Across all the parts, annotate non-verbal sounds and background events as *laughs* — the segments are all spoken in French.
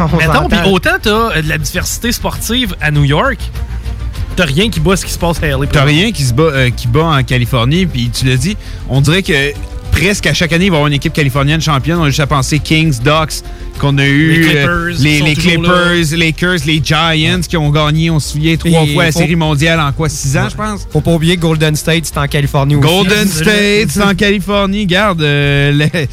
on Mettons, puis autant t'as euh, de la diversité sportive à New York, t'as rien qui bat ce qui se passe à LA. T'as rien qui se bat, euh, qui bat en Californie, puis tu l'as dit, on dirait que presque à chaque année, il va y avoir une équipe californienne championne. On a juste à penser Kings, Ducks, qu'on a eu. Les Clippers, euh, qui les, les Clippers, Lakers, les Giants qui ont gagné, on se souvient, trois Et fois la faut- Série mondiale en quoi, six ans, je pense? Faut pas oublier Golden State, c'est en Californie aussi. Golden State, c'est en *laughs* Californie. Garde, euh, les-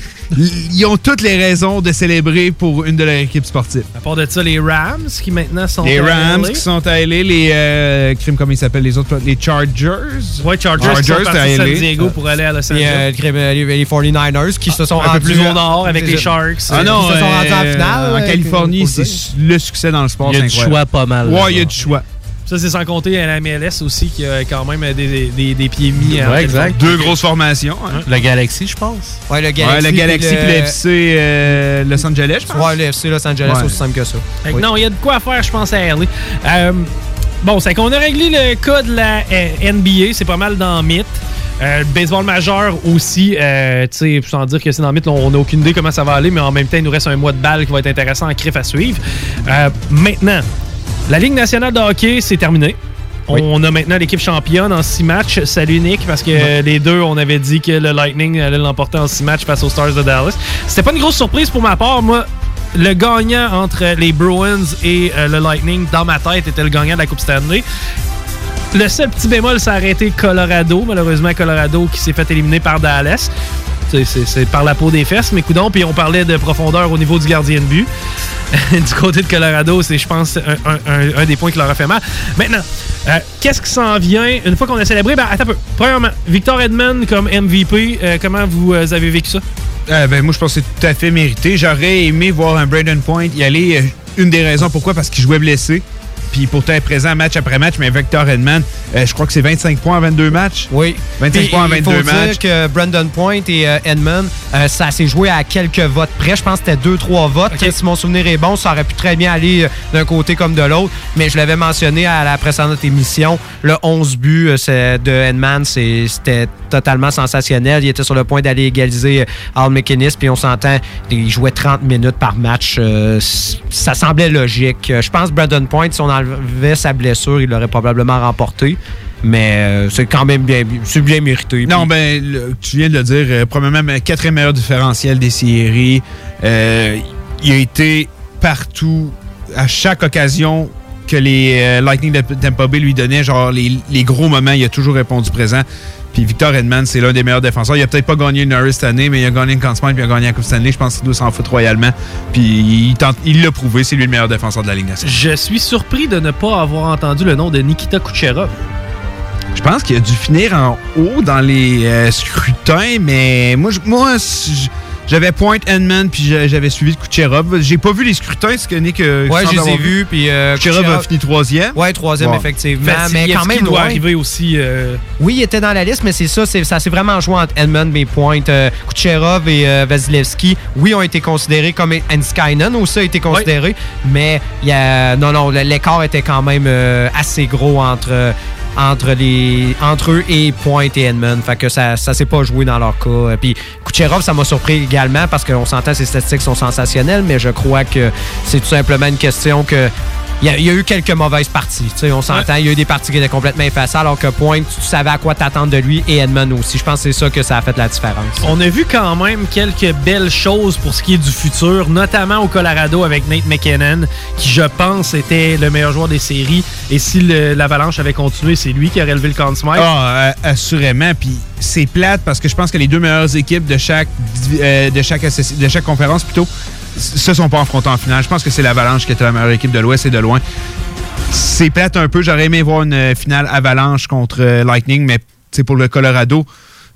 ils ont toutes les raisons de célébrer pour une de leurs équipes sportives. À part de ça, les Rams qui maintenant sont Les à Rams LA. qui sont à LA, les euh, crimes, comment ils s'appellent les autres Les Chargers? Ouais, Chargers, qui sont partis à San. Diego pour aller à Los euh, Angeles. Les, les 49ers qui se sont un peu rendus plus au nord avec les Sharks. Ah non, Ils se sont rendus en euh, finale, En euh, Californie, c'est le succès dans le sport. Il y a du choix pas mal. Ouais, il y a du choix. Ça, c'est sans compter à la MLS aussi, qui a quand même des, des, des pieds mis Ouais, exact. Deux grosses formations. hein. Le Galaxy, je pense. Ouais, le Ouais, Galaxy. le Galaxy puis le FC euh, Los Angeles, je pense. Ouais, le FC Los Angeles, Ouais. aussi simple que ça. Fait que Oui. Non, il y a de quoi faire, je pense, à LA. Euh, bon, c'est qu'on a réglé le cas de la euh, NBA. C'est pas mal dans le mythe. Euh, le baseball majeur aussi, euh, tu sais, sans dire que c'est dans le mythe, on n'a aucune idée comment ça va aller, mais en même temps, il nous reste un mois de balle qui va être intéressant en crif à suivre. Euh, maintenant, la Ligue nationale de hockey, c'est terminé. On a maintenant l'équipe championne en six matchs. Salut Nick, parce que les deux, on avait dit que le Lightning allait l'emporter en six matchs face aux Stars de Dallas. C'était pas une grosse surprise pour ma part. Moi, le gagnant entre les Bruins et euh, le Lightning, dans ma tête, était le gagnant de la Coupe Stanley. Le seul petit bémol, ça a arrêté Colorado. Malheureusement, Colorado qui s'est fait éliminer par Dallas. C'est- par la peau des fesses, mais coudons. Puis on parlait de profondeur au niveau du gardien de but. *laughs* du côté de Colorado, c'est, je pense, un, des points qui leur a fait mal. Maintenant, euh, qu'est-ce qui s'en vient? Une fois qu'on a célébré? Ben, attends un peu. Premièrement, Victor Edmond comme MVP, euh, comment vous euh, avez vécu ça? Ben, moi, je pense que c'est tout à fait mérité. J'aurais aimé voir un Braden Point y aller. Une des raisons pourquoi, parce qu'il jouait blessé. Puis pourtant, est présent match après match. Mais Victor Edman, euh, je crois que c'est 25 points en 22 matchs. Oui. 25 Puis, points en il faut 22 dire matchs. que Brandon Point et euh, Edmund, euh, ça s'est joué à quelques votes près. Je pense que c'était 2-3 votes. Si mon souvenir est bon, ça aurait pu très bien aller euh, d'un côté comme de l'autre. Mais je l'avais mentionné à la précédente émission. Le 11 buts euh, de Edman, c'était totalement sensationnel. Il était sur le point d'aller égaliser Al McInnes. Puis on s'entend, il jouait 30 minutes par match. Euh, ça semblait logique. Je pense que Brandon Point, si on enlevait sa blessure, il l'aurait probablement remporté. Mais euh, c'est quand même bien, c'est bien mérité. Non, ben, le- tu viens de le dire, euh, probablement le quatrième meilleur différentiel des séries. Euh, il a été partout, à chaque occasion que les euh, Lightning de Tampa Bay lui donnaient, genre les, les gros moments, il a toujours répondu présent. Puis Victor Edman, c'est l'un des meilleurs défenseurs. Il a peut-être pas gagné une Norris cette année, mais il a gagné une Conn puis il a gagné la Coupe Stanley. Je pense qu'il doit s'en foutre royalement. Puis il l'a prouvé, c'est lui le meilleur défenseur de la Ligue nationale. Je suis surpris de ne pas avoir entendu le nom de Nikita Kucherov. Je pense qu'il a dû finir en haut dans les euh, scrutins, mais moi, je- moi si- j'avais Point Edman puis j'a- j'avais suivi Kucherov. J'ai pas vu les scrutins, ce que Nick. euh, Ouais, je les ai vus. Puis, euh, Kucherov a fini troisième. Ouais, troisième, effectivement. mais quand même, doit loin. arriver aussi. euh, Oui, il était dans la liste, mais c'est ça, c'est- ça s'est vraiment joué entre Edmund et Point. Euh, Kucherov et euh, Vasilevski, oui, ont été considérés comme Enskainen aussi a été considéré, mais il y a, non, non, l'écart était quand même euh, assez gros entre, euh, entre, les, entre eux et Point et Edmund. Fait que ça, ça s'est pas joué dans leur cas. Euh, Puis Kucherov, ça m'a surpris également parce qu'on s'entend ses statistiques sont sensationnelles, mais je crois que c'est tout simplement une question que il y, a, il y a eu quelques mauvaises parties. Tu sais, on s'entend. Il y a eu des parties qui étaient complètement effacées, alors que Point, tu savais à quoi t'attendre de lui et Edmund aussi. Je pense que c'est ça que ça a fait la différence. On a vu quand même quelques belles choses pour ce qui est du futur, notamment au Colorado avec Nate McKinnon, qui je pense était le meilleur joueur des séries. Et si l'Avalanche avait continué, c'est lui qui aurait levé le Conn Smythe. Ah, euh, assurément. Puis c'est plate parce que je pense que les deux meilleures équipes de chaque, euh, de chaque, de chaque conférence plutôt se sont pas affrontées en finale. Je pense que c'est l'Avalanche qui était la meilleure équipe de l'Ouest et de loin. C'est plate un peu. J'aurais aimé voir une euh, finale Avalanche contre euh, Lightning, mais pour le Colorado,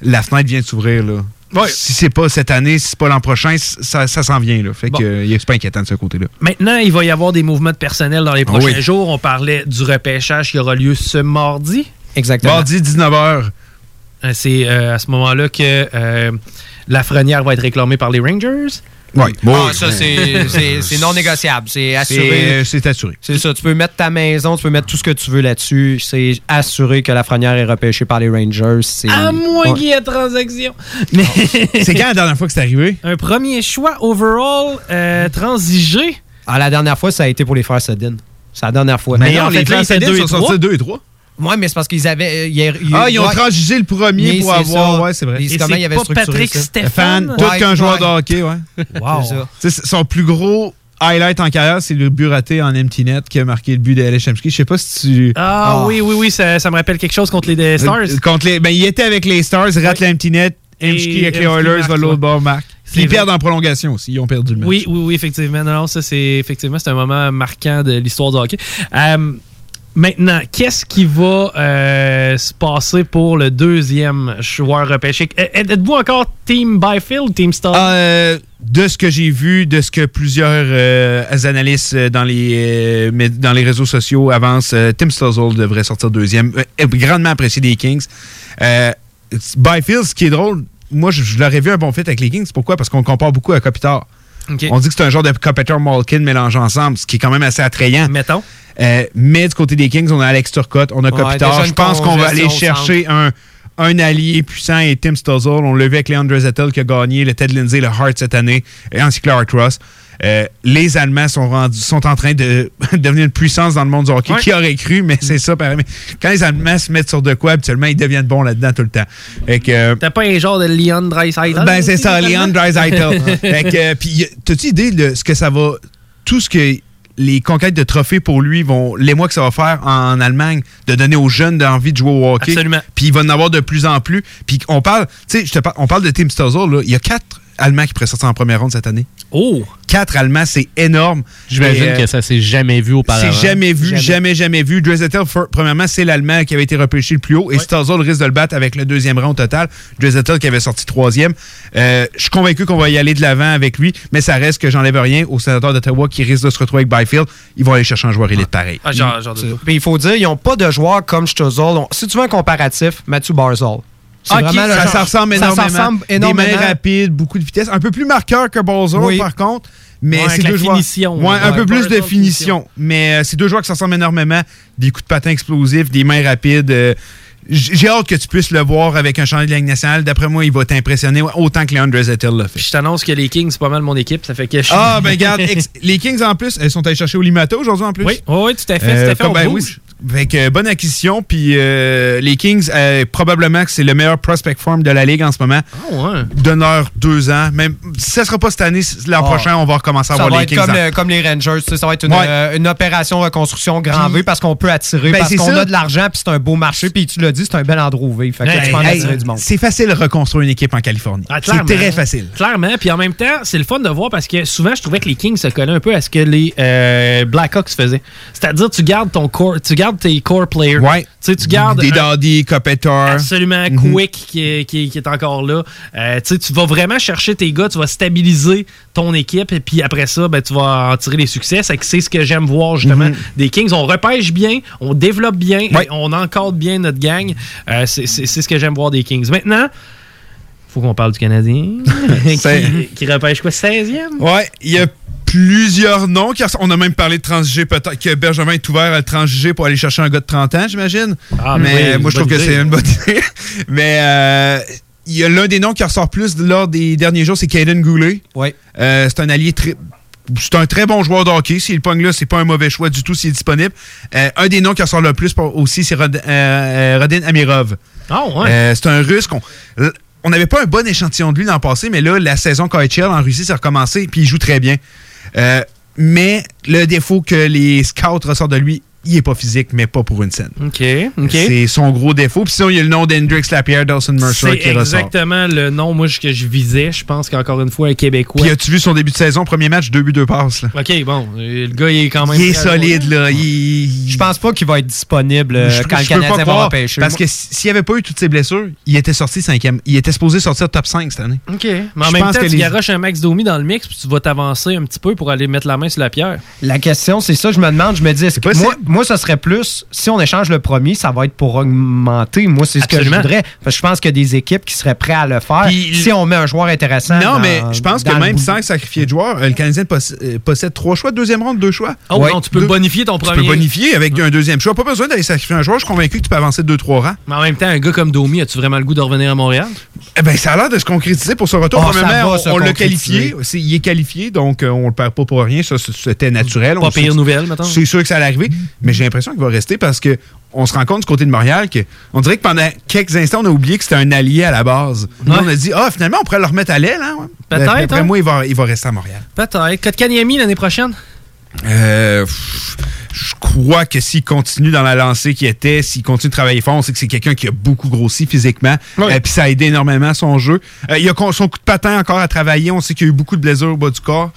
la fenêtre vient de s'ouvrir. Là. Si c'est pas cette année, si c'est pas l'an prochain, ça, ça s'en vient. Là. Fait Bon. que euh, c'est pas inquiétant de ce côté-là. Maintenant, il va y avoir des mouvements de personnel dans les prochains Oui. jours. On parlait du repêchage qui aura lieu ce mardi. Exactement. Mardi, 19h. Euh, C'est euh, à ce moment-là que euh, Lafrenière va être réclamée par les Rangers. Oui. Ah, ça, c'est- non négociable. C'est assuré. C'est- assuré. C'est ça. Tu peux mettre ta maison, tu peux mettre tout ce que tu veux là-dessus. C'est assuré que la Frenière est repêchée par les Rangers. À moins Ouais. qu'il y ait transaction. *laughs* Mais C'est quand la dernière fois que c'est arrivé? un premier choix overall euh, transigé Ah, la dernière fois, ça a été pour les frères Sedin. C'est la dernière fois. Mais, non, les frères Sedin sont sortis 2 et 3. Ouais, mais c'est parce qu'ils avaient. euh, ah, ils ont ouais. transigé le premier pour avoir. ça. Ouais, c'est vrai. Et comment c'est il avait pas structuré Patrick ça? Stéphane? Tout Ouais, qu'un joueur de hockey, ouais. Wow. Son plus gros highlight en carrière, c'est le but raté en empty net qui a marqué le but de LHMSK. Je sais pas si tu. Ah, Ah. oui, oui, oui, ça, ça me rappelle quelque chose contre les Stars. Euh, Contre les, ben, il était avec les Stars, rate l'empty net, Hemsky avec les Oilers, va l'autre bord, Puis ils perdent en prolongation aussi. Ils ont perdu le match. Oui, oui, oui, effectivement. Non, non, ça, c'est effectivement c'est un moment marquant de l'histoire du hockey. Euh, maintenant, qu'est-ce qui va euh, se passer pour le deuxième joueur repêché? Êtes-vous encore Team Byfield ou Team Star? Ah, euh, de ce que j'ai vu, de ce que plusieurs euh, analystes dans les, dans les réseaux sociaux avancent, Tim Stuzzle devrait sortir deuxième. Grandement apprécié des Kings. Byfield, ce qui est drôle, moi, je, je l'aurais vu un bon fit avec les Kings. Pourquoi? Parce qu'on compare beaucoup à Kopitar. On dit que c'est un genre de Kopitar Malkin mélangé ensemble, ce qui est quand même assez attrayant. Mettons. Euh, mais du côté des Kings, on a Alex Turcotte, on a Kopitar. Je pense qu'on va aller chercher un, un allié puissant et Tim Stuzzle. On l'a vu avec Leon Draisaitl qui a gagné le Ted Lindsay, le Hart cette année, et ainsi que le Hart Ross. Euh, les Allemands sont, rendus, sont en train de *laughs* devenir une puissance dans le monde du hockey. Ouais. Qui aurait cru, mais *laughs* c'est ça. pareil. Quand les Allemands se mettent sur de quoi, habituellement, ils deviennent bons là-dedans tout le temps. Euh, T'as pas un genre de Leon Dreisaitl? ben, c'est ça? *laughs* Leon euh, puis, t'as-tu idée de ce que ça va. Tout ce que les conquêtes de trophées pour lui vont. Les mois que ça va faire en Allemagne, de donner aux jeunes d'envie de jouer au hockey. Absolument. Puis il va en avoir de plus en plus. Puis on parle. Tu sais, on parle de Tim Stuzzle, là. Il y a quatre Allemands qui pourraient sortir en première ronde cette année. Oh! Quatre Allemands, c'est énorme. J'imagine Et, euh, que ça s'est jamais vu auparavant. c'est jamais vu, jamais, Jamais. jamais, vu. For- premièrement, c'est l'Allemand qui avait été repêché le plus haut et Ouais. Stuzzle risque de le battre avec le deuxième rang au total. Dreisaitl qui avait sorti troisième. Euh, je suis convaincu qu'on va y aller de l'avant avec lui, mais ça reste que j'enlève rien aux sénateurs d'Ottawa qui risquent de se retrouver avec Byfield. Ils vont aller chercher un joueur élite pareil. Ah, genre, genre de Puis il faut dire, ils n'ont pas de joueurs comme Stuzzle. On- Si tu veux un comparatif, Matthew Barzal. C'est Ok, vraiment ça, genre- ça ressemble ça énormément. ressemble Des énormément. mains rapides, beaucoup de vitesse. Un peu plus marqueur que Balzer, Oui. par contre. Mais Ouais, c'est deux joueurs. finition. Ouais, un Ouais, peu plus de finition. Mais euh, c'est deux joueurs qui se ressemblent énormément. Des coups de patin explosifs, des mains rapides. euh, J'ai hâte que tu puisses le voir avec un champion de la Ligue nationale. D'après moi, il va t'impressionner autant que Leon Draisaitl l'a fait. Je t'annonce que les Kings, c'est pas mal mon équipe. Ça fait que je suis- Ah, *laughs* ben regarde, les Kings en plus, elles sont allées chercher Olimata aujourd'hui en plus. Oui, oui, oui, tout à fait. Euh, tout à fait. comme- on ben oui, bouge. Fait que, euh, bonne acquisition. Puis euh, les Kings, euh, probablement que c'est le meilleur prospect form de la Ligue en ce moment. Ah, ouais. Donne-leur deux ans. Même si ça sera pas cette année, l'an Ah. prochain, on va recommencer à Ça voir va les être Kings. comme, en- le- comme les Rangers. Ça va être une, Ouais. euh, une opération reconstruction grand Puis- V parce qu'on peut attirer, Ben, parce qu'on a de l'argent, puis c'est un beau marché. Puis tu l'as dit, c'est un bel endroit où vivre. Fait que Hey, tu peux en Hey, attirer du monde. c'est facile de reconstruire une équipe en Californie. Ah, c'est très facile. Clairement, puis en même temps, c'est le fun de voir parce que souvent, je trouvais que les Kings se collaient un peu à ce que les euh, Blackhawks faisaient. C'est-à-dire, tu gardes ton tu gardes tes core players. Ouais. Tu sais, tu gardes Des Daddy, Kopitar. absolument Mhm. Quick qui est, qui est- qui est encore là. Euh, tu vas vraiment chercher tes gars, tu vas stabiliser ton équipe et puis après ça, ben, tu vas en tirer les succès. C'est ce que j'aime voir justement Mhm. des Kings. On repêche bien, on développe bien, Ouais. et on encadre bien notre gang. Euh, c'est ce que j'aime voir des Kings. Maintenant, faut qu'on parle du Canadien *laughs* qui repêche quoi, 16e? Ouais, il y a plusieurs noms. Res- On a même parlé de transiger, peut-être que Benjamin est ouvert à le transiger pour aller chercher un gars de 30 ans, j'imagine. Ah, mais oui, moi, je trouve que c'est une bonne *laughs* idée. mais euh, il y a l'un des noms qui ressort plus lors des derniers jours, c'est Caden Goulet. Oui. Euh, c'est un allié très. C'est un très bon joueur de hockey. S'il le pogne là, c'est pas un mauvais choix du tout s'il est disponible. Euh, un des noms qui ressort le plus pour- aussi, c'est Rod- euh, euh, Rodin Amirov. Ah, ouais. Euh, c'est un russe qu'on. On n'avait pas un bon échantillon de lui l'an passé, mais là, la saison KHL en Russie, c'est recommencé, puis il joue très bien. Euh, mais le défaut que les scouts ressortent de lui, il est pas physique, mais pas pour une scène. OK, OK. C'est son gros défaut. Puis sinon, il y a le nom d'Hendrix Lapierre, Dawson Mercer C'est qui ressort. exactement le nom moi, que je visais. Je pense qu'encore une fois, un Québécois. Puis as-tu vu son début de saison, premier match, deux buts, deux passes. Là. OK, bon. Le gars, il est quand même. Il est solide, là. Il- Je pense pas qu'il va être disponible euh, Je- quand je le peux pas Canadien va croire, repêcher. Parce que s'il n'y avait pas eu toutes ces blessures, il était sorti cinquième. Il était supposé sortir top 5 cette année. OK. Mais en Je même pense temps, que tu les- garoches un Max Domi dans le mix, puis tu vas t'avancer un petit peu pour aller mettre la main sur la pierre. La question, c'est ça, je me demande, je me dis, est-ce que moi, moi, ça serait plus, si on échange le premier, ça va être pour augmenter. Moi, c'est ce que je voudrais. Parce que je pense qu'il y a des équipes qui seraient prêtes à le faire Puis- si on met un joueur intéressant. Non, dans- mais je pense que même sans sacrifier de joueurs, euh, le Canadien euh, possède trois choix, deuxième ronde, deux choix. Oh Ouais. non, tu peux Deux- bonifier ton Tu premier. peux bonifier avec un deuxième choix. Pas besoin d'aller sacrifier un joueur. Je suis convaincu que tu peux avancer de deux, trois rangs. Mais en même temps, un gars comme Domi, as-tu vraiment le goût de revenir à Montréal? Eh ben, ça a l'air de se concrétiser pour ce retour. Oh, on, on l'a qualifié. Il est qualifié, donc euh, on le perd pas pour rien. Ça, c'était naturel. On Pas sait pire nouvelle, mettons. C'est sûr que ça allait arriver, mais j'ai l'impression qu'il va rester parce que on se rend compte du côté de Montréal que on dirait que pendant quelques instants, on a oublié que c'était un allié à la base. Ouais. on a dit, ah, finalement, on pourrait le remettre à l'aile. Hein. Peut-être, D'après hein. moi, il va, il va rester à Montréal. Peut-être. Kotkaniemi l'année prochaine? Euh, pff, je crois que s'il continue dans la lancée qu'il était, s'il continue de travailler fort, on sait que c'est quelqu'un qui a beaucoup grossi physiquement. Ouais. Euh, Puis ça a aidé énormément son jeu. Euh, il a son coup de patin encore à travailler. On sait qu'il y a eu beaucoup de blessures au bas du corps.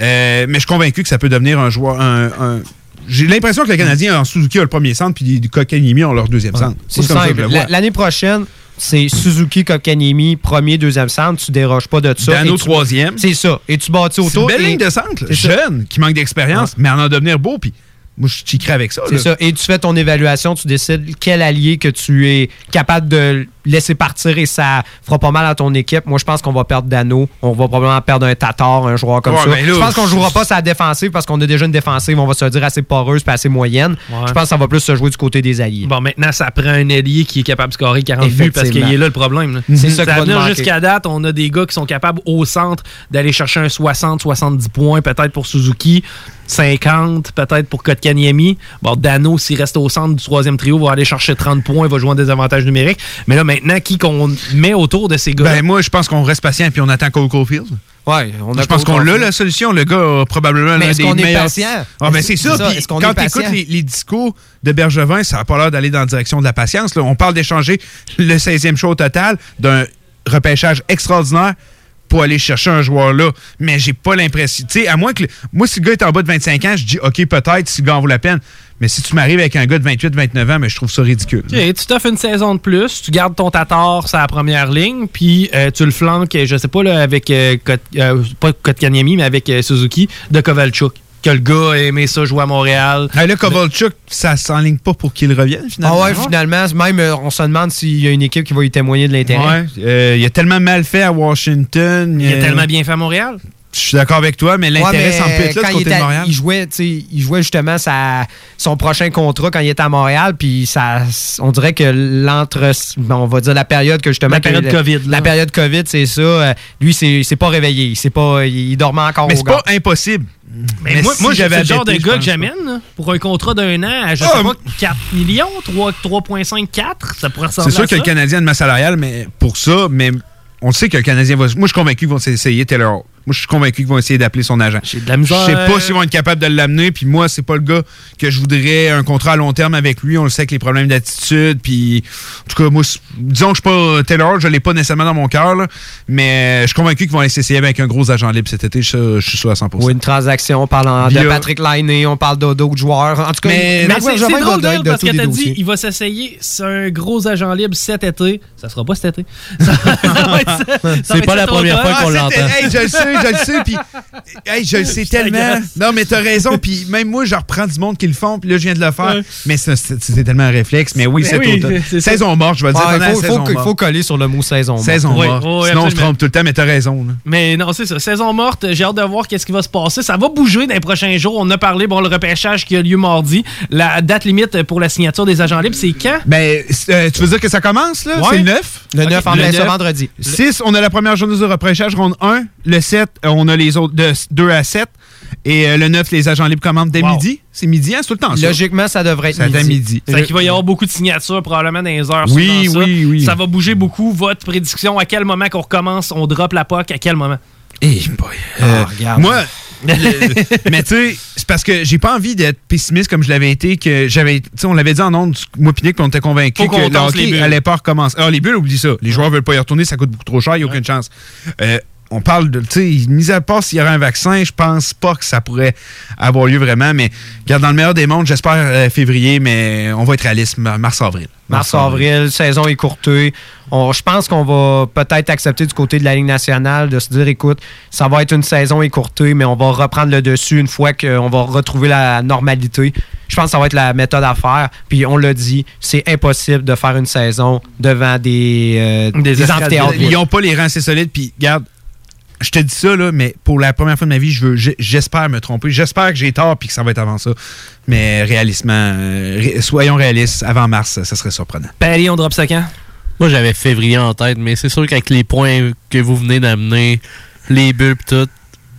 Euh, mais je suis convaincu que ça peut devenir un joueur. Un, un- J'ai l'impression que le Canadien en Suzuki a le premier centre, puis du Kokanimi ont leur deuxième centre. C'est simple. L'année prochaine, c'est Suzuki, Kotkaniemi, premier, deuxième centre. Tu déroges pas de ça. Dano tu- troisième. C'est ça. Et tu bâtis C'est une autour. belle et- ligne de centre. Ça. Jeune, qui manque d'expérience, mais en en devenir beau. Puis moi, je chickerais avec ça. C'est ça. Et tu fais ton évaluation, tu décides quel allié que tu es capable de laisser partir et ça fera pas mal à ton équipe. Moi, je pense qu'on va perdre Dano. On va probablement perdre un Tatar, un joueur comme Ouais, ça. ben là, je pense qu'on jouera pas sa défensive parce qu'on a déjà une défensive, on va se dire, assez poreuse puis assez moyenne. Ouais. Je pense que ça va plus se jouer du côté des alliés. Bon, maintenant, ça prend un ailier qui est capable de scorer 40 buts parce qu'il est là le problème. C'est ça qui va jusqu'à date. On a des gars qui sont capables au centre d'aller chercher un 60-70 points, peut-être pour Suzuki, 50 peut-être pour Kotkaniemi. Bon, Dano, s'il reste au centre du troisième trio, va aller chercher 30 points, va jouer en désavantage numérique. Mais là, maintenant, qui qu'on met autour de ces gars Ben, moi, je pense qu'on reste patient puis on attend Cole Caulfield. Ouais, on a Je pense qu'on l'a la solution. Le gars a probablement Mais l'un est-ce des qu'on est meilleurs. patient? Ah, ben c'est ça. quand tu écoutes les, les discours de Bergevin, ça n'a pas l'air d'aller dans la direction de la patience. là. On parle d'échanger le 16e show au total d'un repêchage extraordinaire aller chercher un joueur là. Mais j'ai pas l'impression. Tu sais, à moins que. moi, si le gars est en bas de 25 ans, je dis OK, peut-être, si le gars en vaut la peine. Mais si tu m'arrives avec un gars de 28-29 ans, mais je trouve ça ridicule. Tu t'offres une saison de plus, tu gardes ton Tatar sur la première ligne, puis euh, tu le flanques, je sais pas, là, avec, euh, Kot- euh, pas mais avec euh, Suzuki, de Kovalchuk. Que le gars a aimé ça jouer à Montréal. Là, Kovalchuk, ça s'enligne pas pour qu'il revienne, Ah finalement. ouais, finalement, même euh, on se demande s'il y a une équipe qui va y témoigner de l'intérêt. Ouais. Euh, il a tellement mal fait à Washington. Il a euh, tellement bien fait à Montréal. Je suis d'accord avec toi, mais Ouais, l'intérêt plus être là quand du il, côté était de à- Montréal. il jouait, tu sais, il jouait justement sa, son prochain contrat quand il était à Montréal, puis ça, on dirait que l'entre, on va dire la période que justement La période que- COVID, la période Covid, c'est ça. euh, lui, c'est c'est pas réveillé, il pas, il dormait encore. Mais c'est pas impossible. Mais, moi, si moi j'avais c'est le genre de gars que j'amène pour un contrat d'un an à, je sais Ah, pas, 4 millions, 3 3,5, 4, ça pourrait C'est ressembler sûr à que le. Canadien a une masse salariale, mais pour ça, mais on sait que le Canadien va. Moi, je suis convaincu qu'ils vont essayer Taylor Hall. Moi, je suis convaincu qu'ils vont essayer d'appeler son agent. J'ai de la misère. Je sais pas s'ils vont être capables de l'amener, puis moi, c'est pas le gars que je voudrais un contrat à long terme avec lui. On le sait avec les problèmes d'attitude, puis en tout cas, moi, disons que je suis pas Taylor Hall, je l'ai pas nécessairement dans mon cœur, mais je suis convaincu qu'ils vont essayer avec un gros agent libre cet été. Je, je suis sûr à 100%. Ou une transaction, on parle de Patrick Lainé, on parle d'autres joueurs. En tout cas, Mais- Mais c'est drôle de parce que t'as dit il va s'essayer c'est un gros agent libre cet été. Ça sera pas cet été. C'est pas la première fois qu'on Ah, l'entend. je sais, je le sais, puis hey, je le sais tellement. Non, mais t'as raison, puis même moi, je reprends du monde qui le font, puis là, je viens de le faire. Ouais. Mais c'est tellement un réflexe. Mais oui, *laughs* c'est oui. Saison morte, je vais le dire. Il faut, coller sur le mot saison. morte. Saison Oui, morte. oui, Sinon, on se absolument. trompe tout le temps, mais t'as raison. là. Mais non, c'est ça. Saison morte, j'ai hâte de voir qu'est-ce qui va se passer. Ça va bouger dans les prochains jours. On a parlé, bon, le repêchage qui a lieu mardi. La date limite pour la signature des agents libres, c'est quand? Ben, euh, tu veux dire que ça commence, là? Ouais. C'est le 9? Le 9 en le mai, ce 9. vendredi. 6, on a la première journée de repêchage, ronde 1. Le 7, euh, on a les autres de 2 à 7. Et euh, le 9, les agents libres commandent dès Wow. midi. C'est midi, hein? C'est tout le temps ça. Logiquement, ça devrait être C'est à midi. midi. C'est qu'il va y avoir beaucoup de signatures probablement dans les heures. Oui, ça. oui, oui. Ça va bouger beaucoup. Votre prédiction, à quel moment qu'on recommence, on drop la POC, à quel moment? Eh, boy. Ah, Euh, regarde. moi, le- *laughs* mais tu sais, c'est parce que j'ai pas envie d'être pessimiste comme je l'avais été, que j'avais, tu sais, on l'avait dit en ondes, moi puis on était convaincus Faut que le tasse les hockey bulles. allait pas recommencer. Ah, les bulles, oublie ça. Les joueurs veulent pas y retourner, ça coûte beaucoup trop cher, il n'y a aucune chance. Euh, on parle de, tu sais, mis à part s'il y aurait un vaccin, je pense pas que ça pourrait avoir lieu vraiment, mais regarde, dans le meilleur des mondes, j'espère euh, février, mais on va être réaliste, ma- mars-avril. Mars-avril, saison écourtée. Je pense qu'on va peut-être accepter du côté de la Ligue nationale de se dire, écoute, ça va être une saison écourtée, mais on va reprendre le dessus une fois qu'on va retrouver la normalité. je pense que ça va être la méthode à faire. Puis on l'a dit, c'est impossible de faire une saison devant des, euh, Des des estrades amphithéâtres. Ils n'ont pas les rangs assez solides. Puis, garde, je te dis ça, là, mais pour la première fois de ma vie, je veux, j'espère me tromper. J'espère que j'ai tort puis que ça va être avant ça. Mais réalistement, euh, ré- soyons réalistes, avant mars, ça serait surprenant. Paris, on drop ça quand? Moi, j'avais février en tête, mais c'est sûr qu'avec les points que vous venez d'amener, les bulles pis tout,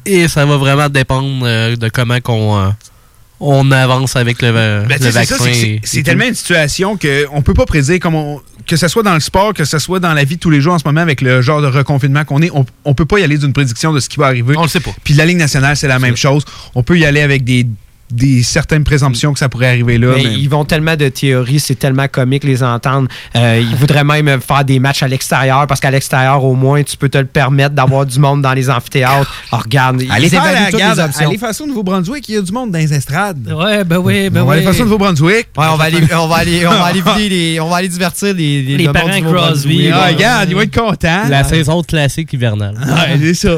et ça va vraiment dépendre euh, de comment qu'on euh, on avance avec le, Ben, le vaccin. c'est- tellement une situation qu'on ne peut pas prédire, comme on- que ce soit dans le sport, que ce soit dans la vie de tous les jours en ce moment, avec le genre de reconfinement qu'on est, on ne peut pas y aller d'une prédiction de ce qui va arriver. On le sait pas. Puis la Ligue nationale, c'est la même chose. On peut y aller avec des, des certaines présomptions que ça pourrait arriver là. Mais mais- ils vont tellement de théories, c'est tellement comique les entendre. Euh, ils *laughs* voudraient même faire des matchs à l'extérieur parce qu'à l'extérieur, au moins, tu peux te le permettre d'avoir du monde dans les amphithéâtres. *laughs* Alors, regarde, Allez ils faire, la, les options. allez faire ça au Nouveau-Brunswick, il y a du monde dans les estrades. Ouais, ben oui, ben on va oui. aller faire ça au Nouveau-Brunswick. Ouais, on va aller, on va aller, on va aller *laughs* les, on va aller divertir les, Les le monde parents Crosby. Ah, regarde, ils vont être contents. La saison classique hivernale. Ouais, c'est ça.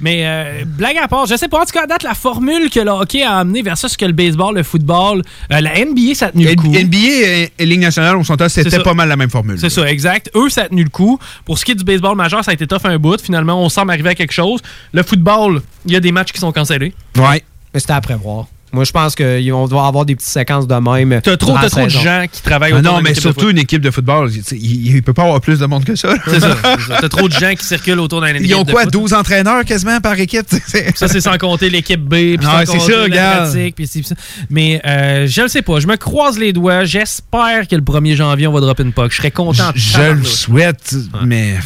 Mais euh, blague à part, je sais pas, en tout cas, à date, la formule que le hockey a amené versus que le baseball, le football, euh, la NBA, ça a tenu le coup. NBA et, et Ligue nationale, on s'entend, c'était pas mal la même formule. C'est ça, exact. Eux, ça a tenu le coup. Pour ce qui est du baseball majeur, ça a été tough un bout. Finalement, on semble arriver à quelque chose. Le football, il y a des matchs qui sont cancellés. Ouais. Mais c'était à prévoir. Moi, je pense qu'on doit avoir des petites séquences de même. T'as trop, trop de gens qui travaillent Ah autour non, mais surtout une équipe de football, il, il peut pas avoir plus de monde que ça. *laughs* C'est ça. T'as trop de *laughs* gens qui circulent autour d'un équipe Ils ont de quoi, foot. 12 entraîneurs quasiment par équipe? Ça, c'est sans compter l'équipe B, puis Ah, sans c'est compter ça, la pratique. Mais euh, je le sais pas. Je me croise les doigts. J'espère que le 1er janvier, on va dropper une puck. Je serais content. Je, je le souhaite, mais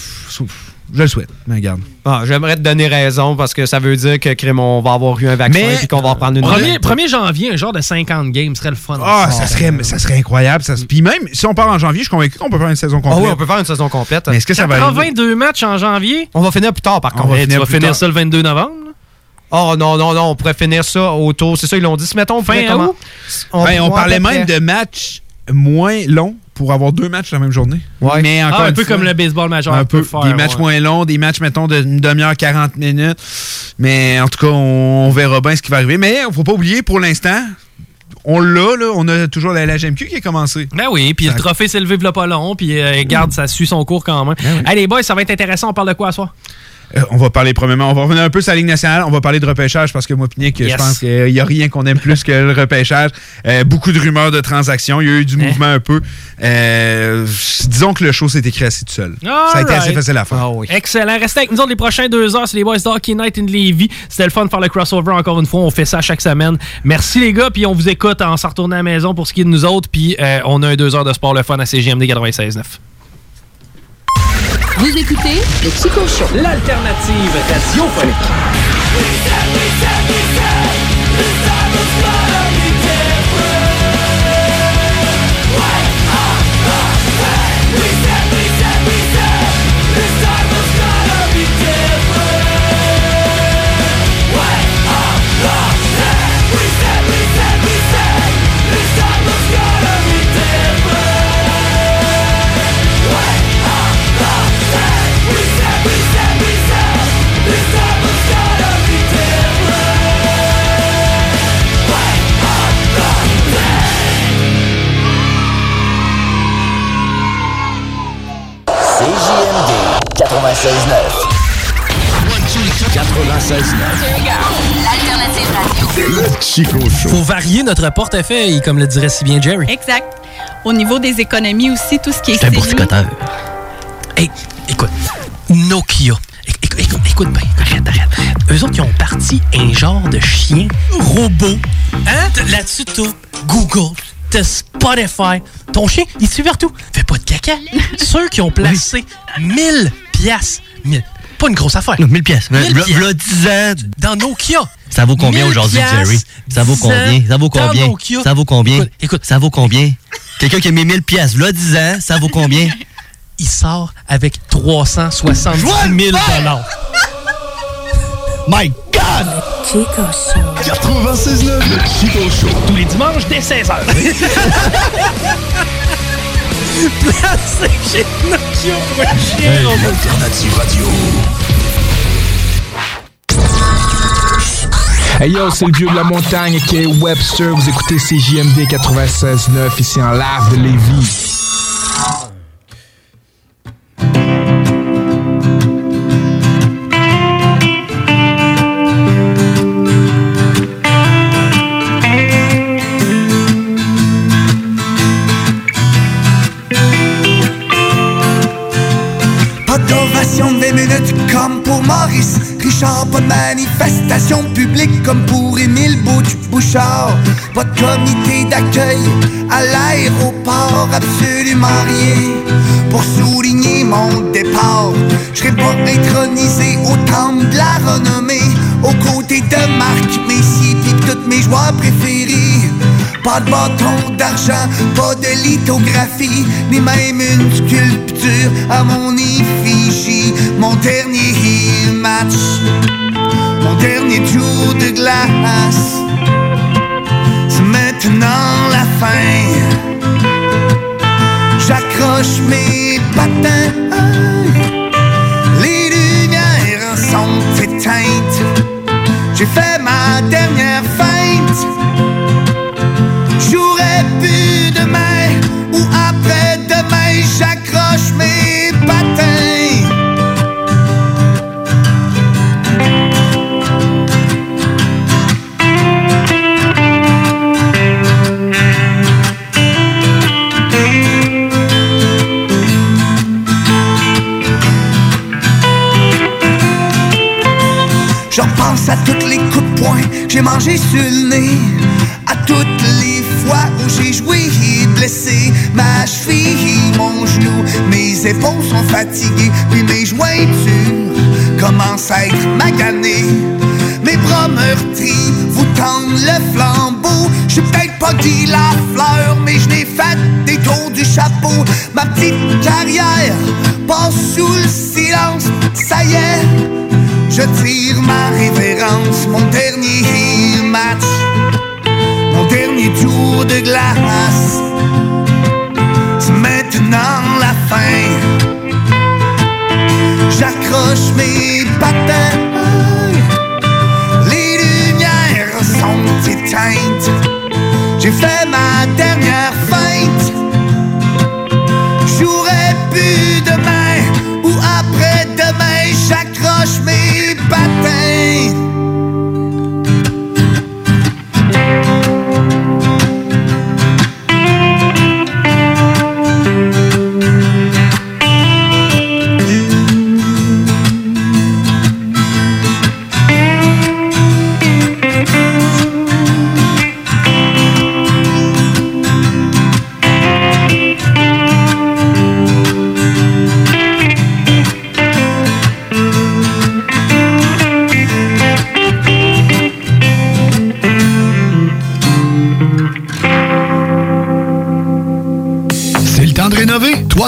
je le souhaite. Mais regarde. Ah, J'aimerais te donner raison parce que ça veut dire que crème, on va avoir eu un vaccin et qu'on va reprendre une 1er, 1er janvier, un genre de 50 games serait le fun. Ah, ça serait, ça serait incroyable. Ça, puis même, si on part en janvier, je suis convaincu qu'on peut faire une saison Ah complète. oui, on peut faire une saison complète. Mais est-ce que ça va arriver? 82 matchs en janvier? On va finir plus tard, par On contre. va Eh, tu finir vas finir ça le 22 novembre. Oh non, non, non, on pourrait finir ça autour. C'est ça, ils l'ont dit. Si mettons, on Fin pourrait comment- août? On, Ben, on parlait même de matchs moins longs pour avoir deux matchs la même journée. Ouais. Mais encore Ah, un peu fois, comme le baseball majeur un peu faire. des matchs ouais. moins longs, des matchs, mettons, d'une demi-heure, 40 minutes. Mais en tout cas, on, on verra bien ce qui va arriver. Mais il faut pas oublier, pour l'instant, on l'a, là. On a toujours la, la GMQ qui a commencé. Ben oui, puis le trophée s'est levé v'là pas long, puis euh, garde, ça suit son cours quand même. Ben oui. Hey les boys, ça va être intéressant, on parle de quoi à soir? Euh, on va parler premièrement, on va revenir un peu sur la Ligue nationale, on va parler de repêchage parce que moi, Pinique, Yes. je pense qu'il n'y a rien qu'on aime plus que le repêchage. Euh, beaucoup de rumeurs de transactions, il y a eu du Hein? mouvement un peu. Euh, disons que le show s'est écrit assez tout seul. ça a été assez facile à faire. Ah oui. Excellent. Restez avec nous autres les prochains deux heures. C'est les Boys Hockey Night in Levy. C'était le fun de faire le crossover encore une fois. On fait ça chaque semaine. Merci les gars. Puis on vous écoute en s'en retournant à la maison pour ce qui est de nous autres. Puis on a un deux heures de sport le fun à CGMD 96.9. Vous écoutez le Chico Show. L'alternative radiophonique. 96.9. 96.9. L'alternative radio. Le Chico Show. Faut varier notre portefeuille, comme le dirait si bien Jerry. Exact. Au niveau des économies aussi, tout ce qui est C'est un boursicoteur. Hey, écoute, Nokia. Éc- éc- écoute, écoute bien, arrête, arrête. Eux autres, ils ont parti un genre de chien robot. Hein? Là-dessus, t'as Google, t'as Spotify. Ton chien, il suit partout. Fais pas de caca. *laughs* Ceux qui ont placé 1000 piastres, 1000, pas une grosse affaire. 1000 pièces. Mille V'là pièces. v'là 10 ans. Dans Nokia. Ça vaut combien 1000 aujourd'hui, piastres, Jerry? Ça vaut 10 combien? Ça vaut combien? Nokia. Ça vaut combien? Écoute, écoute. Ça vaut combien? Quelqu'un qui a mis 1000 pièces, v'là 10 ans, ça vaut combien? *laughs* Il sort avec 370 000 My God! Chico Show. 96.9. Le Chico Show. tous les dimanches dès 16h. *laughs* Radio. Hey yo, c'est le vieux de la montagne qui est Webster. Vous écoutez CJMD 96.9 ici en live de Lévis. Manifestation publique comme pour Émile Bouch- Bouchard. Pas de comité d'accueil à l'aéroport, absolument rien pour souligner mon départ. Je serai pas intronisé au temple de la renommée, aux côtés de Marc Messier pis tous mes joueurs préférés. Pas de bâton d'argent, pas de lithographie, ni même une sculpture à mon effigie. Mon dernier match, mon dernier tour de glace, c'est maintenant la fin. J'accroche mes patins, les lumières sont éteintes. J'ai fait ma dernière feinte. J'aurais pu à toutes les coups de poing j'ai mangé sur le nez. À toutes les fois où j'ai joué blessé ma cheville, mon genou. Mes épaules sont fatiguées, puis mes jointures commencent à être maganées. Mes bras meurtris vous tendent le flambeau. Suis peut-être pas dit la fleur, mais je n'ai fait des tours du chapeau. Ma petite carrière passe sous le silence. Ça y est, je tire ma révérence, mon dernier match, mon dernier tour de glace. C'est maintenant la fin. J'accroche mes patins, les lumières sont éteintes. J'ai fait ma dernière feinte. J'aurais pu demain ou après-demain, j'accroche mes patins.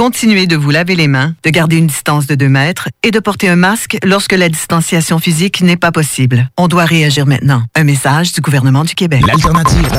Continuez de vous laver les mains, de garder une distance de 2 mètres et de porter un masque lorsque la distanciation physique n'est pas possible. On doit réagir maintenant. Un message du gouvernement du Québec. L'alternative.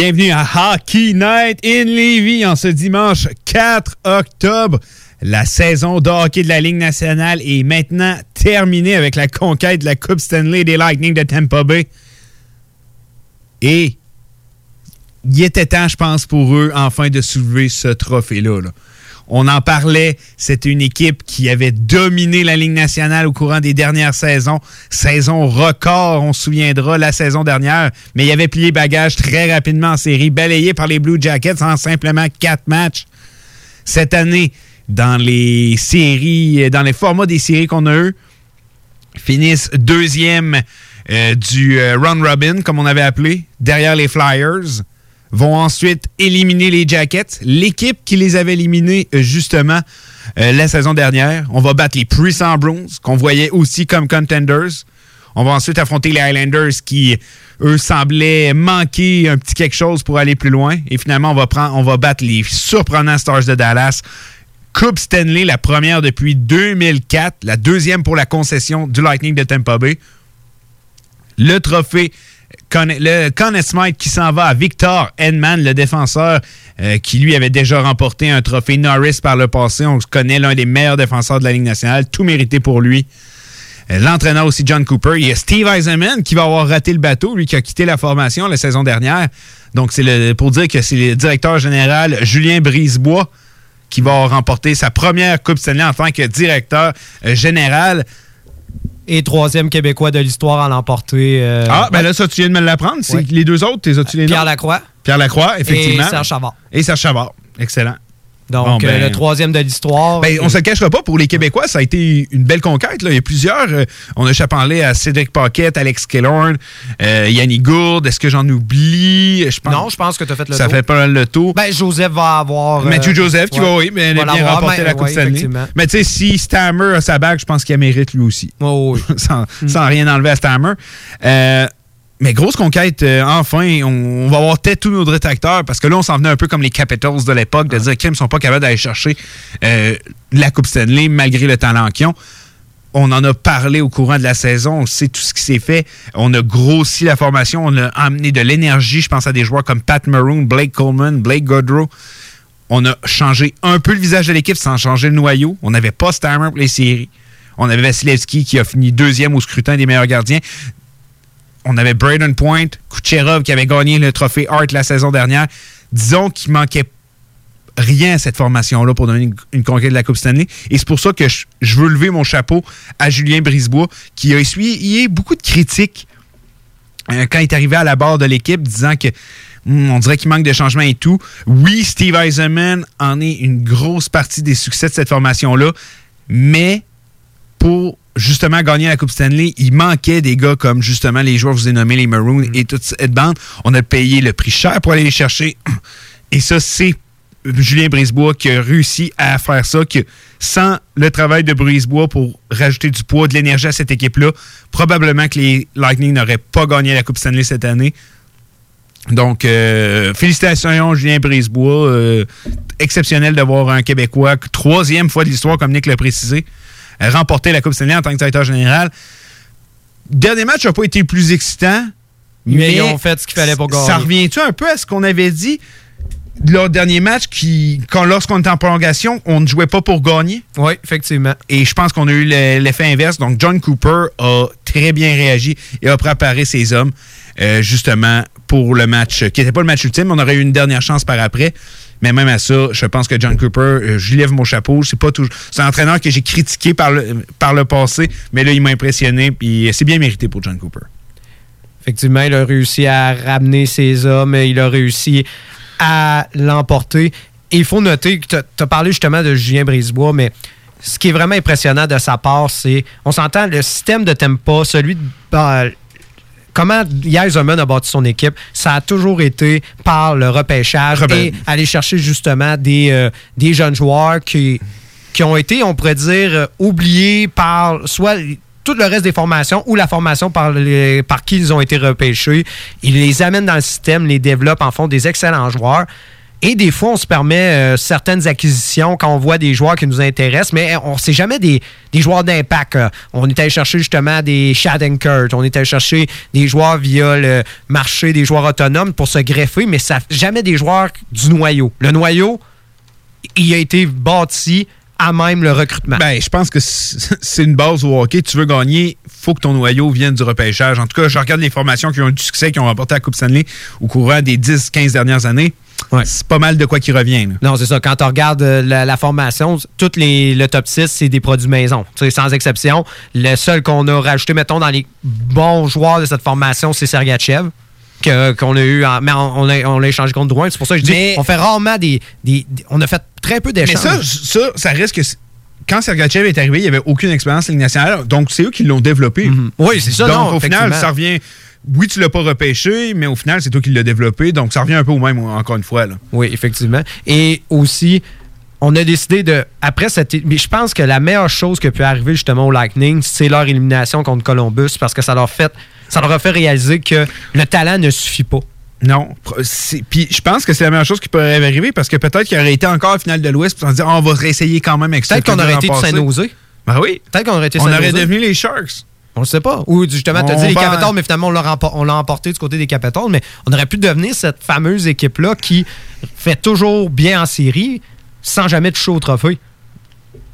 Bienvenue à Hockey Night in Levy en ce dimanche 4 octobre. La saison de hockey de la Ligue nationale est maintenant terminée avec la conquête de la Coupe Stanley des Lightning de Tampa Bay. Et il était temps, je pense, pour eux, enfin, de soulever ce trophée-là. là. On en parlait, c'était une équipe qui avait dominé la Ligue nationale au courant des dernières saisons. Saison record, on se souviendra, la saison dernière. Mais il avait plié bagage très rapidement en série, balayé par les Blue Jackets en simplement quatre matchs. Cette année, dans les séries, dans les formats des séries qu'on a eu, finissent deuxième euh, du euh, Round Robin, comme on avait appelé, derrière les Flyers. Vont ensuite éliminer les Jackets, l'équipe qui les avait éliminés euh, justement euh, la saison dernière. On va battre les Puissant Bruins, qu'on voyait aussi comme contenders. On va ensuite affronter les Highlanders qui, eux, semblaient manquer un petit quelque chose pour aller plus loin. Et finalement, on va, on va battre les surprenants Stars de Dallas. Coupe Stanley, la première depuis 2004, la deuxième pour la concession du Lightning de Tampa Bay. Le trophée, le Conn Smythe qui s'en va Victor Edman, le défenseur euh, qui lui avait déjà remporté un trophée Norris par le passé. On connaît l'un des meilleurs défenseurs de la Ligue nationale, tout mérité pour lui. Euh, L'entraîneur aussi, John Cooper. Il y a Steve Eisenman qui va avoir raté le bateau, lui qui a quitté la formation la saison dernière. Donc, c'est pour dire que c'est le directeur général Julien Brisebois qui va remporter sa première Coupe Stanley en tant que directeur euh, général. Et troisième Québécois de l'histoire à l'emporter. euh, Ah, ben là, ça, tu viens de me l'apprendre. C'est Ouais. les deux autres, t'es as-tu les Pierre noms? Lacroix. Pierre Lacroix, effectivement. Et Serge Chavard. Et Serge Chavard. Excellent. Donc, Bon, ben- euh, le troisième de l'histoire. Ben, on se le cachera pas, pour les Québécois, ça a été une belle conquête. Là. Il y a plusieurs. euh, on a parlé à Cédric Paquette, Alex Killorn, euh, Yannick Gourde. Est-ce que j'en oublie? Je pense, Non, je pense que tu as fait le Ça tour. fait pas mal le tour. Ben, Joseph va avoir. euh, Matthew Joseph qui ouais. va, oui, mais elle a Va bien remporté mais- la Coupe ouais, Stanley. Mais tu sais, si Stammer a sa bague, je pense qu'il mérite lui aussi. oui. *laughs* sans, sans rien enlever à Stammer. Mais grosse conquête, euh, enfin, on, on va avoir peut-être tous nos détracteurs parce que là, on s'en venait un peu comme les Capitals de l'époque, de dire qu'ils ne sont pas capables d'aller chercher euh, la Coupe Stanley malgré le talent qu'ils ont. On en a parlé au courant de la saison, on sait tout ce qui s'est fait. On a grossi la formation, on a amené de l'énergie. Je pense à des joueurs comme Pat Maroon, Blake Coleman, Blake Godrow. On a changé un peu le visage de l'équipe sans changer le noyau. On n'avait pas Stammer pour les séries. On avait Vasilevski qui a fini deuxième au scrutin des meilleurs gardiens. On avait Braden Point, Kucherov qui avait gagné le trophée Hart la saison dernière. Disons qu'il manquait rien à cette formation-là pour donner une, conquête de la Coupe Stanley. Et c'est pour ça que je, je veux lever mon chapeau à Julien Brisebois, qui a essuyé beaucoup de critiques euh, quand il est arrivé à la barre de l'équipe, disant que hmm, on dirait qu'il manque de changement et tout. Oui, Steve Eisenman en est une grosse partie des succès de cette formation-là, mais pour justement gagner la Coupe Stanley, il manquait des gars comme justement les joueurs que je vous ai nommés, les Maroons et toute cette bande. On a payé le prix cher pour aller les chercher. *clears throat* Et ça, c'est Julien Brisebois qui a réussi à faire ça, que sans le travail de Brisebois pour rajouter du poids, de l'énergie à cette équipe-là, probablement que les Lightning n'auraient pas gagné la Coupe Stanley cette année. Donc, euh, félicitations, Julien Brisebois. Euh, exceptionnel d'avoir un Québécois, troisième fois de l'histoire, comme Nick l'a précisé, remporter la Coupe Stanley en tant que directeur général. Dernier match n'a pas été le plus excitant. Mais ils ont fait ce qu'il fallait pour gagner. Ça revient-tu un peu à ce qu'on avait dit leur dernier match, qui, quand, lorsqu'on était en prolongation, on ne jouait pas pour gagner? Oui, effectivement. Et je pense qu'on a eu le- l'effet inverse. Donc, John Cooper a très bien réagi et a préparé ses hommes, euh, justement, pour le match, qui n'était pas le match ultime. On aurait eu une dernière chance par après. Mais même à ça, je pense que John Cooper, euh, je lève mon chapeau. C'est pas toujours. C'est un entraîneur que j'ai critiqué par le, par le passé, mais là, il m'a impressionné. Puis c'est bien mérité pour John Cooper. Effectivement, il a réussi à ramener ses hommes, il a réussi à l'emporter. Il faut noter que tu as parlé justement de Julien Brisebois, mais ce qui est vraiment impressionnant de sa part, c'est, on s'entend, le système de Tempa, celui de... comment Yaiserman a bâti son équipe, ça a toujours été par le repêchage Rebelle. et aller chercher justement des, euh, des jeunes joueurs qui, qui ont été, on pourrait dire, oubliés par soit tout le reste des formations ou la formation par, les- par qui ils ont été repêchés. Ils les amènent dans le système, les développent, en font des excellents joueurs. Et des fois, on se permet euh, certaines acquisitions quand on voit des joueurs qui nous intéressent, mais on sait jamais des, des joueurs d'impact. euh. On est allé chercher justement des Kurt, on est allé chercher des joueurs via le marché des joueurs autonomes pour se greffer, mais ça jamais des joueurs du noyau. Le noyau, il a été bâti à même le recrutement? Ben, je pense que *laughs* c'est une base au hockey. Tu veux gagner, faut que ton noyau vienne du repêchage. En tout cas, je regarde les formations qui ont eu du succès, qui ont remporté la Coupe Stanley au courant des 10-15 dernières années. C'est pas mal de quoi qui revient. là. Non, c'est ça. Quand tu regardes euh, la, la formation, toutes les, le top 6, c'est des produits maison. Sans exception. Le seul qu'on a rajouté, mettons, dans les bons joueurs de cette formation, c'est Sergachev. Que- Qu'on a eu, en- mais on, l'a échangé contre Drouin. C'est pour ça que je dis, Mais- on fait rarement des, des- des- On a fait très peu Mais d'échanges. ça, ça, ça reste que c- quand Sergachev est arrivé, il n'y avait aucune expérience en Ligue nationale. Donc, c'est eux qui l'ont développé. Oui, c'est ça, Donc, non, au final, ça revient. Oui, tu l'as pas repêché, mais au final, c'est toi qui l'as développé. Donc, ça revient un peu au même, encore une fois. Là. Oui, effectivement. Et aussi, on a décidé de. Après cette. Mais je pense que la meilleure chose qui peut arriver justement au Lightning, c'est leur élimination contre Columbus parce que ça leur fait. Ça leur a fait réaliser que le talent ne suffit pas. Non. Puis je pense que c'est la meilleure chose qui pourrait arriver parce que peut-être qu'il aurait été encore en finale de l'Ouest pour se dire on va réessayer quand même avec ça. Peut-être qu'on aurait été du Saint-Nosé. Ben oui. Peut-être qu'on aurait été On aurait devenu les Sharks. On le sait pas. Ou justement, tu as dit les Capitals, mais finalement, on l'a rempo- on l'a emporté du côté des Capitals. Mais on aurait pu devenir cette fameuse équipe-là qui fait toujours bien en série sans jamais toucher au trophée.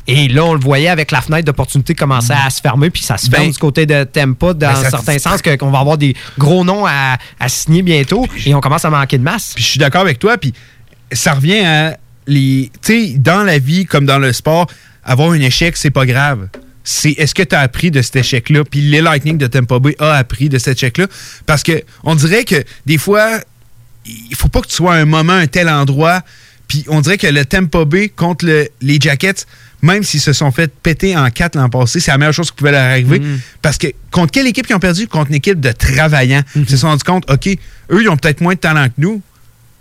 Et là, on le voyait avec la fenêtre d'opportunité commencer à se fermer, puis ça se ferme Ben- du côté de Tempa, dans Ben, un certain sens, qu'on va avoir des gros noms à, à signer bientôt, et on commence à manquer de masse. Puis je suis d'accord avec toi. Puis ça revient à les. Tu sais, dans la vie comme dans le sport, avoir un échec, c'est pas grave. C'est est-ce que tu as appris de cet échec-là? Puis les Lightning de Tampa Bay a appris de cet échec-là. Parce que on dirait que des fois, il faut pas que tu sois à un moment, un tel endroit. Puis on dirait que le Tampa Bay contre le- les Jackets, même s'ils se sont fait péter en quatre l'an passé, c'est la meilleure chose qui pouvait leur arriver. Parce que contre quelle équipe qui ont perdu? Contre une équipe de travaillants. Ils se sont rendus compte, OK, eux, ils ont peut-être moins de talent que nous,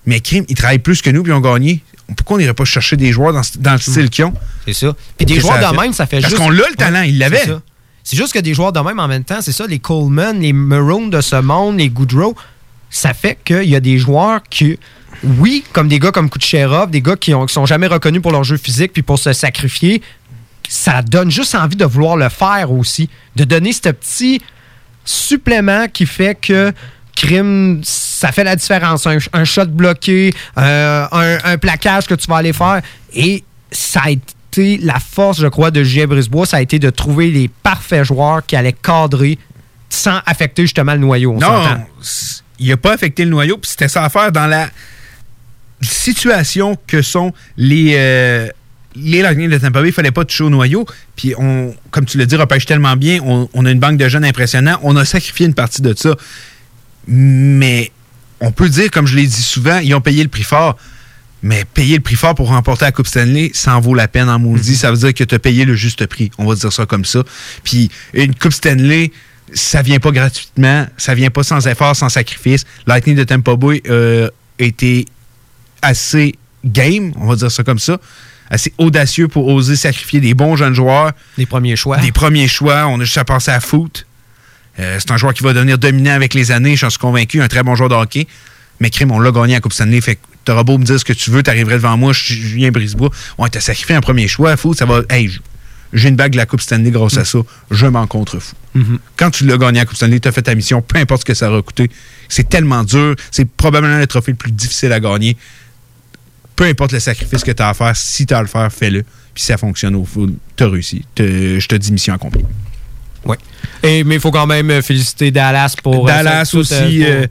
mais crime, ils travaillent plus que nous puis ils ont gagné. Pourquoi on n'irait pas chercher des joueurs dans, ce- dans le style qu'ils ont? C'est ça. Puis des joueurs a de même, ça fait Parce juste. qu'on l'a le talent, Ouais, il l'avait. c'est ça. C'est juste que des joueurs de même en même temps, c'est ça, les Coleman, les Maroon de ce monde, les Goodrow, ça fait qu'il y a des joueurs qui, oui, comme des gars comme Kucherov, des gars qui, ont, qui sont jamais reconnus pour leur jeu physique puis pour se sacrifier, ça donne juste envie de vouloir le faire aussi, de donner ce petit supplément qui fait que crime, ça fait la différence. Un, un shot bloqué, euh, un, un plaquage que tu vas aller faire. Et ça a été la force, je crois, de Julien Brisebois, ça a été de trouver les parfaits joueurs qui allaient cadrer sans affecter justement le noyau. on. Non, il n'a pas affecté le noyau, puis c'était ça à faire dans la situation que sont les, euh, les Lightning de Tampa Bay. Il fallait pas toucher au noyau. Puis, on, comme tu l'as dit, repêche tellement bien. On, on a une banque de jeunes impressionnants. On a sacrifié une partie de ça. Mais on peut dire, comme je l'ai dit souvent, ils ont payé le prix fort. Mais payer le prix fort pour remporter la Coupe Stanley, ça en vaut la peine en maudit. Ça veut dire que tu as payé le juste prix. On va dire ça comme ça. Puis une Coupe Stanley, ça vient pas gratuitement. Ça vient pas sans effort, sans sacrifice. Lightning de Tampa Bay euh, a été assez game, on va dire ça comme ça. Assez audacieux pour oser sacrifier des bons jeunes joueurs. Des premiers choix. Des premiers choix. On a juste à penser à foot. Euh, c'est un joueur qui va devenir dominant avec les années, j'en suis convaincu, un très bon joueur de hockey. Mais crime, on l'a gagné à Coupe Stanley. Fait que t'auras beau me dire ce que tu veux, t'arriverais devant moi, je suis Julien Brisebois. On t'a sacrifié un premier choix, foot, ça va. Hey, j'ai une bague de la Coupe Stanley grâce à ça. Je m'en contrefous. Mhm. Quand tu l'as gagné à Coupe Stanley, t'as fait ta mission, peu importe ce que ça aura coûté. C'est tellement dur. C'est probablement le trophée le plus difficile à gagner. Peu importe le sacrifice que tu as à faire, si tu as à le faire, fais-le. Puis si ça fonctionne au foot, tu as réussi. Je te dis mission accomplie. Oui. Et, mais il faut quand même euh, féliciter Dallas pour. euh, Dallas euh, aussi. euh,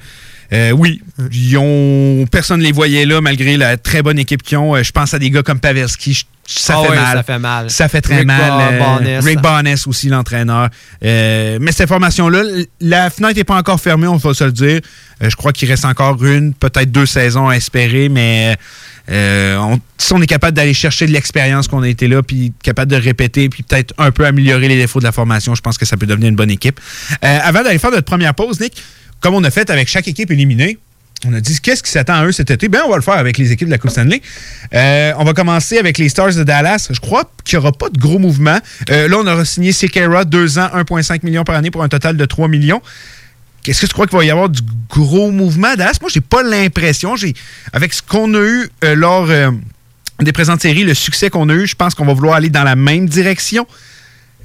euh, oui, ils ont, personne ne les voyait là, malgré la très bonne équipe qu'ils ont. Je pense à des gars comme Pavelski. Ça, Ah fait mal. ça fait mal. Ça fait très Rick mal. Barnes. Rick Barnes aussi, l'entraîneur. Mais cette formation-là, la fenêtre n'est pas encore fermée, on va se le dire. Je crois qu'il reste encore une, peut-être deux saisons à espérer, mais euh, si on est capable d'aller chercher de l'expérience qu'on a été là, puis capable de répéter, puis peut-être un peu améliorer les défauts de la formation, je pense que ça peut devenir une bonne équipe. Euh, avant d'aller faire notre première pause, Nick, comme on a fait avec chaque équipe éliminée, on a dit qu'est-ce qui s'attend à eux cet été? Bien, on va le faire avec les équipes de la Coupe Stanley. Euh, on va commencer avec les Stars de Dallas. Je crois qu'il n'y aura pas de gros mouvements. Euh, là, on aura signé Sekera, deux ans, 1,5 millions par année pour un total de 3 millions. Est-ce que tu crois qu'il va y avoir du gros mouvement Dallas? Moi, j'ai pas l'impression. J'ai Avec ce qu'on a eu euh, lors euh, des présentes séries, le succès qu'on a eu, je pense qu'on va vouloir aller dans la même direction.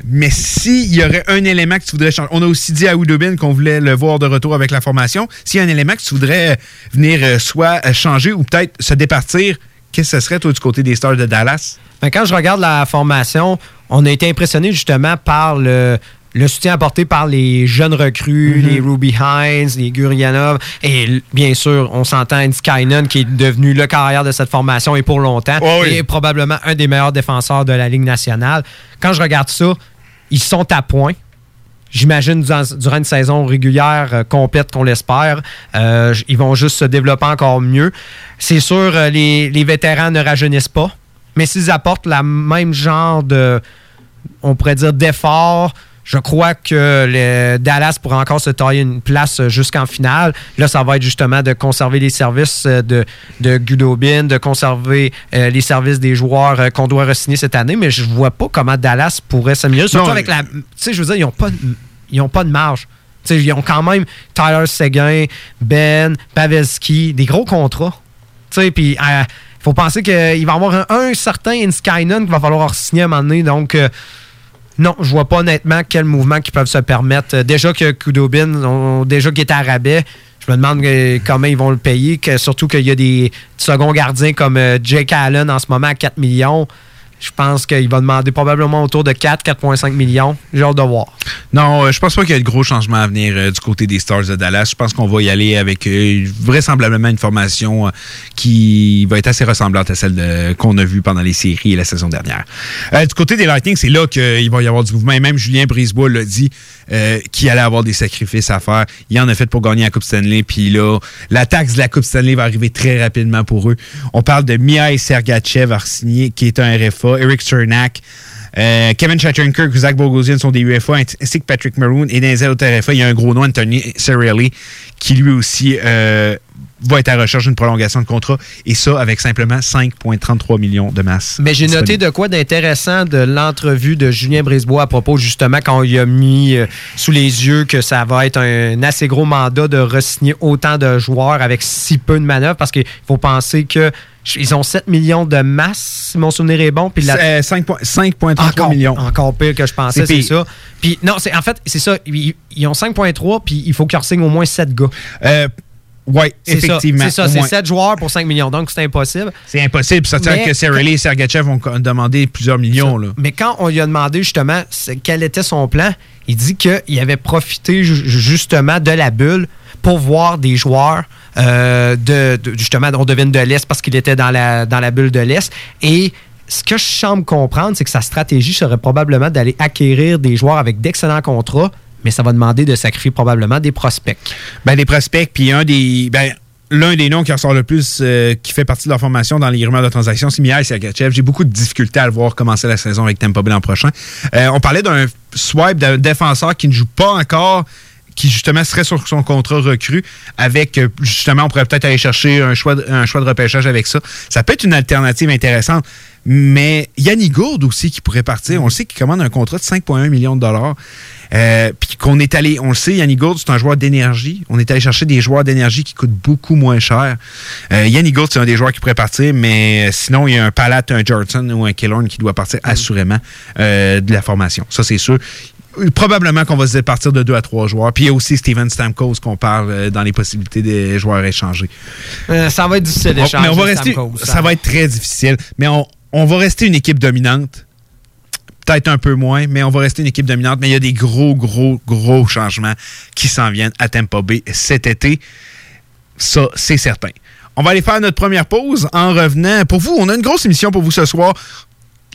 Mais s'il y aurait un élément que tu voudrais changer, on a aussi dit à Udobin qu'on voulait le voir de retour avec la formation. S'il y a un élément que tu voudrais euh, venir soit changer ou peut-être se départir, qu'est-ce que ce serait, toi, du côté des Stars de Dallas? Ben, quand je regarde la formation, on a été impressionné justement par le, le soutien apporté par les jeunes recrues, Mhm. les Ruby Hines, les Gurianov, et bien sûr, on s'entend Kynan qui est devenu le carrière de cette formation et pour longtemps, Oh oui. et probablement un des meilleurs défenseurs de la Ligue nationale. Quand je regarde ça, ils sont à point. J'imagine durant, une saison régulière euh, complète qu'on l'espère, euh, ils vont juste se développer encore mieux. C'est sûr, euh, les, les vétérans ne rajeunissent pas, mais s'ils apportent la même genre de, on pourrait dire, d'effort, je crois que le Dallas pourra encore se tailler une place euh, jusqu'en finale. Là, ça va être justement de conserver les services euh, de, de Gudobin, de conserver euh, les services des joueurs euh, qu'on doit re-signer cette année, mais je vois pas comment Dallas pourrait s'améliorer. Surtout Non, avec la. Tu sais, je veux dire, ils n'ont pas, de- ils ont pas de marge. Ils ont quand même Tyler Seguin, Ben, Pavelski, des gros contrats. Tu sais, puis il faut penser qu'il va y avoir un, un certain Inskainen qu'il va falloir signer à un moment donné. Donc, non, je vois pas honnêtement quel mouvement qu'ils peuvent se permettre. Euh, déjà que Kudobin, déjà qu'il est à rabais, je me demande euh, comment ils vont le payer. que- surtout qu'il y a des seconds gardiens comme euh, Jake Allen en ce moment à 4 millions. Je pense qu'il va demander probablement autour de 4, 4,5 millions. J'ai hâte de voir. Non, euh, je pense pas qu'il y ait de gros changements à venir euh, du côté des Stars de Dallas. Je pense qu'on va y aller avec euh, vraisemblablement une formation qui va être assez ressemblante à celle qu'on a vue pendant les séries et la saison dernière. Du côté des Lightning, c'est là qu'il va y avoir du mouvement. Même Julien Brisebois l'a dit euh, qu'il allait avoir des sacrifices à faire. Il en a fait pour gagner la Coupe Stanley. Puis là, la taxe de la Coupe Stanley va arriver très rapidement pour eux. On parle de Mihai Sergachev à signer, qui est un RFA. Eric Cernak. Euh, Kevin Shattenkirk, Zach Bogosian sont des UFA, ainsi que Patrick Maroon et autres RFA. Il y a un gros nom, Anthony Cirelli, qui lui aussi euh, va être à recherche d'une prolongation de contrat. Et ça, avec simplement 5,33 millions de masse. Mais j'ai noté de quoi d'intéressant de l'entrevue de Julien Brisebois à propos, justement, quand il a mis euh, sous les yeux que ça va être un assez gros mandat de re-signer autant de joueurs avec si peu de manœuvres, parce qu'il faut penser que ils ont 7 millions de masse, si mon souvenir est bon. Puis la- C'est, euh, 5,- 5,33 encore, millions. Encore pire que je pensais, C'est ça. Puis non, c'est en fait, c'est ça. Ils, ils ont 5.3, puis il faut qu'ils re-signent au moins 7 gars. Oui, effectivement, C'est ça, c'est moins. 7 joueurs pour 5 millions, donc c'est impossible. C'est impossible. Ça veut dire Mais- que Cirelli et Sergachev vont co- demander plusieurs millions. Là. Mais quand on lui a demandé justement quel était son plan, il dit qu'il avait profité ju- justement de la bulle pour voir des joueurs euh, de, de- justement, on devine de l'Est parce qu'il était dans la, dans la bulle de l'Est. Et ce que je semble comprendre, c'est que sa stratégie serait probablement d'aller acquérir des joueurs avec d'excellents contrats, mais ça va demander de sacrifier probablement des prospects. Ben, des prospects, puis un des. Ben, L'un des noms qui ressort le plus, euh, qui fait partie de leur formation dans les rumeurs de transaction, c'est Mihai Sergachev. J'ai beaucoup de difficultés à le voir commencer la saison avec Tampa Bay l'an prochain. Euh, on parlait d'un swipe d'un défenseur qui ne joue pas encore, qui justement serait sur son contrat recru, avec euh, justement, on pourrait peut-être aller chercher un choix, un choix de repêchage avec ça. Ça peut être une alternative intéressante. Mais Yannick Gourde aussi qui pourrait partir. On le sait qu'il commande un contrat de 5,1 millions de dollars. Euh, puis qu'on est allé, on le sait, Yannick Gourde, c'est un joueur d'énergie. On est allé chercher des joueurs d'énergie qui coûtent beaucoup moins cher. Euh, Yannick Gourde, c'est un des joueurs qui pourrait partir, mais sinon, il y a un Palat, un Johnson ou un Killorn qui doit partir assurément euh, de la formation. Ça, c'est sûr. Probablement qu'on va se partir de deux à trois joueurs. Puis il y a aussi Steven Stamkos qu'on parle euh, dans les possibilités des joueurs échangés. Euh, ça va être difficile d'échanger. mais on va rester, Stamkos, ça va être très difficile. Mais on, on va rester une équipe dominante. Peut-être un peu moins, mais on va rester une équipe dominante. Mais il y a des gros, gros, gros changements qui s'en viennent à Tampa Bay cet été. Ça, c'est certain. On va aller faire notre première pause en revenant. Pour vous, on a une grosse émission pour vous ce soir.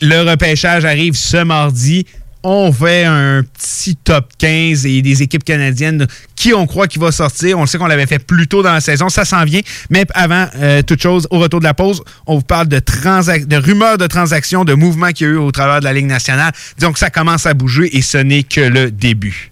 Le repêchage arrive ce mardi. On fait un petit top 15 et des équipes canadiennes qui on croit qui va sortir. On le sait qu'on l'avait fait plus tôt dans la saison. Ça s'en vient. Mais avant euh, toute chose, au retour de la pause, on vous parle de, de rumeurs de transactions, de mouvements qu'il y a eu au travers de la Ligue nationale. Donc ça commence à bouger et ce n'est que le début.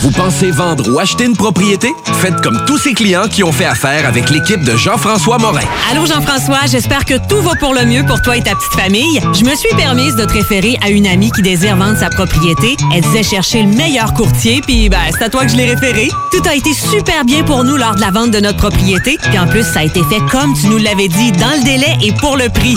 Vous pensez vendre ou acheter une propriété? Faites comme tous ces clients qui ont fait affaire avec l'équipe de Jean-François Morin. Allô Jean-François, j'espère que tout va pour le mieux pour toi et ta petite famille. Je me suis permise de te référer à une amie qui désire vendre sa propriété. Elle disait chercher le meilleur courtier, puis ben, c'est à toi que je l'ai référé. Tout a été super bien pour nous lors de la vente de notre propriété, puis en plus, ça a été fait comme tu nous l'avais dit, dans le délai et pour le prix.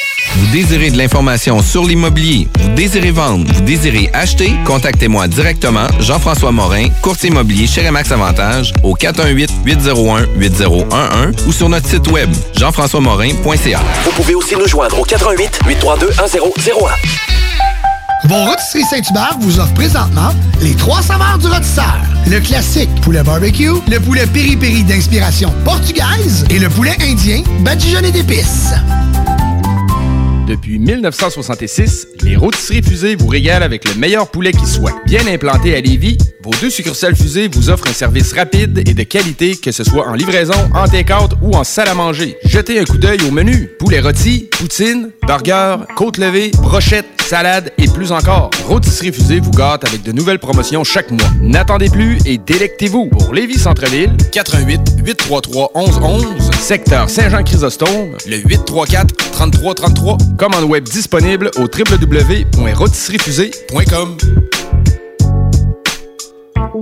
Vous désirez de l'information sur l'immobilier, vous désirez vendre, vous désirez acheter, contactez-moi directement, Jean-François Morin, courtier immobilier chez Remax Avantage, au 418-801-8011 ou sur notre site web, jean-françois-morin.ca. Vous pouvez aussi nous joindre au 88 832 1001. Vos rôtisseries Saint-Hubert vous offre présentement les trois saveurs du rôtisseur. Le classique poulet barbecue, le poulet piri-piri d'inspiration portugaise et le poulet indien badigeonné d'épices. Depuis 1966, les rôtisseries fusées vous régalent avec le meilleur poulet qui soit. Bien implanté à Lévis, vos deux succursales fusées vous offrent un service rapide et de qualité, que ce soit en livraison, en take-out ou en salle à manger. Jetez un coup d'œil au menu. Poulet rôti, poutine, burger, côte levée, brochette, salade et plus encore. Rôtisserie fusée vous gâte avec de nouvelles promotions chaque mois. N'attendez plus et délectez-vous. Pour Lévis Centre-Ville, 88 833 1111, secteur Saint-Jean-Chrysostome, le 834 3333. Commande web disponible au www.rôtisseriefusée.com.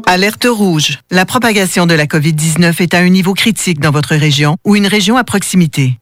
Alerte rouge. La propagation de la COVID-19 est à un niveau critique dans votre région ou une région à proximité.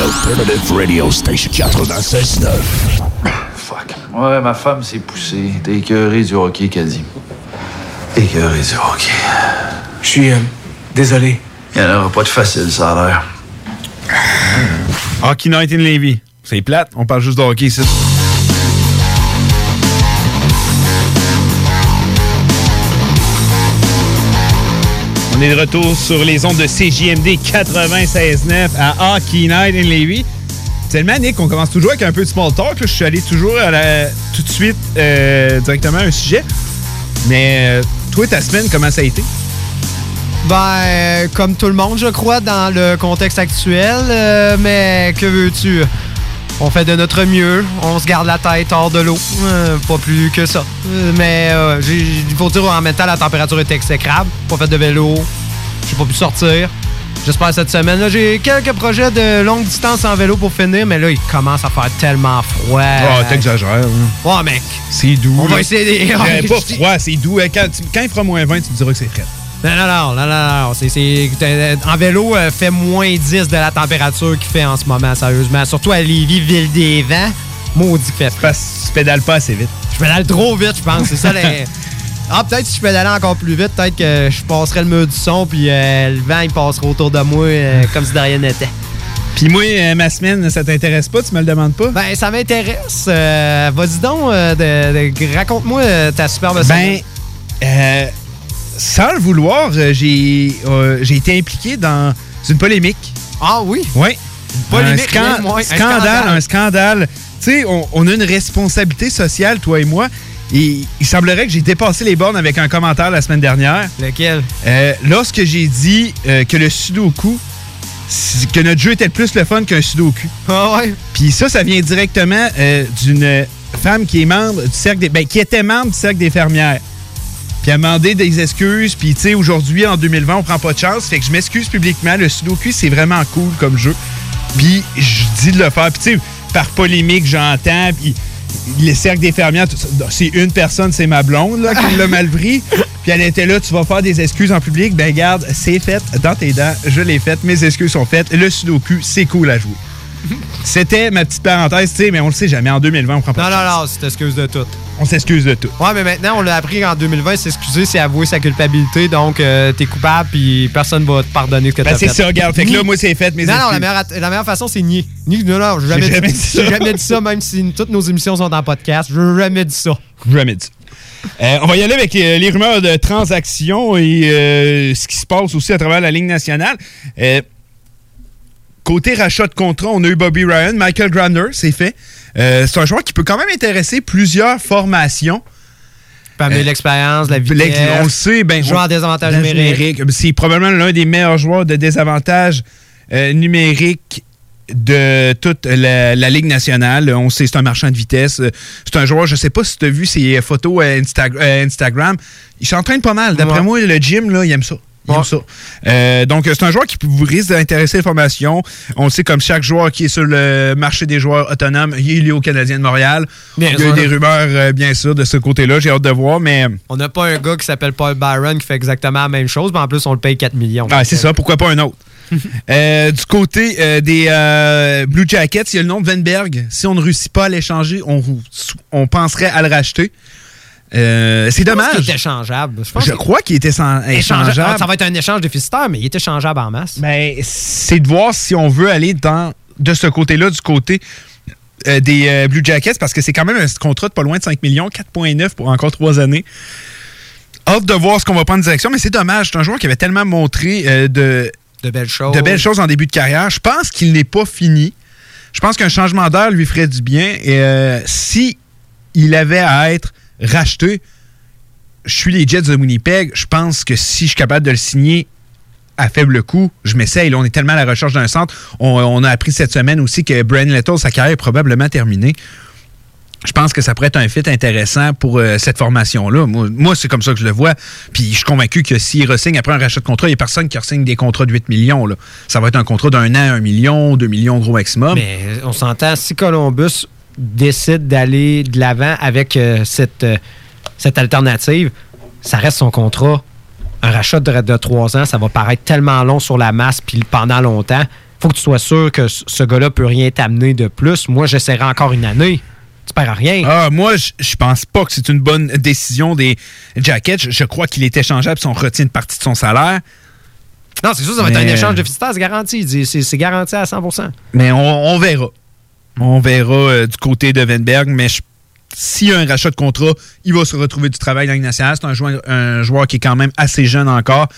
The Alternative Radio Station 96 Fuck. Ouais, ma femme s'est poussée. T'es écœuré du hockey, dit. Écœuré du hockey. Je suis euh, désolé. Il n'y en aura pas de facile, ça a l'air. Hockey Night in Levy. C'est plate, on parle juste de hockey ici. On est de retour sur les ondes de CJMD 96.9 à Hockey Night in Levy. Tellement, Nick, on commence toujours avec un peu de small talk. Je suis allé toujours tout de suite euh, directement à un sujet. Mais euh, toi, ta semaine, comment ça a été? Ben, euh, comme tout le monde, je crois, dans le contexte actuel. mais que veux-tu? On fait de notre mieux. On se garde la tête hors de l'eau. Euh, pas plus que ça. Euh, mais euh, il faut dire en même temps, la température est exécrable. Pas fait de vélo. J'ai pas pu sortir. J'espère cette semaine. J'ai quelques projets de longue distance en vélo pour finir, mais là, il commence à faire tellement froid. Oh, t'exagères. hein. Ouais, mec. C'est doux. On va essayer des- *laughs* pas froid, c'est doux. Euh, quand il fera moins 20, tu me diras que c'est frais. Non, non, non, non, non, non. C'est, c'est- t'es- en vélo, euh, fait moins 10 de la température qu'il fait en ce moment, sérieusement. Surtout à Lévis, ville des vents. Maudit qu'il fait que tu pédales pas assez vite. Je pédale trop vite, je pense. C'est ça, les... *laughs* Ah, peut-être si je pédalais encore plus vite, peut-être que je passerais le mur du son, puis euh, le vent, il passerait autour de moi euh, *laughs* comme si de rien n'était. Puis moi, euh, ma semaine, ça t'intéresse pas? Tu me le demandes pas? Ben, ça m'intéresse. Euh, vas-y donc, euh, de- de- raconte-moi euh, ta superbe Ben, semaine. euh, sans le vouloir, euh, j'ai euh, j'ai été impliqué dans une polémique. Ah oui? Oui. Polémique, un, scandale, un scandale. Tu sais, on, on a une responsabilité sociale, toi et moi. Et il semblerait que j'ai dépassé les bornes avec un commentaire la semaine dernière. Lequel? Euh, lorsque j'ai dit euh, que le sudoku, que notre jeu était plus le fun qu'un sudoku. Ah ouais? Puis ça, ça vient directement euh, d'une femme qui est membre du cercle des, ben, qui était membre du cercle des fermières. Puis m'a demandé des excuses. Puis tu sais, aujourd'hui, en 2020, on prend pas de chance. Fait que je m'excuse publiquement. Le sudoku, c'est vraiment cool comme jeu. Puis je dis de le faire. Puis tu sais, par polémique, j'entends. Puis les cercles des fermières, c'est une personne, c'est ma blonde, là, qui l'a *laughs* mal pris. Puis elle était là, tu vas faire des excuses en public. Ben garde, c'est fait dans tes dents. Je l'ai fait. Mes excuses sont faites. Le sudoku, c'est cool à jouer. C'était ma petite parenthèse, tu sais, mais on le sait jamais. En 2020, on prend pas Non, non, non, c'est excuse de tout. on s'excuse de tout. Ouais, mais maintenant, on l'a appris en 2020, s'excuser, c'est avouer sa culpabilité. Donc, euh, t'es coupable, puis personne va te pardonner ce que Ben, t'as fait. c'est ça, regarde. Fait que là, moi, c'est fait, mes Non, non, la excuses. meilleure, la meilleure façon, c'est nier. Ni, non, non, j'ai jamais, jamais dit ça. Jamais dit ça, même si toutes nos émissions sont en podcast. J'ai jamais dit ça. Jamais dit. Euh, on va y aller avec euh, les rumeurs de transactions et euh, ce qui se passe aussi à travers la Ligue nationale. Côté rachat de contrat, on a eu Bobby Ryan, Michael Gramner, c'est fait. Euh, c'est un joueur qui peut quand même intéresser plusieurs formations. peut amener l'expérience, la vitesse. L'ex- On le sait, ben, Joueur à désavantage numérique. C'est probablement l'un des meilleurs joueurs de désavantage euh, numérique de toute la, la Ligue nationale. On sait c'est un marchand de vitesse. Euh, C'est un joueur, je sais pas si tu as vu ses photos à Insta- euh, Instagram. Il s'entraîne pas mal. D'après Ouais. moi, le gym, là, il aime ça. Ça. Euh, donc, c'est un joueur qui vous risque d'intéresser les formations. On le sait comme chaque joueur qui est sur le marché des joueurs autonomes, il est au Canadien de Montréal. Bien il y a eu des rumeurs, euh, bien sûr, de ce côté-là. J'ai hâte de voir, mais... On n'a pas un gars qui s'appelle Paul Byron qui fait exactement la même chose, mais en plus, on le paye 4 millions. Ah, c'est ça, pourquoi pas un autre? *laughs* Euh, du côté euh, des euh, Blue Jackets, il y a le nom de Venberg. Si on ne réussit pas à l'échanger, on, on penserait à le racheter. Euh, c'est Je dommage. qu'il est échangeable. Je, pense Je crois qu'il était sans- Échangeable. échangeable. Ça va être un échange déficitaire, mais il est échangeable en masse. Mais c'est de voir si on veut aller dans de ce côté-là, du côté euh, des euh, Blue Jackets, parce que c'est quand même un contrat de pas loin de 5 millions, 4,9 pour encore trois années. Hâte de voir ce qu'on va prendre en direction, mais c'est dommage. C'est un joueur qui avait tellement montré de, de belles choses. de belles choses en début de carrière. Je pense qu'il n'est pas fini. Je pense qu'un changement d'air lui ferait du bien. Et si il avait à être racheté, je suis les Jets de Winnipeg. Je pense que si je suis capable de le signer à faible coût, je m'essaye. On est tellement à la recherche d'un centre. On, a appris cette semaine aussi que Brian Little, sa carrière est probablement terminée. Je pense que ça pourrait être un fit intéressant pour euh, cette formation-là. Moi, moi, c'est comme ça que je le vois. Puis je suis convaincu que s'il ressigne après un rachat de contrat, il n'y a personne qui ressigne des contrats de 8 millions. Ça va être un contrat d'un an, 1 million, 2 millions gros maximum. Mais on s'entend, si Columbus décide d'aller de l'avant avec euh, cette, euh, cette alternative, ça reste son contrat. Un rachat de, de 3 ans, ça va paraître tellement long sur la masse puis pendant longtemps. faut que tu sois sûr que ce gars-là peut rien t'amener de plus. Moi, j'essaierai encore une année. Tu perds rien. Ah, moi, je- pense pas que c'est une bonne décision des Jackets. Je, je crois qu'il est échangeable si on retient une partie de son salaire. Non, c'est sûr, ça va être un échange déficitaire, c'est garanti. C'est garanti à 100% Mais on, on verra. On verra euh, du côté de Venberg, mais s'il y a un rachat de contrat, il va se retrouver du travail dans la nationale. C'est un joueur, qui est quand même assez jeune encore.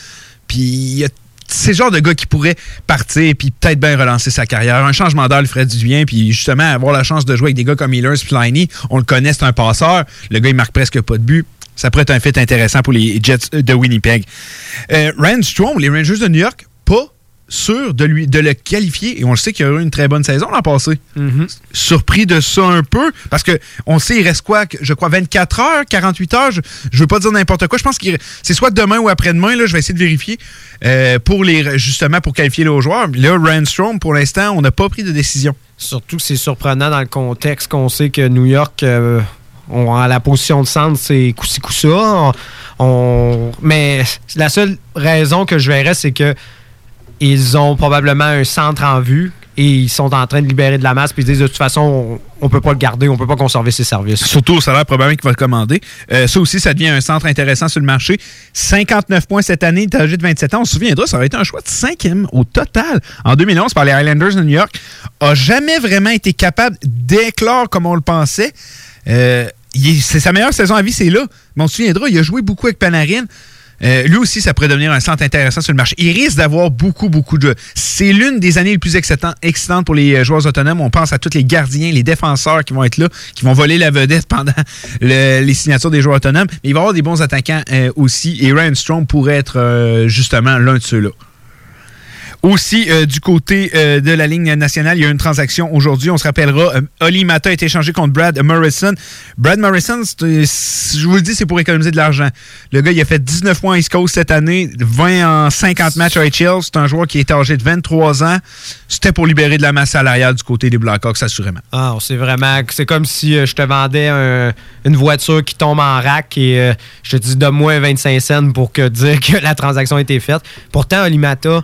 Puis c'est le genre de gars qui pourrait partir puis peut-être bien relancer sa carrière. Un changement d'air lui ferait du bien. Puis justement, avoir la chance de jouer avec des gars comme Healers puis Liney, on le connaît, c'est un passeur. Le gars, il marque presque pas de but. Ça pourrait être un fit intéressant pour les Jets de Winnipeg. Euh, Strong, les Rangers de New York, pas sûr de, lui, de le qualifier. Et on le sait qu'il a eu une très bonne saison l'an passé. Surpris de ça un peu. Parce que on sait, il reste quoi, je crois, 24 heures, 48 heures. Je, je veux pas dire n'importe quoi. Je pense que c'est soit demain ou après-demain. Là, je vais essayer de vérifier. euh, pour les, justement, pour qualifier les joueurs. Là, Ryan Strong, pour l'instant, on n'a pas pris de décision. Surtout que c'est surprenant dans le contexte qu'on sait que New York, euh, on, à la position de centre, c'est coup-ci, coup-ça. On- on- mais la seule raison que je verrais, c'est que ils ont probablement un centre en vue et ils sont en train de libérer de la masse puis ils disent de toute façon, on, on peut pas le garder, on peut pas conserver ses services. Surtout au salaire probablement qu'il va le commander. Euh, ça aussi, ça devient un centre intéressant sur le marché. 59 points cette année, est âgé de 27 ans. On se souviendra, ça aurait été un choix de cinquième au total en 2011 par les Highlanders de New York. A jamais vraiment été capable d'éclore comme on le pensait. Euh, c'est sa meilleure saison à vie, c'est là. Mais on se souviendra, il a joué beaucoup avec Panarin. Euh, lui aussi, ça pourrait devenir un centre intéressant sur le marché. Il risque d'avoir beaucoup, beaucoup de. C'est l'une des années les plus excitantes pour les euh, joueurs autonomes. On pense à tous les gardiens, les défenseurs qui vont être là, qui vont voler la vedette pendant *laughs* le- les signatures des joueurs autonomes. Mais il va y avoir des bons attaquants euh, aussi. Et Ryan Strong pourrait être justement l'un de ceux-là. Aussi, euh, du côté euh, de la ligne nationale, il y a une transaction aujourd'hui. On se rappellera, euh, Oli Mata a été échangé contre Brad Morrison. Brad Morrison, euh, je vous le dis, c'est pour économiser de l'argent. Le gars, il a fait 19 points East Coast cette année, 20 en 50 matchs à HL. C'est un joueur qui est âgé de 23 ans. C'était pour libérer de la masse salariale du côté des Blackhawks, assurément. Ah, c'est vraiment. C'est comme si je te vendais un- une voiture qui tombe en rack et je te dis donne-moi 25 cents pour que, dire que la transaction a été faite. Pourtant, Olimata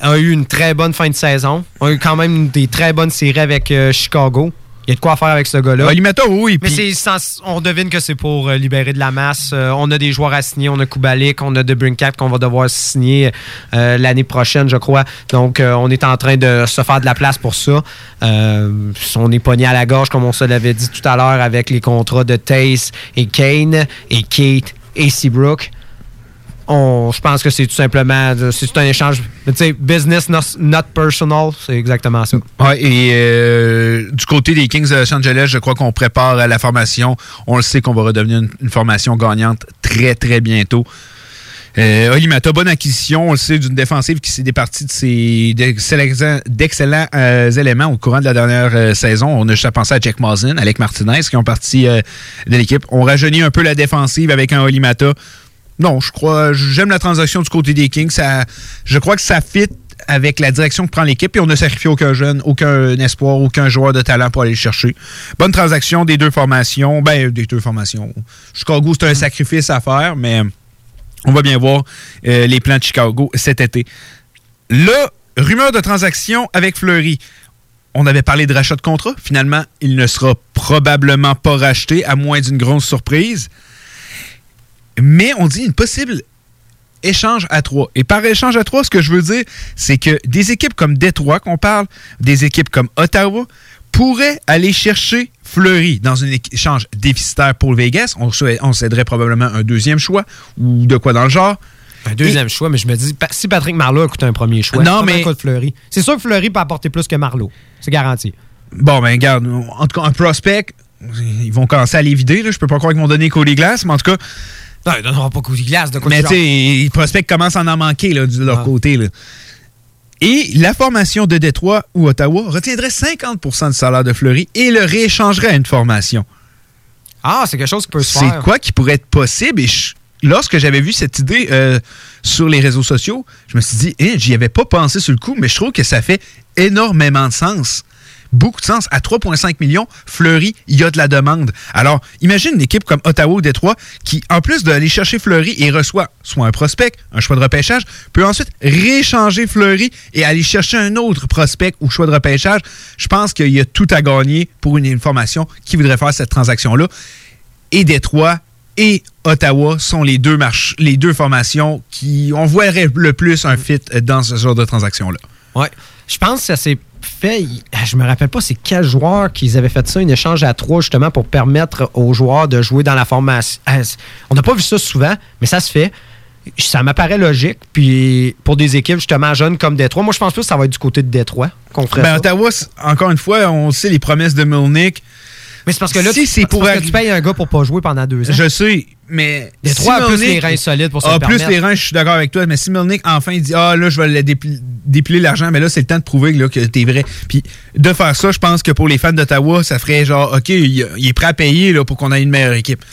a eu une très bonne fin de saison. A eu quand même des très bonnes séries avec euh, Chicago. Il y a de quoi faire avec ce gars-là. Olimata, oui. Mais sans- on devine que c'est pour euh, libérer de la masse. Euh, on a des joueurs à signer. On a Kubalik, on a De Brincat qu'on va devoir signer euh, l'année prochaine, je crois. Donc, on est en train de se faire de la place pour ça. On est pogné à la gorge, comme on se l'avait dit tout à l'heure, avec les contrats de Tace et Kane et Kate et Seabrook. On, je pense que c'est tout simplement c'est un échange. Business, not, personal, c'est exactement ça. Ouais, et euh, du côté des Kings de Los Angeles, je crois qu'on prépare la formation. On le sait qu'on va redevenir une, formation gagnante très, très bientôt. Euh, Olimata, bonne acquisition, on le sait, d'une défensive qui s'est départie de ses d'excellents euh, éléments au courant de la dernière saison. On a juste à penser à Jack Mazin, Alec Martinez qui ont parti de l'équipe. On rajeunit un peu la défensive avec un Olimata. Non, je crois, j'aime la transaction du côté des Kings. Ça, je crois que ça fit avec la direction que prend l'équipe et on n'a sacrifié aucun jeune, aucun espoir, aucun joueur de talent pour aller le chercher. Bonne transaction des deux formations. Ben, des deux formations. Chicago, c'est un sacrifice à faire, mais on va bien voir euh, les plans de Chicago cet été. Là, rumeur de transaction avec Fleury. On avait parlé de rachat de contrat. Finalement, il ne sera probablement pas racheté, à moins d'une grosse surprise. Mais on dit une possible échange à trois. Et par échange à trois, ce que je veux dire, c'est que des équipes comme Détroit, qu'on parle, des équipes comme Ottawa, pourraient aller chercher Fleury dans un échange déficitaire pour Vegas. On, céderait probablement un deuxième choix ou de quoi dans le genre. Un deuxième choix, mais je me dis, si Patrick Marleau a coûté un premier choix, Non, mais- Fleury. C'est sûr que Fleury peut apporter plus que Marleau. C'est garanti. Bon, ben, regarde, en tout cas, un prospect, ils vont commencer à les vider. Là. Je peux pas croire qu'ils vont donner Cody Glass, mais en tout cas. Non, ils donneront pas Cody Glass. De quoi Mais tu sais, les prospects commencent à en manquer là, de leur Ah. côté. là. Et la formation de Détroit ou Ottawa retiendrait 50% du salaire de Fleury et le rééchangerait à une formation. Ah, c'est quelque chose qui peut se C'est faire. quoi qui pourrait être possible? Et je- lorsque j'avais vu cette idée euh, sur les réseaux sociaux, je me suis dit, eh, j'y avais pas pensé sur le coup, mais je trouve que ça fait énormément de sens. Beaucoup de sens. À 3,5 millions, Fleury, il y a de la demande. Alors, imagine une équipe comme Ottawa ou Détroit qui, en plus d'aller chercher Fleury et reçoit soit un prospect, un choix de repêchage, peut ensuite rééchanger Fleury et aller chercher un autre prospect ou choix de repêchage. Je pense qu'il y a tout à gagner pour une, une formation qui voudrait faire cette transaction-là et Détroit et Ottawa sont les deux les deux formations qui on voirait le plus un fit dans ce genre de transaction-là. Ouais. Je pense que ça s'est fait. ah, Je me rappelle pas c'est quel joueur qu'ils avaient fait ça, un échange à trois justement pour permettre aux joueurs de jouer dans la formation. Ah, On n'a pas vu ça souvent, mais ça se fait. Ça m'apparaît logique. Puis pour des équipes justement jeunes comme Détroit, moi je pense plus que ça va être du côté de Détroit qu'on ferait Ben, ça. Ottawa, encore une fois, on sait les promesses de Milnick. Mais c'est parce que là, si tu, c'est pour parce que tu payes un gars pour pas jouer pendant deux ans. Je sais, mais. Détroit si a plus les reins solides pour se Ah, plus les reins, je suis d'accord avec toi, mais si Milnick enfin dit Ah là, je vais dépiler l'argent, mais là, c'est le temps de prouver là, que t'es vrai. Puis de faire ça, je pense que pour les fans d'Ottawa, ça ferait genre OK, il, il est prêt à payer là, pour qu'on ait une meilleure équipe.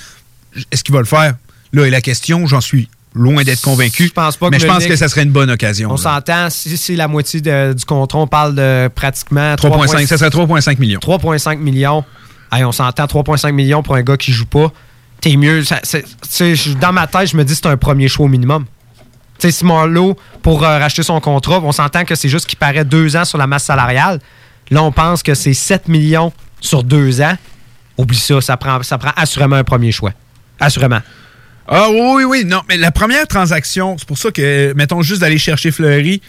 Est-ce qu'il va le faire? Là est la question, j'en suis loin d'être convaincu. Je pense pas mais que je pense que ça serait une bonne occasion. On s'entend, si c'est la moitié de- du contrat, on parle de pratiquement 3,5, ça serait 3,5 millions. 3,5 millions. On s'entend 3,5 millions pour un gars qui joue pas. T'es mieux. dans ma tête, je me dis que c'est un premier choix au minimum. Tu sais, si Marlowe, pour euh, racheter son contrat, on s'entend que c'est juste qu'il paraît deux ans sur la masse salariale. Là, on pense que c'est 7 millions sur deux ans. Oublie ça, ça prend, ça prend assurément un premier choix. Assurément. Ah oui, oui, oui. Non, mais la première transaction, c'est pour ça que, mettons juste d'aller chercher Fleury,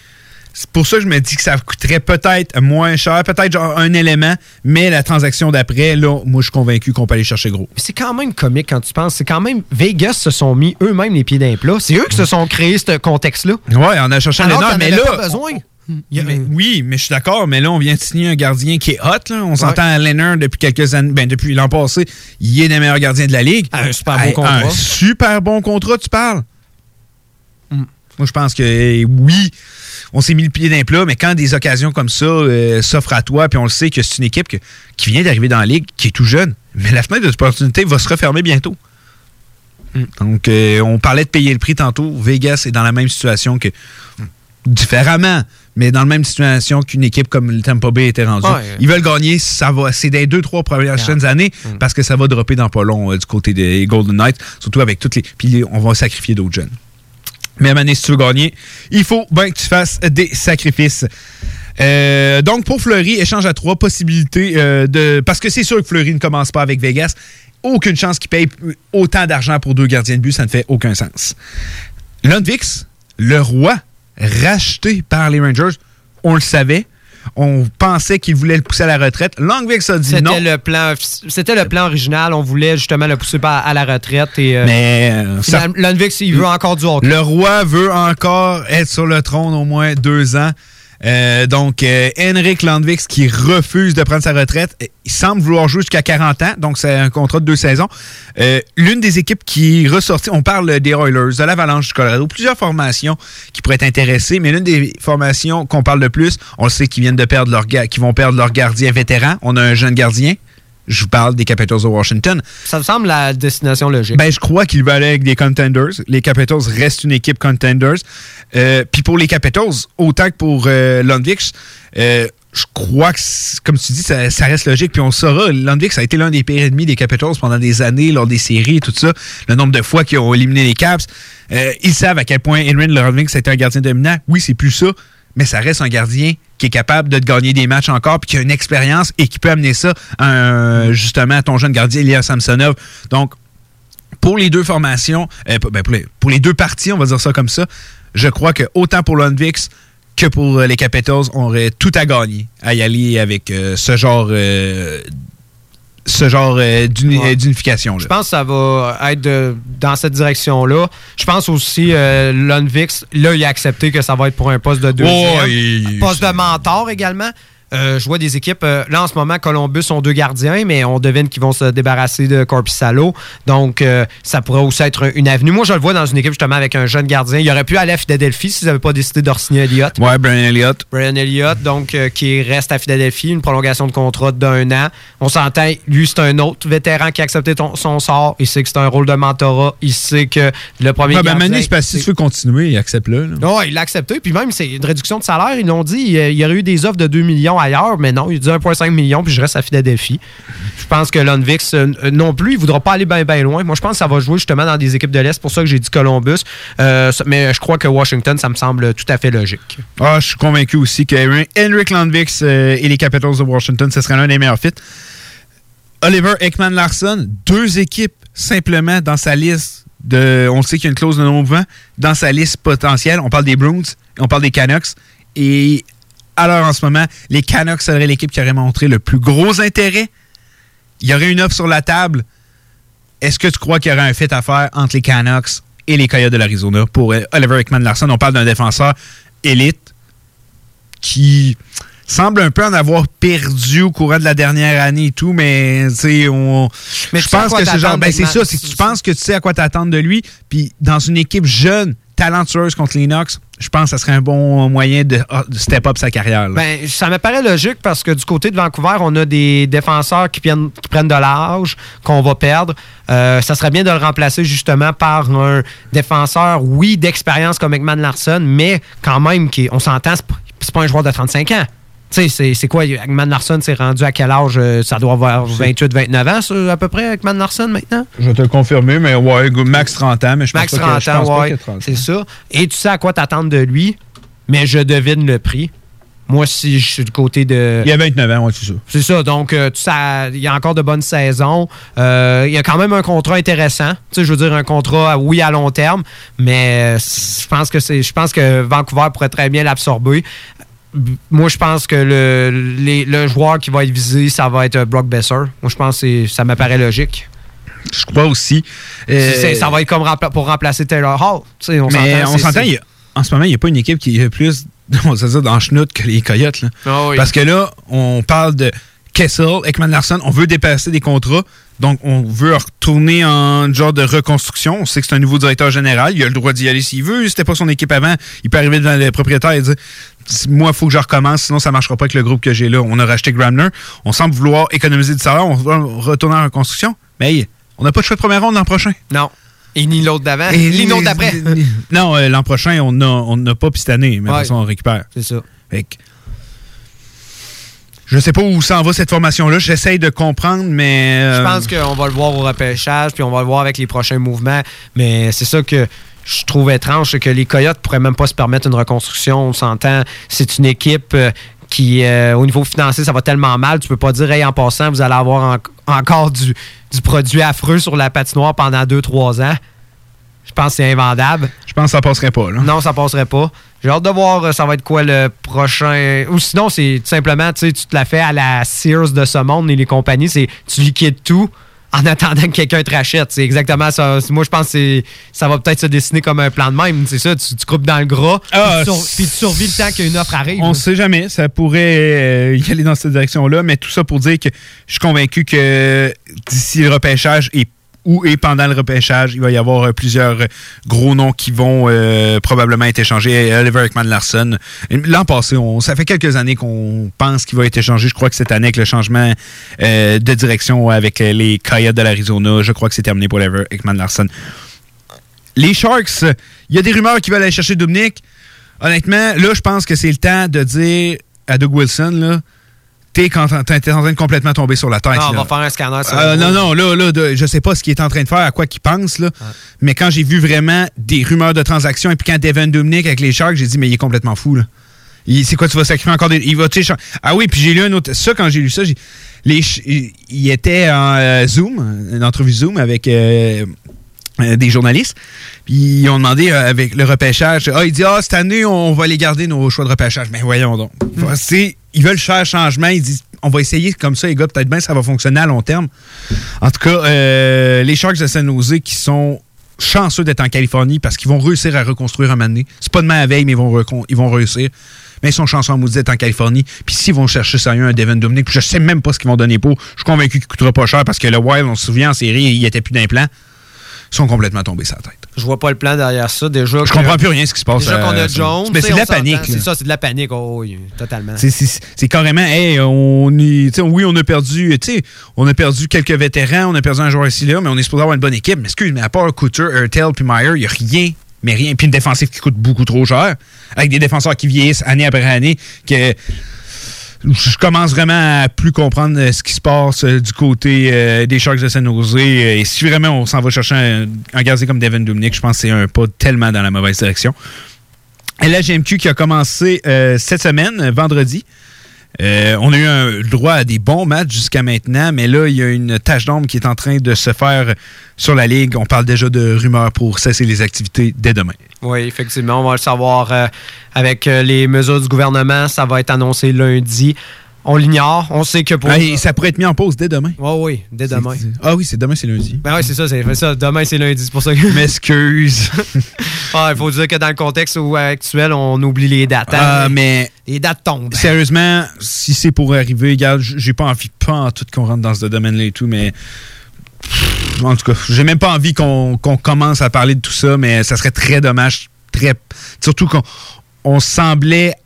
c'est pour ça que je me dis que ça coûterait peut-être moins cher, peut-être genre un élément, mais la transaction d'après, là, moi, je suis convaincu qu'on peut aller chercher gros. Mais c'est quand même comique quand tu penses. C'est quand même. Vegas se sont mis eux-mêmes les pieds d'un plat. C'est eux qui se sont créés ce contexte-là. Ouais, on a cherché un énorme, mais là. pas besoin. Oui, mais je suis d'accord, mais là, on vient de signer un gardien qui est hot. Là. On s'entend à Leonard depuis quelques années. Ben, depuis l'an passé, il est des meilleurs gardiens de la Ligue. Un super bon contrat. Un super bon contrat, tu parles? Moi, je pense que eh, oui, on s'est mis le pied d'un plat, mais quand des occasions comme ça euh, s'offrent à toi, puis on le sait que c'est une équipe que- qui vient d'arriver dans la Ligue, qui est tout jeune, mais la fenêtre d'opportunité va se refermer bientôt. Donc, euh, on parlait de payer le prix tantôt. Vegas est dans la même situation que. Différemment, mais dans la même situation qu'une équipe comme le Tampa Bay était rendue. Ouais. Ils veulent gagner, ça va. C'est des deux, trois premières prochaines années parce que ça va dropper dans pas long euh, du côté des Golden Knights, surtout avec toutes les. Puis on va sacrifier d'autres jeunes. Mais à si tu veux gagner, il faut bien que tu fasses des sacrifices. Euh, donc, pour Fleury, échange à trois possibilités euh, de. Parce que c'est sûr que Fleury ne commence pas avec Vegas. Aucune chance qu'il paye autant d'argent pour deux gardiens de but, ça ne fait aucun sens. Lundvix, le roi, racheté par les Rangers, on le savait. On pensait qu'il voulait le pousser à la retraite. Lundvix a dit non. C'était le plan, c'était le plan original. On voulait justement le pousser à la retraite et. euh, Mais euh, il veut encore du hockey. Le roi veut encore être sur le trône au moins deux ans. Euh, donc, euh, Henrik Landvix qui refuse de prendre sa retraite. Euh, Il semble vouloir jouer jusqu'à 40 ans, donc c'est un contrat de deux saisons. L'une des équipes qui est ressortie, on parle des Oilers, de l'Avalanche du Colorado, plusieurs formations qui pourraient être intéressées, mais l'une des formations qu'on parle le plus, on sait qu'ils viennent de perdre leur qu'ils vont perdre leur gardien vétéran. On a un jeune gardien. Je vous parle des Capitals de Washington. Ça me semble la destination logique. Ben, je crois qu'il va aller avec des contenders. Les Capitals restent une équipe contenders. Euh, Puis pour les Capitals, autant que pour euh, Lundvik, euh, je crois que, comme tu dis, ça, ça reste logique. Puis on saura, Lundvik, ça a été l'un des pires ennemis des Capitals pendant des années, lors des séries et tout ça. Le nombre de fois qu'ils ont éliminé les Caps. Euh, ils savent à quel point Henry Lundvik, c'était un gardien dominant. Oui, c'est plus ça, mais ça reste un gardien est capable de te gagner des matchs encore, puis qui a une expérience et qui peut amener ça justement à ton jeune gardien, Ilya Samsonov. Donc, pour les deux formations, euh, ben, pour, les, deux parties, on va dire ça comme ça, je crois que autant pour Lundvix que pour euh, les Capitals, on aurait tout à gagner à y aller avec euh, ce genre, ce genre euh, Ouais. euh, d'unification. Je pense que ça va être de- dans cette direction-là. Je pense aussi, euh, Lundvix, là, il a accepté que ça va être pour un poste de deuxième. Oh, poste de mentor également. Euh, je vois des équipes, euh, là en ce moment, Columbus ont deux gardiens, mais on devine qu'ils vont se débarrasser de Corpissalo. Donc, euh, ça pourrait aussi être une avenue. Moi, je le vois dans une équipe justement avec un jeune gardien. Il aurait pu aller à Philadelphie s'ils n'avaient pas décidé d'Orsigny Elliott. Ouais, Brian Elliott. Brian Elliott, donc, qui reste à Philadelphie, une prolongation de contrat d'un an. On s'entend, lui, c'est un autre vétéran qui a accepté ton- son sort. Il sait que c'est un rôle de mentorat. Il sait que le premier Ouais, ben, gardien... Manu, c'est parce que si tu veux continuer, il accepte-le. Ouais, il l'a accepté. Puis même, c'est une réduction de salaire. Ils l'ont dit. Il y aurait eu des offres de 2 millions ailleurs, mais non, il dit 1,5 million, puis je reste à Philadelphie. Je pense que Lundvix euh, non plus, il voudra pas aller bien, loin. Moi, je pense que ça va jouer justement dans des équipes de l'Est. C'est pour ça que j'ai dit Columbus. Euh, mais je crois que Washington, ça me semble tout à fait logique. Ah, je suis convaincu aussi que Henrik Lundvix euh, et les Capitals de Washington, ce serait l'un des meilleurs fits. Oliver Ekman Larson, deux équipes simplement dans sa liste de. On sait qu'il y a une clause de non-mouvement. Dans sa liste potentielle, on parle des Bruins on parle des Canucks. Et alors en ce moment, les Canucks seraient l'équipe qui aurait montré le plus gros intérêt. Il y aurait une offre sur la table. Est-ce que tu crois qu'il y aurait un fit à faire entre les Canucks et les Coyotes de l'Arizona? Pour euh, Oliver Ekman Larson? On parle d'un défenseur élite qui semble un peu en avoir perdu au courant de la dernière année et tout, mais tu sais, on. Mais je tu pense que c'est genre. Ben, c'est ça, c'est que tu penses que tu sais à quoi t'attendre de lui, puis dans une équipe jeune, talentueuse contre les Knox, je pense que ça serait un bon moyen de, de step up sa carrière. Ben, ça me paraît logique parce que du côté de Vancouver, on a des défenseurs qui, prennent de l'âge, qu'on va perdre. Euh, ça serait bien de le remplacer justement par un défenseur, oui, d'expérience comme Ekman Larson, mais quand même, qui, on s'entend, c'est pas un joueur de 35 ans. Tu sais, c'est- c'est quoi, Ekman Larson s'est rendu à quel âge? Euh, Ça doit avoir 28-29 ans, ça, à peu près, Ekman Larson, maintenant? Je vais te le confirmer, mais ouais, max 30 ans, mais je pense Max pas que- 30 je pense ans, pas ouais. qu'il y ait 30 C'est ça. Et tu sais à quoi t'attendre de lui, mais je devine le prix. Moi, si je suis du côté de. Il y a 29 ans, ouais, c'est ça. C'est ça. Donc, euh, tu sais, il y a encore de bonnes saisons. Euh, il y a quand même un contrat intéressant. Tu sais, je veux dire, un contrat, oui, à long terme, mais je pense que c'est, je pense que Vancouver pourrait très bien l'absorber. Moi, je pense que le, les- le joueur qui va être visé, ça va être Brock Besser. Moi, je pense que ça me paraît logique. Je crois aussi. Euh, ça va être comme rempla- pour remplacer Taylor Hall. Tu sais, on mais s'entend, en ce moment, il n'y a pas une équipe qui est plus, *laughs* on va dire, dans chenoute que les Coyotes. là. Ah oui. Parce que là, on parle de Kessel, Ekman Larson, on veut dépasser des contrats. Donc, on veut retourner en genre de reconstruction. On sait que c'est un nouveau directeur général. Il a le droit d'y aller s'il veut. C'était pas son équipe avant. Il peut arriver devant le propriétaire et dire Moi, il faut que je recommence, sinon ça ne marchera pas avec le groupe que j'ai là. On a racheté Gramner. On semble vouloir économiser du salaire. On va retourner en reconstruction. Mais hey, on n'a pas de choix de première ronde l'an prochain. Non. Et ni l'autre d'avant, Et ni l'autre d'après. Non, euh, l'an prochain, on n'a on pas, puis cette année, mais Ouais. après ça, on récupère. C'est ça. Fait que, je sais pas où s'en va cette formation-là. J'essaye de comprendre, mais. euh, Je pense qu'on va le voir au repêchage, puis on va le voir avec les prochains mouvements. Mais c'est ça que je trouve étrange, c'est que les Coyotes pourraient même pas se permettre une reconstruction. On s'entend, c'est une équipe euh, qui, euh, au niveau financier, ça va tellement mal, tu peux pas dire, hey, en passant, vous allez avoir en- encore du, du produit affreux sur la patinoire pendant 2-3 ans. Je pense que c'est invendable. Je pense que ça passerait pas, là. Non, ça passerait pas. J'ai hâte de voir euh, ça va être quoi le prochain. Ou sinon, c'est tout simplement, tu sais, tu te la fais à la Sears de ce monde et les compagnies, c'est tu liquides tout en attendant que quelqu'un te rachète. C'est exactement ça. Moi, je pense que ça va peut-être se dessiner comme un plan de même. C'est ça, tu, tu coupes dans le gras, Ah, puis, tu sur- puis tu survis le temps qu'une offre arrive. On sait jamais, ça pourrait euh, y aller dans cette direction-là, mais tout ça pour dire que je suis convaincu que d'ici le repêchage et ou et pendant le repêchage, il va y avoir euh, plusieurs euh, gros noms qui vont euh, probablement être échangés. Oliver Ekman Larson. L'an passé, on, ça fait quelques années qu'on pense qu'il va être échangé. Je crois que cette année, avec le changement de direction avec les Coyotes de l'Arizona, je crois que c'est terminé pour Oliver Ekman Larson. Les Sharks, il y a des rumeurs qui veulent aller chercher Dubnik. Honnêtement, là, je pense que c'est le temps de dire à Doug Wilson, là, t'es quand- t'es en train de complètement tomber sur la tête. Ah, on va faire un scanner sur Euh, non, non, là, là, de- je sais pas ce qu'il est en train de faire, à quoi qu'il pense, là. Mais quand j'ai vu vraiment des rumeurs de transactions, et puis quand Devin Dominic avec les Sharks, j'ai dit, mais il est complètement fou, là. C'est quoi, tu vas sacrifier encore des. Il va, Ah oui, puis j'ai lu un autre. Ça, quand j'ai lu ça, j'ai. Les, il était en euh, Zoom, une entrevue Zoom avec euh, euh, des journalistes. Puis ils ont demandé euh, avec le repêchage. Ah, il dit Ah, cette année, on va les garder nos choix de repêchage. Mais voyons donc. C'est- Ils veulent faire changement. Ils disent On va essayer comme ça, les gars, peut-être bien ça va fonctionner à long terme. En tout cas, euh, les Sharks de San Jose qui sont chanceux d'être en Californie parce qu'ils vont réussir à reconstruire un moment donné. C'est pas demain à veille, mais ils vont, ils vont réussir. Mais ils sont chanceux en maudit d'être en Californie. Puis s'ils vont chercher sérieux un Devin Dominic, puis je sais même pas ce qu'ils vont donner pour. Je suis convaincu qu'il coûtera pas cher parce que le Wild, on se souvient en série, il était plus d'implant. Ils sont complètement tombés sa tête. Je vois pas le plan derrière ça. Déjà Je que- comprends plus rien ce qui se passe. Déjà qu'on euh, a Jones. Mais c'est de la panique. C'est ça, c'est de la panique. Oh, oui, totalement. C'est- carrément, hey, on est, oui, on a perdu, on a perdu quelques vétérans, on a perdu un joueur ici là, mais on est supposé avoir une bonne équipe. Mais excuse, mais à part Couture, Hurtel puis Meyer, il n'y a rien, mais rien. Puis une défensive qui coûte beaucoup trop cher, avec des défenseurs qui vieillissent année après année, que je commence vraiment à plus comprendre euh, ce qui se passe euh, du côté euh, des Sharks de San Jose. Et si vraiment on s'en va chercher un, un gardien comme Devin Dominic, je pense que c'est un pas tellement dans la mauvaise direction. GMQ qui a commencé cette semaine, vendredi. Euh, on a eu un, droit à des bons matchs jusqu'à maintenant, mais là, il y a une tâche d'ombre qui est en train de se faire sur la Ligue. On parle déjà de rumeurs pour cesser les activités dès demain. Oui, effectivement, on va le savoir euh, avec euh, les mesures du gouvernement. Ça va être annoncé lundi. On l'ignore. On sait que pour. Ah, et ça pourrait être mis en pause dès demain. Oui, oui, dès demain. Ah oui, c'est demain, c'est lundi. Ben oui, c'est ça, c'est ça. Demain, c'est lundi. C'est pour ça que. M'excuse. *laughs* Ah, il faut dire que dans le contexte où- actuel, on oublie les dates. hein. Ah, mais Les dates tombent. sérieusement, si c'est pour arriver, regarde, j'ai pas envie, pas en tout qu'on rentre dans ce domaine-là et tout, mais pff, en tout cas, j'ai même pas envie qu'on qu'on commence à parler de tout ça, mais ça serait très dommage, très surtout qu'on on semblait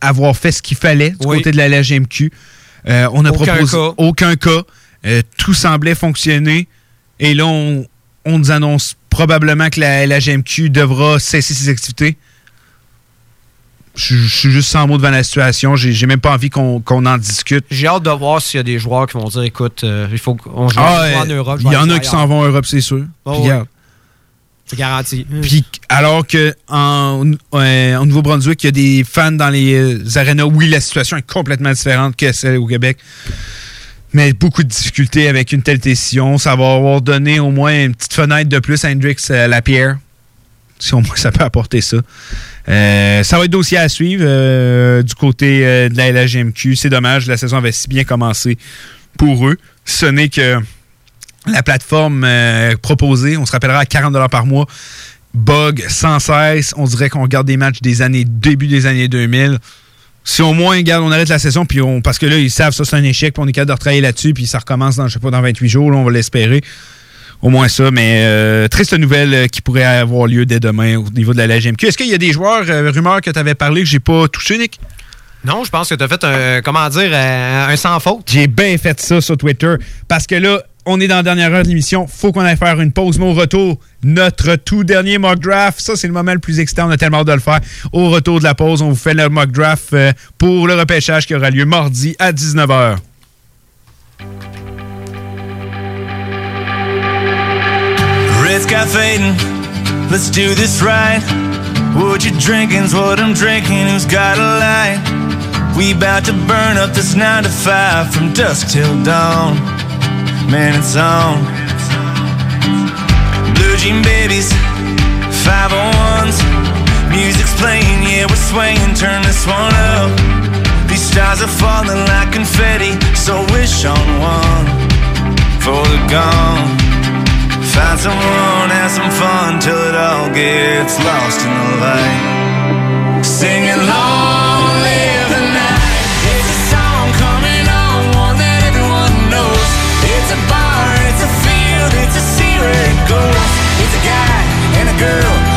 avoir fait ce qu'il fallait du Oui. côté de la LGMQ. Euh, on a Aucun proposé cas. aucun cas. Euh, tout semblait fonctionner. Et là, on, on nous annonce probablement que la LGMQ devra cesser ses activités. Je je suis juste sans mots devant la situation. J'ai même pas envie qu'on en discute. J'ai hâte de voir s'il y a des joueurs qui vont dire écoute, euh, il faut qu'on joue Ah, en Europe. Il y en a qui s'en vont en Europe, c'est sûr. Oh, Puis. C'est garanti. Puis alors que en, euh, au Nouveau-Brunswick, il y a des fans dans les euh, arénas. Oui, la situation est complètement différente que celle au Québec. Mais beaucoup de difficultés avec une telle décision. Ça va avoir donné au moins une petite fenêtre de plus à Hendrix euh, Lapierre. Si au moins ça peut apporter ça. Ça va être dossier à suivre du côté de la LHGMQ. C'est dommage, la saison avait si bien commencé pour eux. Ce n'est que la plateforme euh, proposée, on se rappellera à 40 par mois, bug sans cesse. On dirait qu'on regarde des matchs des années début des années 2000. Si au moins, regarde, on arrête la session, puis on, parce que là, ils savent ça, c'est un échec, puis on est capable de retravailler là-dessus, puis ça recommence dans, je sais pas, dans 28 jours, là, on va l'espérer. Au moins ça, mais euh, triste nouvelle euh, qui pourrait avoir lieu dès demain au niveau de la LGMQ. Est-ce qu'il y a des joueurs, euh, rumeurs que tu avais parlé que j'ai pas touché, Nick? Non, je pense que tu as fait un, comment dire, un sans faute. J'ai bien fait ça sur Twitter parce que là, on est dans la dernière heure de l'émission. Faut qu'on aille faire une pause, mais au retour, notre tout dernier mock draft. Ça, c'est le moment le plus excitant. On a tellement hâte de le faire. Au retour de la pause, on vous fait le mock draft euh, pour le repêchage qui aura lieu mardi à 19h. Let's do this right. What you drinking's what I'm drinking. Who's got a light? We about to burn up this 9 to 5 from dusk till dawn. man, it's on. Blue jean babies, 501s. Music's playing, yeah, we're swaying. Turn this one up. These stars are falling like confetti, so wish on one for the gone. Find someone, have some fun till it all gets lost in the light. girl.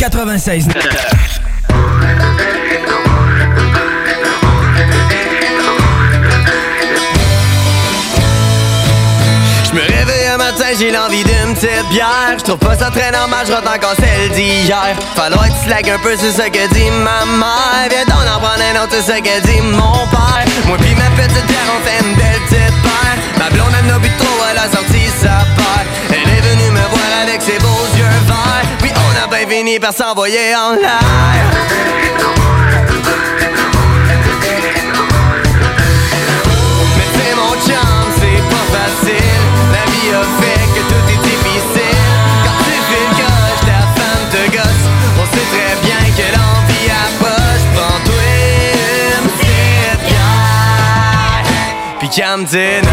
96. Je me réveille un matin, j'ai l'envie d'une petite bière. Je trouve pas ça très normal, je encore celle d'hier. Falloir que tu un peu, c'est ce que dit ma mère. Viens donc en prendre un autre, c'est ce que dit mon père. Moi pis ma petite bière, on fait une belle petite paire. Ma blonde, elle n'a plus trop, elle a sorti sa Venu par s'envoyer en live. Mais c'est mon charme, c'est pas facile. La vie a fait que tout est difficile. Quand tu fais gauche, ta femme te gosse. On sait très bien que l'envie approche. Pandouille, it's good. Puis Camden,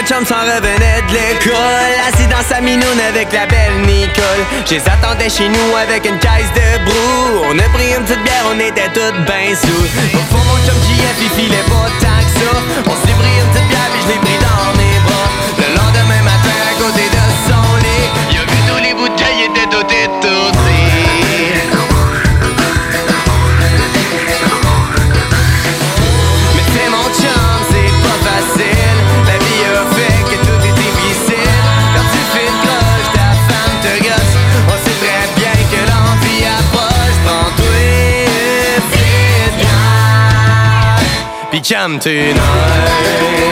Le chum s'en revenait de l'école, assis dans sa minoune avec la belle Nicole. Je les attendais chez nous avec une caisse de brou. On a pris une petite bière, on était toutes ben sous. Au fond, mon chum JF, il filait pas tant que ça. On s'est pris une petite bière, puis je l'ai pris dans mes bras. Le lendemain matin, à côté de son lit, il a vu tous les bouteilles étaient toutes étourdis. Chum tonight.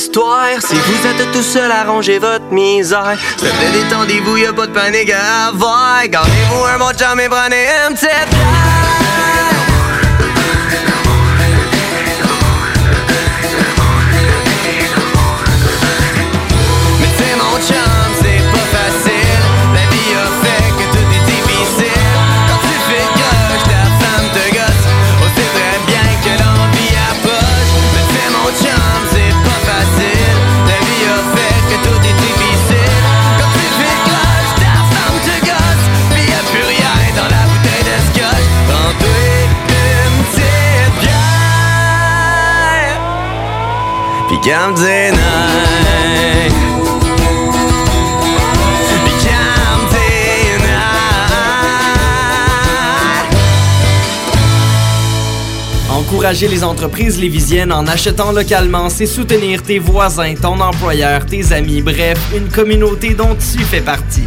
Si vous êtes tout seul à ranger votre misère. S'il te détendez-vous, y'a pas de panique à avoir. Gardez-vous un bon chum et prenez une petite Mais c'est mon Encourager les entreprises lévisiennes en achetant localement, c'est soutenir tes voisins, ton employeur, tes amis, bref, une communauté dont tu fais partie.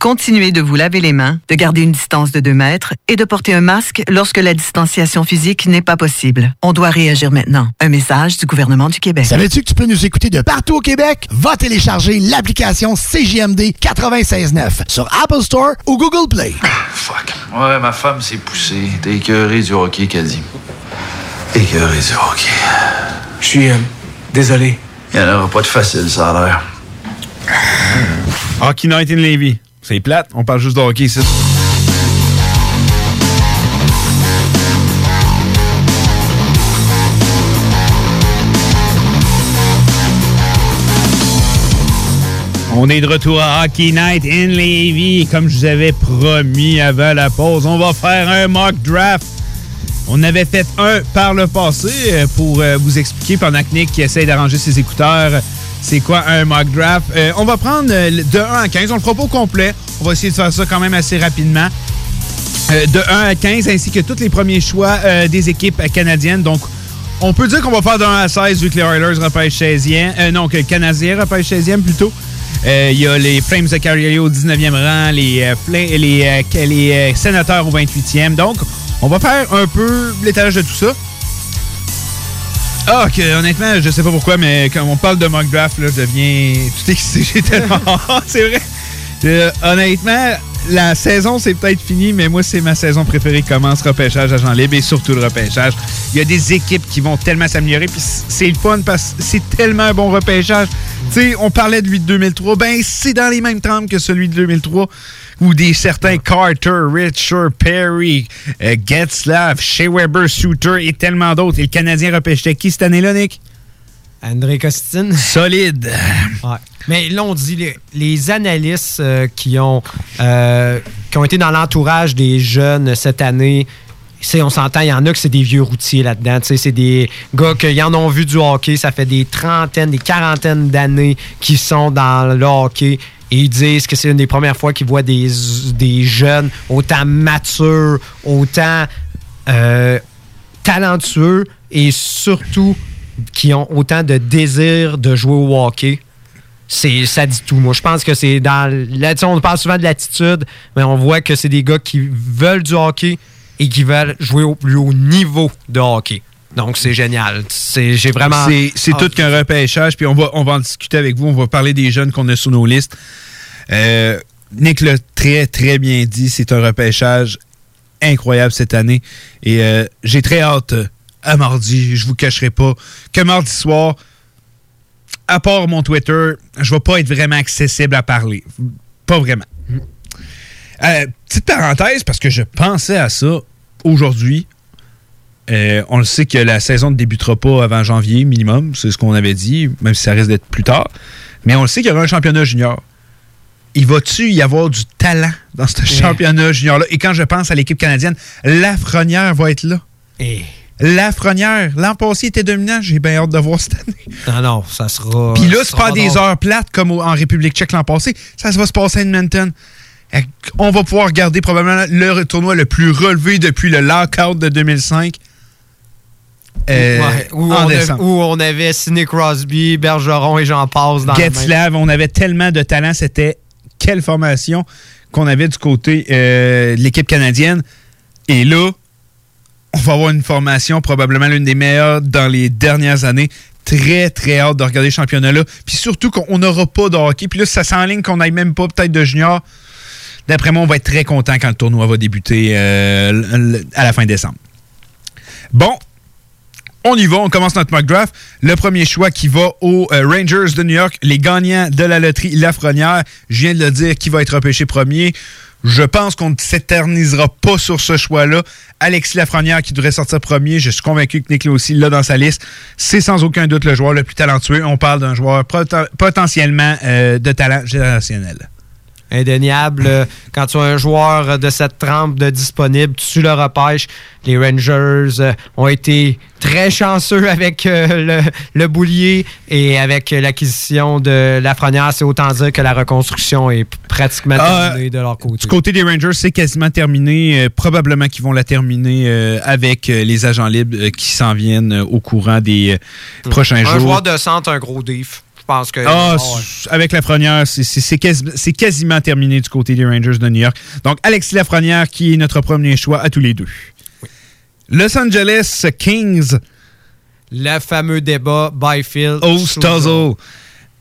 Continuez de vous laver les mains, de garder une distance de 2 mètres et de porter un masque lorsque la distanciation physique n'est pas possible. On doit réagir maintenant. Un message du gouvernement du Québec. Savais-tu que tu peux nous écouter de partout au Québec? Va télécharger l'application CJMD 96.9 sur Apple Store ou Google Play. Fuck. Ouais, ma femme s'est poussée. T'es écœuré du hockey, dit. Écœuré du hockey. Je suis euh, désolé. Il n'y en aura pas de facile, ça a l'air. Hockey Night in Levy. On parle juste de. On est de retour à Hockey Night in Levy. Comme je vous avais promis avant la pause, on va faire un mock draft. On avait fait un par le passé pour euh, vous expliquer pendant que Nick essaie d'arranger ses écouteurs. C'est quoi un mock draft? Euh, on va prendre euh, de 1 à 15. On le fera pas au complet. On va essayer de faire ça quand même assez rapidement. Euh, de 1 à 15, ainsi que tous les premiers choix des équipes canadiennes. Donc, on peut dire qu'on va faire de 1 à 16 vu que les Oilers repêchent 16e. Euh, non, que le Canadien repêche 16e plutôt. Il y a les Flames de Calgary au 19e rang, les, Sénateurs au 28e. Donc, on va faire un peu l'étalage de tout ça. Ah, ok, honnêtement, je sais pas pourquoi, mais quand on parle de mock draft, là, je deviens tout excité. *laughs* J'ai tellement *laughs* c'est vrai. Euh, honnêtement, la saison, c'est peut-être fini, mais moi, c'est ma saison préférée qui commence repêchage agent libre et surtout le repêchage. Il y a des équipes qui vont tellement s'améliorer, puis c'est le fun parce que c'est tellement un bon repêchage. Tu sais, on parlait de lui de 2003, ben c'est dans les mêmes trembles que celui de 2003, où des certains Carter, Richard, Perry, Getzlav, Shea Weber, Souter et tellement d'autres. Et le Canadien repêchait qui cette année-là, Nick? André Costin. Solide. Ouais. Mais là, on dit, les, les analystes euh, qui, ont, euh, qui ont été dans l'entourage des jeunes cette année, on s'entend, il y en a que c'est des vieux routiers là-dedans. C'est des gars qui en ont vu du hockey. Ça fait des trentaines, des quarantaines d'années qu'ils sont dans le hockey. Et ils disent que c'est une des premières fois qu'ils voient des, des jeunes autant matures, autant euh, talentueux et surtout qui ont autant de désir de jouer au hockey. C'est, ça dit tout. Moi, je pense que c'est dans. Là, on parle souvent de l'attitude, mais on voit que c'est des gars qui veulent du hockey et qui veulent jouer au plus haut niveau de hockey. Donc, c'est génial. C'est, j'ai vraiment. C'est, c'est Ah, tout qu'un repêchage, puis on va, on va en discuter avec vous. On va parler des jeunes qu'on a sur nos listes. Euh, Nick l'a très, très bien dit. C'est un repêchage incroyable cette année. Et euh, j'ai très hâte à mardi. Je vous cacherai pas que mardi soir, à part mon Twitter, je vais pas être vraiment accessible à parler. Pas vraiment. Euh, petite parenthèse, parce que je pensais à ça aujourd'hui. Euh, on le sait que la saison ne débutera pas avant janvier minimum, c'est ce qu'on avait dit, même si ça risque d'être plus tard. Mais on le sait qu'il y aura un championnat junior. Il va-tu y avoir du talent dans ce championnat junior-là? Et quand je pense à l'équipe canadienne, Lafrenière va être là. Et... Lafrenière, l'an passé, il était dominant. J'ai bien hâte de voir cette année. Non, non, ça sera. Puis là, c'est pas des heures plates comme en République tchèque l'an passé. Ça va se passer à Edmonton. Fait On va pouvoir regarder probablement le tournoi le plus relevé depuis le lockout de 2005. Euh, Ouais, où, en on a- décembre. où on avait Sidney Crosby, Bergeron et j'en passe dans Getzlav, on avait tellement de talent. C'était quelle formation qu'on avait du côté euh, de l'équipe canadienne. Et là, on va avoir une formation probablement l'une des meilleures dans les dernières années. Très, très hâte de regarder ce championnat-là. Puis surtout qu'on n'aura pas de hockey. Puis là, ça s'enligne qu'on n'aille même pas peut-être de junior. D'après moi, on va être très content quand le tournoi va débuter euh, à la fin décembre. Bon, on y va, on commence notre mock. Le premier choix qui va aux euh, Rangers de New York, les gagnants de la loterie Lafrenière. Je viens de le dire, qui va être repêché premier? Je pense qu'on ne s'éternisera pas sur ce choix-là. Alexis Lafrenière qui devrait sortir premier. Je suis convaincu que Nick aussi l'a dans sa liste. C'est sans aucun doute le joueur le plus talentueux. On parle d'un joueur poten- potentiellement euh, de talent générationnel. Indéniable. Euh, Quand tu as un joueur euh, de cette trempe de disponible, tu le repêches. Les Rangers euh, ont été très chanceux avec le, le boulier et avec l'acquisition de Lafrenière. C'est autant dire que la reconstruction est pratiquement terminée de leur côté. Du côté des Rangers, c'est quasiment terminé. Probablement qu'ils vont la terminer avec les agents libres qui s'en viennent au courant des prochains un jours. joueur de centre, un gros diff. Je pense que. Ah, ouais. avec Lafrenière, c'est- c'est c'est quasi- c'est quasiment terminé du côté des Rangers de New York. Donc, Alexis Lafrenière, qui est notre premier choix à tous les deux. Los Angeles Kings. Le fameux débat Byfield. Oh, Stuzzle.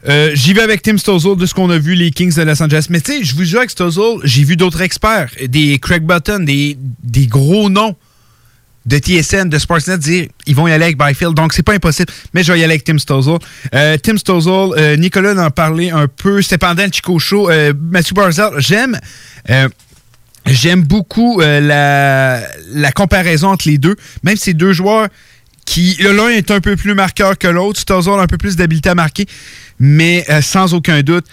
Euh, J'y vais avec Tim Stuzzle de ce qu'on a vu, les Kings de Los Angeles. Mais tu sais, je vous jure avec Stuzzle, j'ai vu d'autres experts, des Craig Button, des, des gros noms de TSN, de Sportsnet dire ils vont y aller avec Byfield. Donc, c'est pas impossible. Mais je vais y aller avec Tim Stuzzle. Euh, Tim Stuzzle, euh, Nicolas en parlait un peu. C'était pendant le Chico Show. Euh, Matthew Barzell, j'aime. euh, J'aime beaucoup la, comparaison entre les deux. Même ces deux joueurs qui, l'un est un peu plus marqueur que l'autre, Stuzzle a un peu plus d'habileté à marquer, mais sans aucun doute,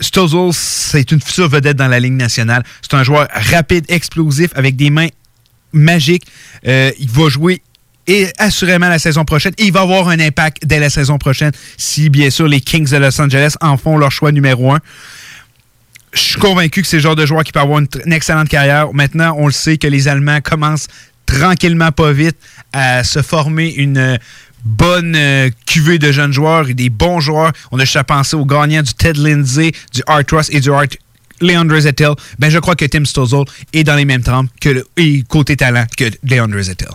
Stuzzle, c'est une future vedette dans la Ligue nationale. C'est un joueur rapide, explosif, avec des mains magiques. Euh, il va jouer et assurément la saison prochaine. Il va avoir un impact dès la saison prochaine si, bien sûr, les Kings de Los Angeles en font leur choix numéro un je suis convaincu que c'est le genre de joueur qui peut avoir une excellente carrière. Maintenant, on le sait que les Allemands commencent tranquillement, pas vite, à se former une euh, bonne euh, cuvée de jeunes joueurs et des bons joueurs. On a juste à penser aux gagnants du Ted Lindsay, du Art Ross et du Art Leandre Zettel. Ben, je crois que Tim Stuzzle est dans les mêmes trempes que et côté talent que Leandre Zettel.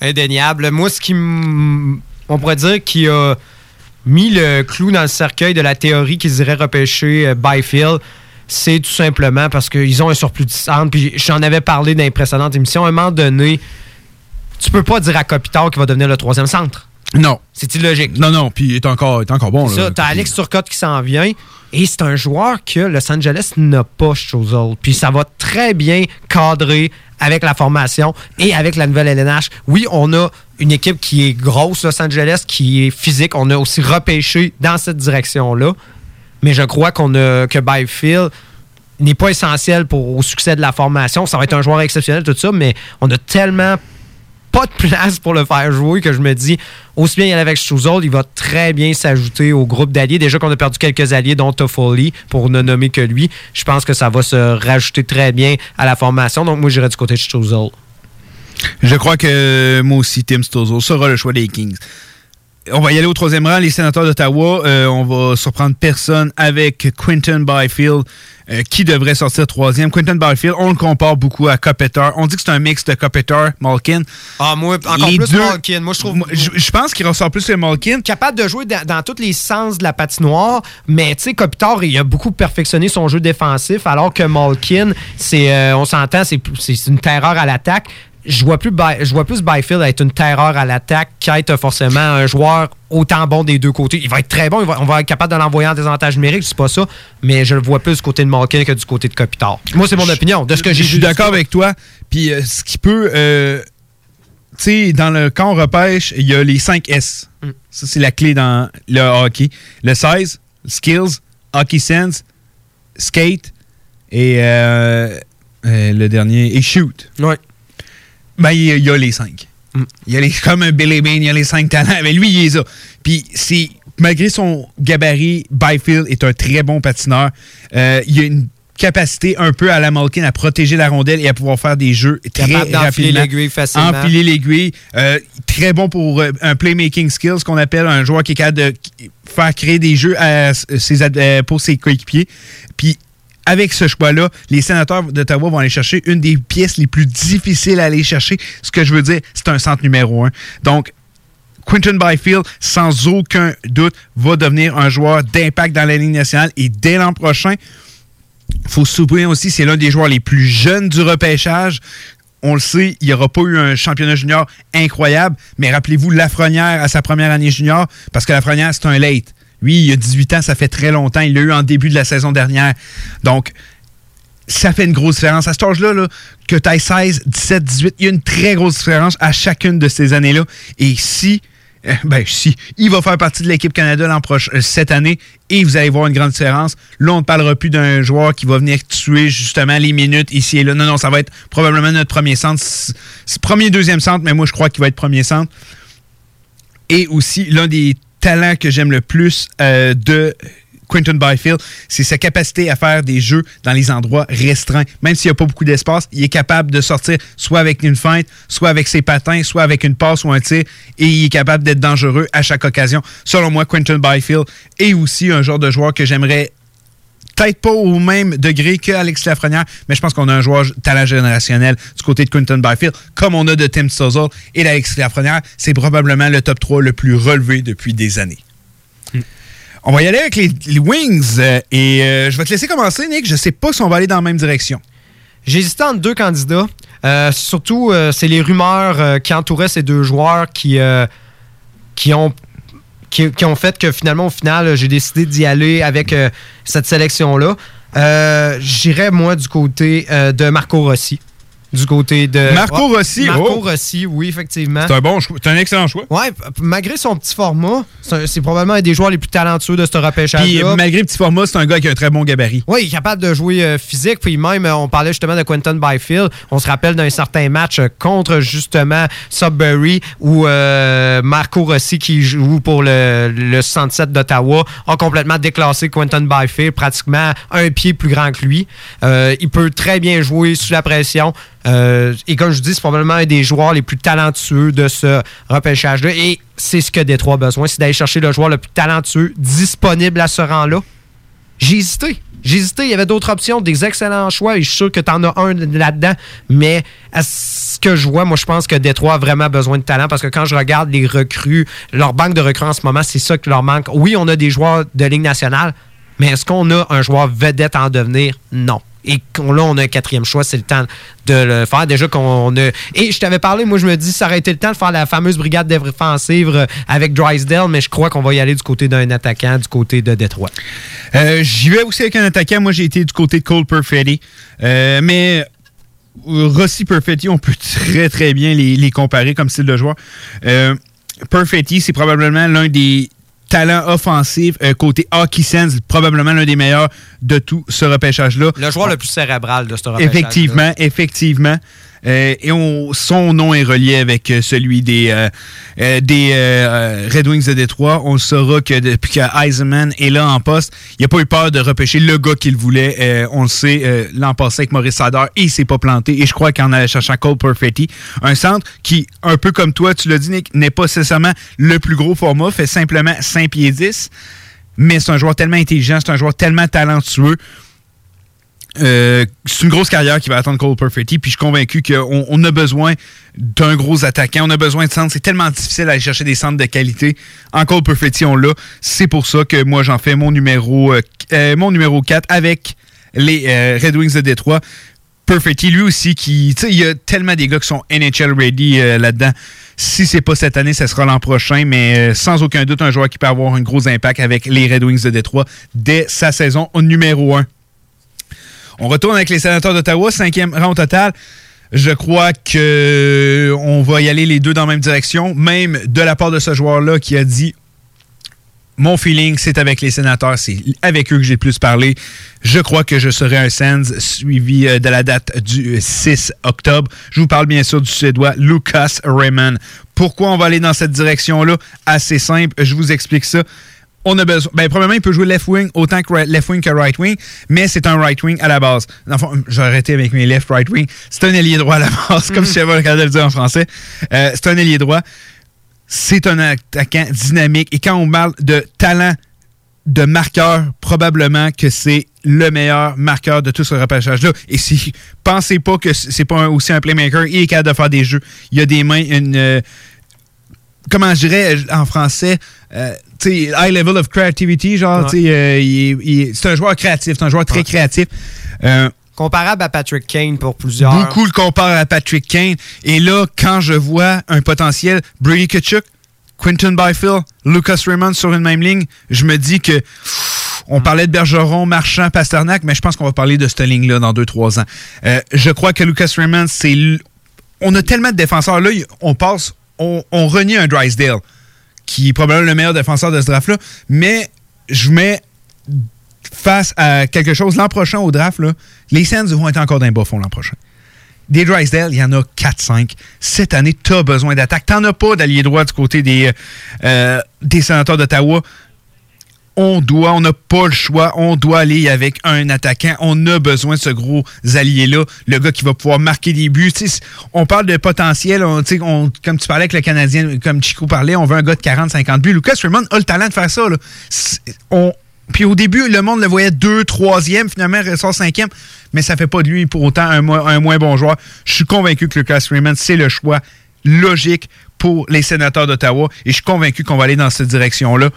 Indéniable. Moi, ce qui on pourrait dire qui a mis le clou dans le cercueil de la théorie qu'ils iraient repêcher euh, Byfield, c'est tout simplement parce qu'ils ont un surplus de centre. Puis j'en avais parlé dans les précédentes émissions. À un moment donné, tu peux pas dire à Kopitar qu'il va devenir le troisième centre. Non. C'est illogique. Non, non, puis il est encore, il est encore bon. C'est ça, t'as Alex Turcotte qui s'en vient. Et c'est un joueur que Los Angeles n'a pas chez autres. Puis ça va très bien cadrer avec la formation et avec la nouvelle LNH. Oui, on a une équipe qui est grosse, Los Angeles, qui est physique. On a aussi repêché dans cette direction-là. Mais je crois qu'on a que Byfield n'est pas essentiel pour au succès de la formation. Ça va être un joueur exceptionnel, tout ça, mais on a tellement pas de place pour le faire jouer que je me dis, aussi bien y aller avec Struzel, il va très bien s'ajouter au groupe d'alliés. Déjà qu'on a perdu quelques alliés, dont Toffoli, pour ne nommer que lui. Je pense que ça va se rajouter très bien à la formation. Donc, moi, j'irai du côté de Struzel. Je crois que moi aussi, Tim Stuzzle sera le choix des Kings. On va y aller au troisième rang, les sénateurs d'Ottawa. Euh, on va surprendre personne avec Quinton Byfield, euh, qui devrait sortir troisième. Quinton Byfield, on le compare beaucoup à Kopitar. On dit que c'est un mix de Kopitar, Malkin. Ah, moi, encore Les plus deux- Malkin. Moi, je trouve. Je, je pense qu'il ressort plus que Malkin. Capable de jouer dans, dans tous les sens de la patinoire, mais tu sais, Kopitar, il a beaucoup perfectionné son jeu défensif, alors que Malkin, c'est, euh, on s'entend, c'est, c'est une terreur à l'attaque. Je vois, plus By- je vois plus Byfield être une terreur à l'attaque qu'être forcément un joueur autant bon des deux côtés. Il va être très bon, va- on va être capable de l'envoyer en désavantage numérique, c'est pas ça, mais je le vois plus du côté de Malkin que du côté de Kopitar. Moi, c'est mon opinion, de ce que j'ai Je suis d'accord avec toi. Puis euh, ce qui peut. euh, tu sais, dans le camp repêche, il y a les 5 S. Mm. Ça, c'est la clé dans le hockey. Le 16, skills, hockey sense, skate et euh, euh, le dernier, et shoot. Ouais. Ben, il y a, il y a les 5. Il y a les, comme un Billy Bean, il y a les 5 talents. Mais lui, il les a. Puis, c'est, malgré son gabarit, Byfield est un très bon patineur. Euh, il a une capacité un peu à la Malkin à protéger la rondelle et à pouvoir faire des jeux très rapidement. l'aiguille facilement. Enfiler l'aiguille. Euh, très bon pour euh, un playmaking skill, ce qu'on appelle un joueur qui est capable de faire créer des jeux à ses pour ses coéquipiers. Puis avec ce choix-là, les sénateurs d'Ottawa vont aller chercher une des pièces les plus difficiles à aller chercher. Ce que je veux dire, c'est un centre numéro un. Donc, Quinton Byfield, sans aucun doute, va devenir un joueur d'impact dans la Ligue nationale. Et dès l'an prochain, il faut se souvenir aussi, c'est l'un des joueurs les plus jeunes du repêchage. On le sait, il n'y aura pas eu un championnat junior incroyable, mais rappelez-vous Lafrenière à sa première année junior, parce que Lafrenière, c'est un late. Lui, il a 18 ans, ça fait très longtemps. Il l'a eu en début de la saison dernière. Donc, ça fait une grosse différence. À cet âge-là, là, que tu aies 16, 17, 18, il y a une très grosse différence à chacune de ces années-là. Et si, euh, ben si, il va faire partie de l'équipe Canada l'an euh, cette année, et vous allez voir une grande différence. Là, on ne parlera plus d'un joueur qui va venir tuer justement les minutes ici et là. Non, non, ça va être probablement notre premier centre. Premier, deuxième centre, mais moi, je crois qu'il va être premier centre. Et aussi, l'un des talents que j'aime le plus euh, de Quinton Byfield, c'est sa capacité à faire des jeux dans les endroits restreints. Même s'il n'y a pas beaucoup d'espace, il est capable de sortir soit avec une feinte, soit avec ses patins, soit avec une passe ou un tir, et il est capable d'être dangereux à chaque occasion. Selon moi, Quinton Byfield est aussi un genre de joueur que j'aimerais peut-être pas au même degré qu'Alex Lafrenière, mais je pense qu'on a un joueur talent générationnel du côté de Quinton Byfield, comme on a de Tim Stuzzle et d'Alex Lafrenière. C'est probablement le top 3 le plus relevé depuis des années. On va y aller avec les, les Wings euh, et euh, je vais te laisser commencer, Nick. Je sais pas si on va aller dans la même direction. J'hésitais entre deux candidats. Euh, surtout, c'est les rumeurs qui entouraient ces deux joueurs qui, qui, ont, qui, ont fait que finalement, au final, euh, j'ai décidé d'y aller avec euh, cette sélection-là. Euh, J'irais, moi, du côté euh, de Marco Rossi. Du côté de. Marco Rossi, Marco oh. Rossi, oui, effectivement. C'est un bon choix. C'est un excellent choix. Ouais, p- malgré son petit format, c'est probablement un des joueurs les plus talentueux de ce Puis repêchage-là. malgré le petit format, c'est un gars qui a un très bon gabarit. Oui, il est capable de jouer euh, physique. Puis même, euh, on parlait justement de Quentin Byfield. On se rappelle d'un certain match euh, contre justement Sudbury où euh, Marco Rossi, qui joue pour le, le 67 d'Ottawa, a complètement déclassé Quentin Byfield, pratiquement un pied plus grand que lui. Euh, il peut très bien jouer sous la pression. Euh, et comme je dis, c'est probablement un des joueurs les plus talentueux de ce repêchage-là. Et c'est ce que Détroit a besoin, c'est d'aller chercher le joueur le plus talentueux disponible à ce rang-là. J'ai hésité. J'ai hésité. Il y avait d'autres options, des excellents choix. Et je suis sûr que tu en as un là-dedans. Mais à ce que je vois, moi, je pense que Détroit a vraiment besoin de talent parce que quand je regarde les recrues, leur banque de recrues en ce moment, c'est ça qui leur manque. Oui, on a des joueurs de Ligue nationale, mais est-ce qu'on a un joueur vedette en devenir? Non. Et là, on a un quatrième choix, c'est le temps de le faire. Déjà qu'on a. Et je t'avais parlé, moi, je me dis, ça aurait été le temps de faire la fameuse brigade défensive euh, avec Drysdale, mais je crois qu'on va y aller du côté d'un attaquant, du côté de Détroit. Euh, J'y vais aussi avec un attaquant. Moi, j'ai été du côté de Cole Perfetti. Euh, mais Rossi Perfetti, on peut *laughs* très, très bien les, comparer comme style de joueur. Perfetti, c'est probablement l'un des talents offensifs euh, côté hockey sense, probablement l'un des meilleurs de tout ce repêchage-là. Le joueur le plus cérébral de ce repêchage. Effectivement, effectivement. Euh, et on- son nom est relié avec euh, celui des, euh, des Red Wings de Détroit. On saura que depuis que Eisenman est là en poste, il n'a pas eu peur de repêcher le gars qu'il voulait. On le sait, l'an passé avec Maurice Sader, et il s'est pas planté. Et je crois qu'en allant chercher Cole Perfetti, un centre qui, un peu comme toi, tu l'as dit, Nick, n'est pas nécessairement le plus gros format, fait simplement 5 pieds 10, mais c'est un joueur tellement intelligent, c'est un joueur tellement talentueux. Euh, c'est une grosse carrière qui va attendre Cole Perfetti, puis je suis convaincu qu'on on a besoin d'un gros attaquant, on a besoin de centres. C'est tellement difficile d'aller chercher des centres de qualité. En Cole Perfetti, on l'a. C'est pour ça que moi, j'en fais mon numéro, euh, euh, mon numéro 4 avec les Red Wings de Détroit. Perfetti, lui aussi, qui. Il y a tellement des gars qui sont NHL ready là-dedans. Si c'est pas cette année, ce sera l'an prochain, mais sans aucun doute, un joueur qui peut avoir un gros impact avec les Red Wings de Détroit dès sa saison au numéro 1. On retourne avec les sénateurs d'Ottawa, cinquième rang total. Je crois que on va y aller les deux dans la même direction, même de la part de ce joueur-là qui a dit mon feeling, c'est avec les sénateurs, c'est avec eux que j'ai le plus parlé. Je crois que je serai un Sens suivi euh, de la date du euh, 6 octobre. Je vous parle bien sûr du Suédois Lucas Raymond. Pourquoi on va aller dans cette direction-là? Assez simple, je vous explique ça. On a besoin. Ben, premièrement, il peut jouer left wing autant que left wing que right wing, mais c'est un right wing à la base. Fond, j'ai arrêté avec mes left right wing. C'est un ailier droit à la base, comme si j'avais le le dire en français. Euh, c'est un ailier droit. C'est un attaquant dynamique. Et quand on parle de talent de marqueur, probablement que c'est le meilleur marqueur de tout ce repêchage-là. Et si pensez pas que c'est pas un- aussi un playmaker, il est capable de faire des jeux. Il a des mains, une. euh, comment je dirais en français, euh, tu sais, high level of creativity, genre, Ouais. tu sais, euh, c'est un joueur créatif, c'est un joueur très créatif. Euh, Comparable à Patrick Kane pour plusieurs. Beaucoup le comparent à Patrick Kane. Et là, quand je vois un potentiel, Brady Kachuk, Quinton Byfield, Lucas Raymond sur une même ligne, je me dis que pff, on parlait de Bergeron, Marchand, Pasternak, mais je pense qu'on va parler de cette ligne-là dans 2-3 ans. Euh, je crois que Lucas Raymond, c'est. On a tellement de défenseurs. Là, on passe. On, renie un Drysdale, qui est probablement le meilleur défenseur de ce draft-là, mais je mets face à quelque chose l'an prochain au draft, là, les Sens vont être encore d'un bas fond l'an prochain. Des Drysdale, il y en a 4-5. Cette année, tu as besoin d'attaque. Tu n'en as pas d'allié droit du côté des, euh, des sénateurs d'Ottawa. On doit, on n'a pas le choix. On doit aller avec un attaquant. On a besoin de ce gros allié-là, le gars qui va pouvoir marquer des buts. On parle de potentiel. comme tu parlais avec le Canadien, comme Chico parlait, on veut un gars de 40-50 buts. Lucas Raymond a le talent de faire ça. puis au début, le monde le voyait deux, troisième, finalement, il ressort cinquième, mais ça fait pas de lui pour autant un moins bon joueur. Je suis convaincu que Lucas Raymond, c'est le choix logique pour les sénateurs d'Ottawa et je suis convaincu qu'on va aller dans cette direction-là.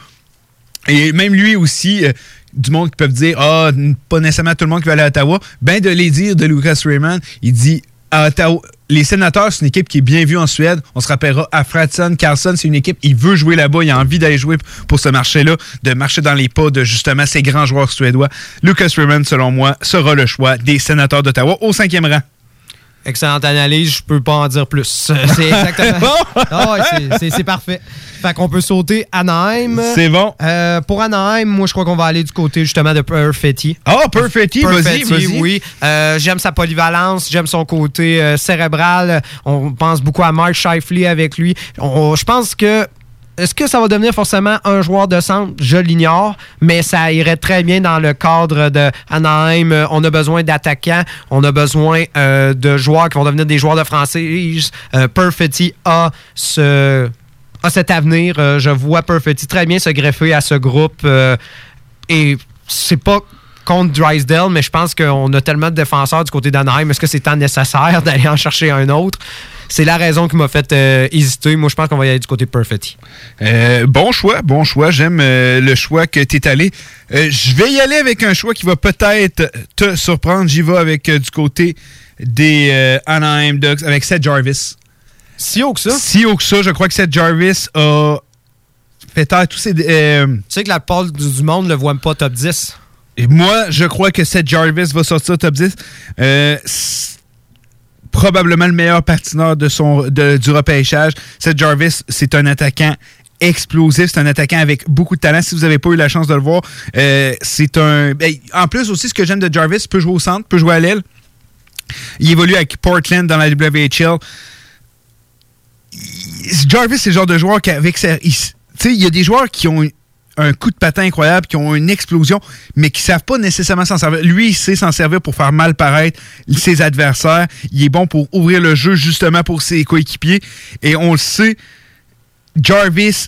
Et même lui aussi, euh, du monde qui peuvent dire Ah, n- pas nécessairement tout le monde qui va aller à Ottawa, ben de les dire de Lucas Raymond, il dit à Ottawa, les sénateurs, c'est une équipe qui est bien vue en Suède. On se rappellera à Fradson, Carlson, c'est une équipe, il veut jouer là-bas, il a envie d'aller jouer pour ce marché-là, de marcher dans les pas de justement ces grands joueurs suédois. Lucas Raymond, selon moi, sera le choix des sénateurs d'Ottawa au cinquième rang. Excellente analyse, je peux pas en dire plus. Euh, C'est *laughs* exactement. Ah ouais, c'est- parfait. Fait qu'on peut sauter Anaheim. C'est bon. Euh, pour Anaheim, moi je crois qu'on va aller du côté justement de Perfetti. Ah, Perfetti, vas-y, vas-y. oui. Euh, j'aime sa polyvalence, j'aime son côté euh, cérébral. On pense beaucoup à Mark Shifley avec lui. On- je pense que est-ce que ça va devenir forcément un joueur de centre? Je l'ignore, mais ça irait très bien dans le cadre de Anaheim. Euh, On a besoin d'attaquants, on a besoin euh, de joueurs qui vont devenir des joueurs de franchise. Euh, Perfetti a ce cet avenir. Je vois Perfetti très bien se greffer à ce groupe. et c'est pas contre Drysdale, mais je pense qu'on a tellement de défenseurs du côté d'Anaheim. Est-ce que c'est tant nécessaire *laughs* d'aller en chercher un autre? C'est la raison qui m'a fait euh, hésiter. Moi, je pense qu'on va y aller du côté Perfetti. Euh, bon choix, bon choix. J'aime euh, le choix que tu es allé. Euh, Je vais y aller avec un choix qui va peut-être te surprendre. J'y vais avec euh, du côté des euh, Anaheim Ducks, avec Seth Jarvis. Si haut que ça? Si haut que ça. Je crois que Seth Jarvis a fait taire tous ses... euh, Tu sais que la plupart du, monde ne le voit même pas top 10. et moi, je crois que Seth Jarvis va sortir top 10. Euh, c'est probablement le meilleur patineur du repêchage. Seth Jarvis, c'est un attaquant explosif, c'est un attaquant avec beaucoup de talent. Si vous n'avez pas eu la chance de le voir, euh, c'est un. ben, en plus aussi, ce que j'aime de Jarvis, peut jouer au centre, peut jouer à l'aile. Il évolue avec Portland dans la WHL. Jarvis, c'est le genre de joueur qu'avec sa. il Tu sais, il y a des joueurs qui ont un coup de patin incroyable, qui ont une explosion, mais qui savent pas nécessairement s'en servir. Lui, il sait s'en servir pour faire mal paraître ses adversaires. Il est bon pour ouvrir le jeu justement pour ses coéquipiers. Et on le sait, Jarvis,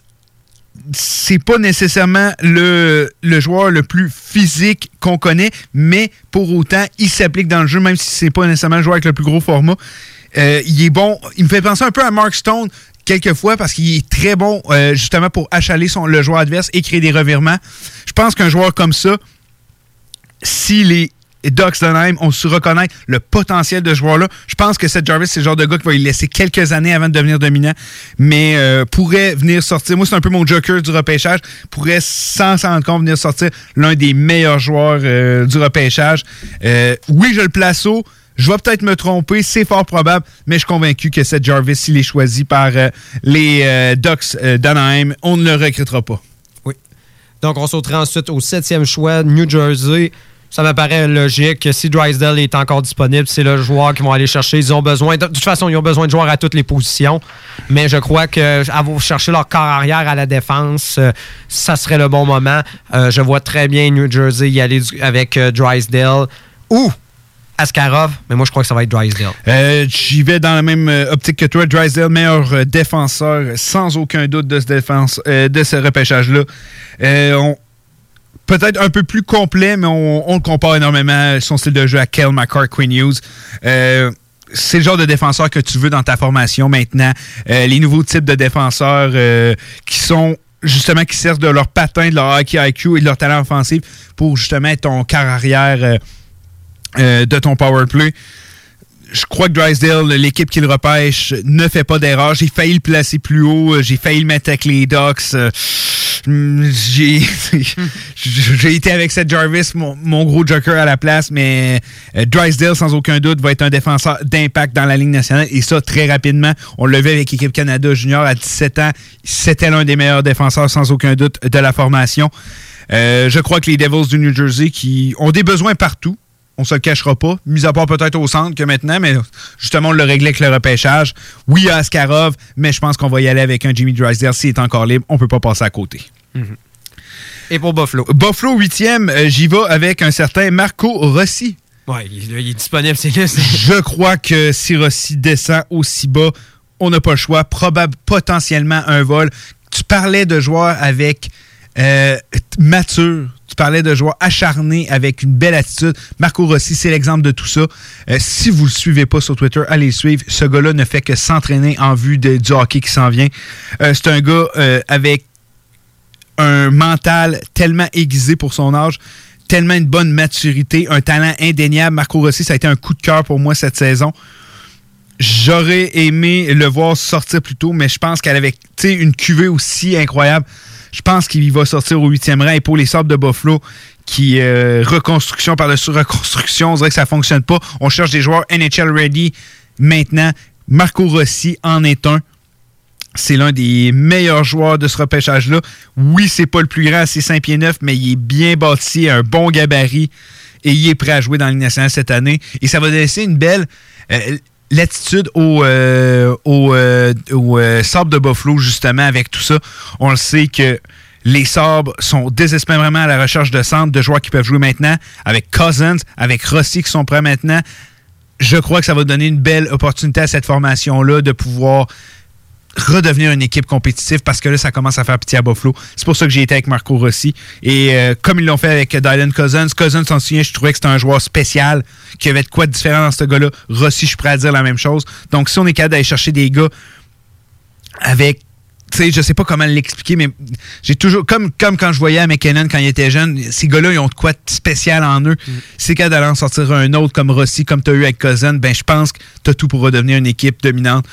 c'est pas nécessairement le, le joueur le plus physique qu'on connaît, mais pour autant, il s'applique dans le jeu, même si c'est pas nécessairement le joueur avec le plus gros format. Euh, il est bon. Il me fait penser un peu à Mark Stone quelquefois parce qu'il est très bon euh, justement pour achaler son, le joueur adverse et créer des revirements. Je pense qu'un joueur comme ça, si les Ducks d'Anaheim ont su reconnaître le potentiel de ce joueur-là, je pense que Seth Jarvis, c'est le genre de gars qui va lui laisser quelques années avant de devenir dominant, mais euh, pourrait venir sortir, moi c'est un peu mon joker du repêchage, pourrait sans s'en rendre compte venir sortir l'un des meilleurs joueurs euh, du repêchage. Oui, je le place haut, je vais peut-être me tromper, c'est fort probable, mais je suis convaincu que Seth Jarvis, s'il est choisi par euh, les euh, Ducks euh, d'Anaheim, on ne le regrettera pas. Donc, on sauterait ensuite au septième choix, New Jersey. Ça me paraît logique. que Si Drysdale est encore disponible, c'est le joueur qu'ils vont aller chercher. Ils ont besoin, de, toute façon, ils ont besoin de joueurs à toutes les positions. Mais je crois que avoir chercher leur corps arrière à la défense, ça serait le bon moment. Je vois très bien New Jersey y aller avec Drysdale ou Askarov, mais moi je crois que ça va être Drysdale. Euh, J'y vais dans la même euh, optique que toi. Drysdale, meilleur euh, défenseur, sans aucun doute de ce, repêchage-là. Peut-être un peu plus complet, mais on, le compare énormément son style de jeu à Kel McCarr, Quinn Hughes. C'est le genre de défenseur que tu veux dans ta formation maintenant. Les nouveaux types de défenseurs qui sont justement qui servent de leur patin, de leur hockey IQ et de leur talent offensif pour justement être ton quart arrière euh, de ton power play. Je crois que Drysdale, l'équipe qui le repêche, ne fait pas d'erreur. J'ai failli le placer plus haut. J'ai failli le mettre avec les Ducks. Euh, *laughs* J'ai *laughs* j'ai été avec Seth Jarvis, mon, gros joker à la place, mais euh, Drysdale, sans aucun doute, va être un défenseur d'impact dans la Ligue nationale. Et ça, très rapidement. On le vu avec l'équipe Canada Junior à 17 ans. C'était l'un des meilleurs défenseurs, sans aucun doute, de la formation. Euh, je crois que les Devils du New Jersey, qui ont des besoins partout, on se le cachera pas, mis à part peut-être au centre que maintenant, mais justement, on le réglait avec le repêchage. Oui, a Askarov, mais je pense qu'on va y aller avec un Jimmy Drysdale s'il est encore libre. On peut pas passer à côté. Et pour Buffalo? Buffalo, huitième, euh, j'y vais avec un certain Marco Rossi. Ouais, il, il est disponible, c'est là. Je crois que si Rossi descend aussi bas, on n'a pas le choix. Probable, potentiellement un vol. Tu parlais de joueurs avec euh, mature. Tu parlais de joueurs acharnés avec une belle attitude. Marco Rossi, c'est l'exemple de tout ça. Euh, si vous ne le suivez pas sur Twitter, allez le suivre. Ce gars-là ne fait que s'entraîner en vue du hockey qui s'en vient. Euh, c'est un gars euh, avec un mental tellement aiguisé pour son âge, tellement une bonne maturité, un talent indéniable. Marco Rossi, ça a été un coup de cœur pour moi cette saison. J'aurais aimé le voir sortir plus tôt, mais je pense qu'elle avait une cuvée aussi incroyable. Je pense qu'il va sortir au huitième rang. Et pour les Sabres de Buffalo, qui euh, reconstruction par-dessus reconstruction, on dirait que ça fonctionne pas. On cherche des joueurs NHL ready maintenant. Marco Rossi en est un. C'est l'un des meilleurs joueurs de ce repêchage-là. Oui, c'est pas le plus grand, c'est 5 pieds 9, mais il est bien bâti, un bon gabarit et il est prêt à jouer dans la cette année. Et ça va laisser une belle euh, latitude au, euh, euh, euh, de Buffalo, justement, avec tout ça. On le sait que les Sabres sont désespérément à la recherche de centres, de joueurs qui peuvent jouer maintenant, avec Cousins, avec Rossi qui sont prêts maintenant. Je crois que ça va donner une belle opportunité à cette formation-là de pouvoir redevenir une équipe compétitive parce que là, ça commence à faire pitié à Buffalo. C'est pour ça que j'ai été avec Marco Rossi. Et euh, comme ils l'ont fait avec Dylan Cousins, Cousins, s'en souvient, je trouvais que c'était un joueur spécial, qui avait de quoi de différent dans ce gars-là. Rossi, je suis prêt à dire la même chose. Donc, si on est capable d'aller chercher des gars avec tu sais, je sais pas comment l'expliquer, mais j'ai toujours, comme, comme quand je voyais à McKinnon quand il était jeune, ces gars-là, ils ont de quoi de spécial en eux. Si c'est capable d'aller en sortir un autre comme Rossi, comme tu as eu avec Cousin, ben, je pense que tu as tout pour redevenir une équipe dominante.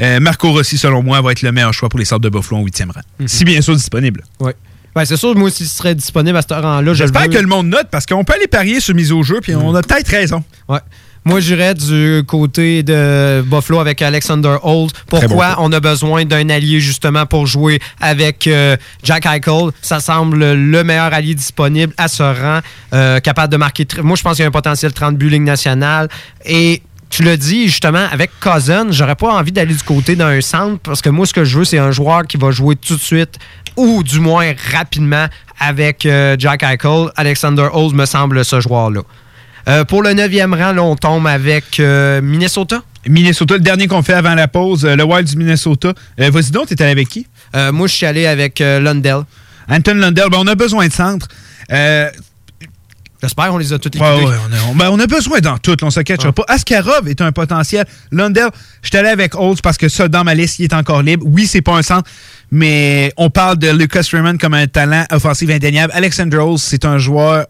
Euh, Marco Rossi, selon moi, va être le meilleur choix pour les sortes de Buffalo en huitième rang. Si bien sûr disponible. Oui. Ben, c'est sûr, moi aussi, ce serait disponible à ce rang-là. je J'espère que le monde note parce qu'on peut aller parier sur mise au jeu, puis on a peut-être raison. Ouais. Moi, j'irais du côté de Buffalo avec Alexander Holt. Bon Pourquoi on a besoin d'un allié justement pour jouer avec euh, Jack Eichel? Ça semble le meilleur allié disponible à ce rang, euh, capable de marquer. Moi, je pense qu'il y a un potentiel 30 buts Ligue nationale. Et tu l'as dit, justement, avec Cousin, j'aurais pas envie d'aller du côté d'un centre parce que moi, ce que je veux, c'est un joueur qui va jouer tout de suite ou du moins rapidement avec euh, Jack Eichel. Alexander Holmes me semble ce joueur-là. Euh, pour le neuvième rang, là, on tombe avec euh, Minnesota. Minnesota, le dernier qu'on fait avant la pause, euh, le Wild du Minnesota. Euh, Vas-y donc, t'es allé avec qui? moi, je suis allé avec Lundell. Anton Lundell, ben, on a besoin de centre. J'espère qu'on les a tous Ouais, écoutés. ouais, on, a, on- ben, on a besoin dans tout, là, on se cachera pas. Askarov est un potentiel. Lundell, je suis allé avec Olds parce que ça, dans ma liste, il est encore libre. Oui, c'est pas un centre, mais on parle de Lucas Raymond comme un talent offensif indéniable. Alexander Olds, c'est un joueur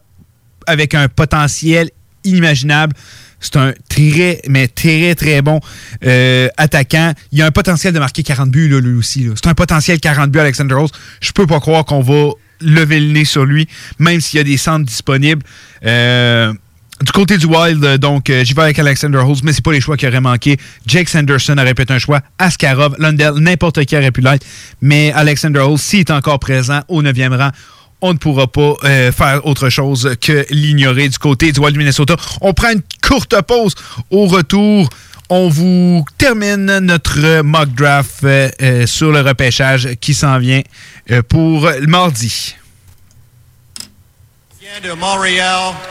avec un potentiel inimaginable. C'est un très, mais très, très bon euh, attaquant. Il a un potentiel de marquer 40 buts, là, lui aussi. C'est un potentiel 40 buts, Alexander Rose. Je peux pas croire qu'on va lever le nez sur lui, même s'il y a des centres disponibles. Euh, du côté du Wild, euh, donc, euh, j'y vais avec Alexander Holmes, mais c'est pas les choix qui auraient manqué. Jake Sanderson aurait pu être un choix. Askarov, Lundell, n'importe qui aurait pu l'être. Mais Alexander Holmes, s'il est encore présent au 9e rang, on ne pourra pas faire autre chose que l'ignorer du côté du Wild Minnesota. On prend une courte pause. Au retour, on vous termine notre mock draft euh, euh, sur le repêchage qui s'en vient euh, pour le mardi. de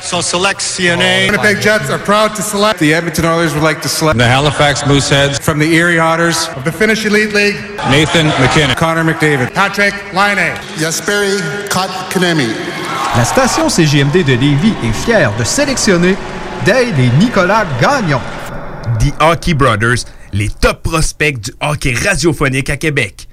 sont sélectionnés. Winnipeg Jets are proud to select. The Edmonton Oilers would like to select. The Halifax Mooseheads. From the Erie Otters. Of the Finnish Elite League. Nathan McKinnon. Connor McDavid. Patrick Laine. Jesperi Kotkaniemi. La station CGMD de Lévis est fière de sélectionner Dale et Nicolas Gagnon. The Hockey Brothers, les top prospects du hockey radiophonique à Québec.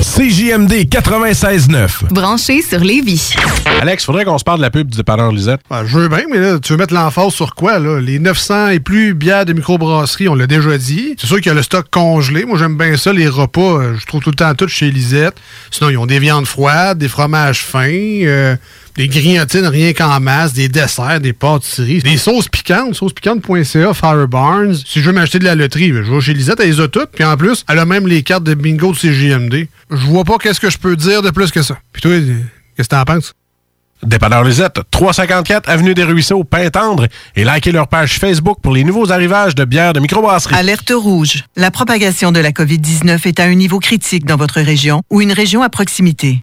CJMD 96.9. Branché sur Lévis. Alex, faudrait qu'on se parle de la pub du dépanneur Lisette. Ben, je veux bien, mais là, tu veux mettre l'emphase sur quoi, là? Les 900 et plus bières de microbrasserie, on l'a déjà dit. C'est sûr qu'il y a le stock congelé. Moi, j'aime bien ça, les repas. euh, Je trouve tout le temps tout chez Lisette. Sinon, ils ont des viandes froides, des fromages fins, euh, des grignotines rien qu'en masse, des desserts, des pâtisseries, des sauces piquantes, saucespiquante.ca, Fire Barnes. Si je veux m'acheter de la loterie, je vais chez Lisette, elle les a toutes. Puis en plus, elle a même les cartes de bingo de CGMD. Je vois pas qu'est-ce que je peux dire de plus que ça. Puis toi, qu'est-ce que t'en penses? Dépanneur Lisette, 354 Avenue des Ruisseaux, Pintendre, et likez leur page Facebook pour les nouveaux arrivages de bières de microbrasserie. Alerte rouge. La propagation de la COVID-19 est à un niveau critique dans votre région ou une région à proximité.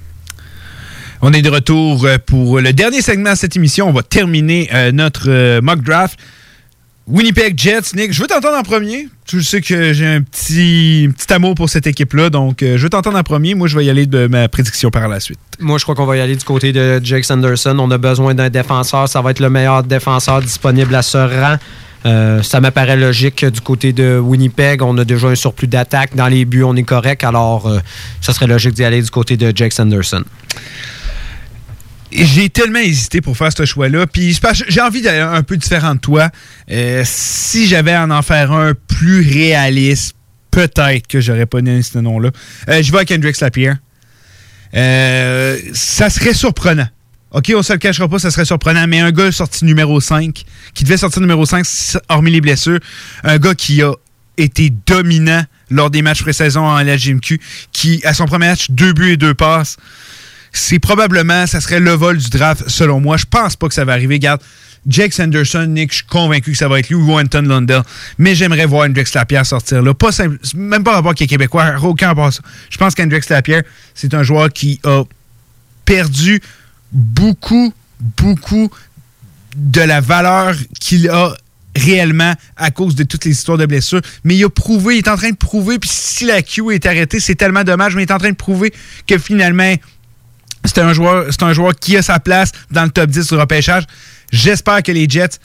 On est de retour euh, pour le dernier segment de cette émission. On va terminer euh, notre euh, mock draft. Winnipeg Jets, Nick, je veux t'entendre en premier. Tu sais que j'ai un petit, petit amour pour cette équipe-là, donc je veux t'entendre en premier. Moi, je vais y aller de ma prédiction par la suite. Moi, je crois qu'on va y aller du côté de Jake Sanderson. On a besoin d'un défenseur. Ça va être le meilleur défenseur disponible à ce rang. Ça me paraît logique du côté de Winnipeg. On a déjà un surplus d'attaque. Dans les buts, on est correct. Alors, ça serait logique d'y aller du côté de Jake Sanderson. J'ai tellement hésité pour faire ce choix-là. Puis j'ai envie d'aller un peu différent de toi. Euh, si j'avais à en faire un plus réaliste, peut-être que j'aurais pas donné ce nom-là. Euh, je vais avec Hendrix Lapierre. Euh, ça serait surprenant. OK, on se le cachera pas, ça serait surprenant, mais un gars sorti numéro 5, qui devait sortir numéro 5, hormis les blessures, un gars qui a été dominant lors des matchs pré-saison en LGMQ, qui, à son premier match, deux buts et deux passes. C'est probablement, ça serait le vol du draft, selon moi. Je pense pas que ça va arriver. Regarde, Jake Sanderson, Nick, je suis convaincu que ça va être lui ou Anton Lundell. Mais j'aimerais voir Hendrix Lapierre sortir là. Pas simple, même pas rapport qu'il est québécois, aucun rapport ça. Je pense qu'Hendrix Lapierre, c'est un joueur qui a perdu beaucoup, beaucoup de la valeur qu'il a réellement à cause de toutes les histoires de blessures. Mais il a prouvé, il est en train de prouver, puis si la Q est arrêtée, c'est tellement dommage, mais il est en train de prouver que finalement, c'est un joueur, c'est un joueur qui a sa place dans le top 10 du repêchage. J'espère que les Jets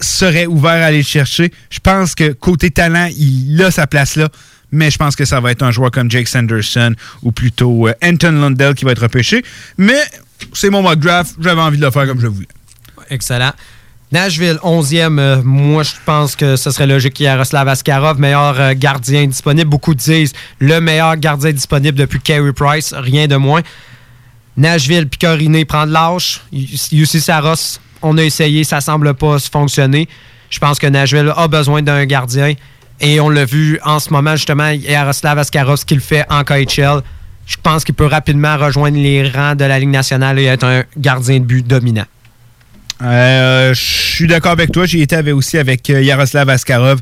seraient ouverts à aller le chercher. Je pense que côté talent, il a sa place là. Mais je pense que ça va être un joueur comme Jake Sanderson ou plutôt euh, Anton Lundell qui va être repêché. Mais c'est mon mock draft. J'avais envie de le faire comme je voulais. Excellent. Nashville, 11e. euh, moi, je pense que ce serait logique qu'il y ait Yaroslav Askarov, meilleur euh, gardien disponible. Beaucoup disent le meilleur gardien disponible depuis Carey Price, rien de moins. Nashville, Picorine prend de l'âge. UC Saros, on a essayé, ça semble pas fonctionner. Je pense que Nashville a besoin d'un gardien. Et on l'a vu en ce moment, justement, Yaroslav Askarov, ce qu'il fait en KHL. Je pense qu'il peut rapidement rejoindre les rangs de la Ligue nationale et être un gardien de but dominant. Euh, je suis d'accord avec toi. Étais avec- aussi avec euh, Yaroslav Askarov.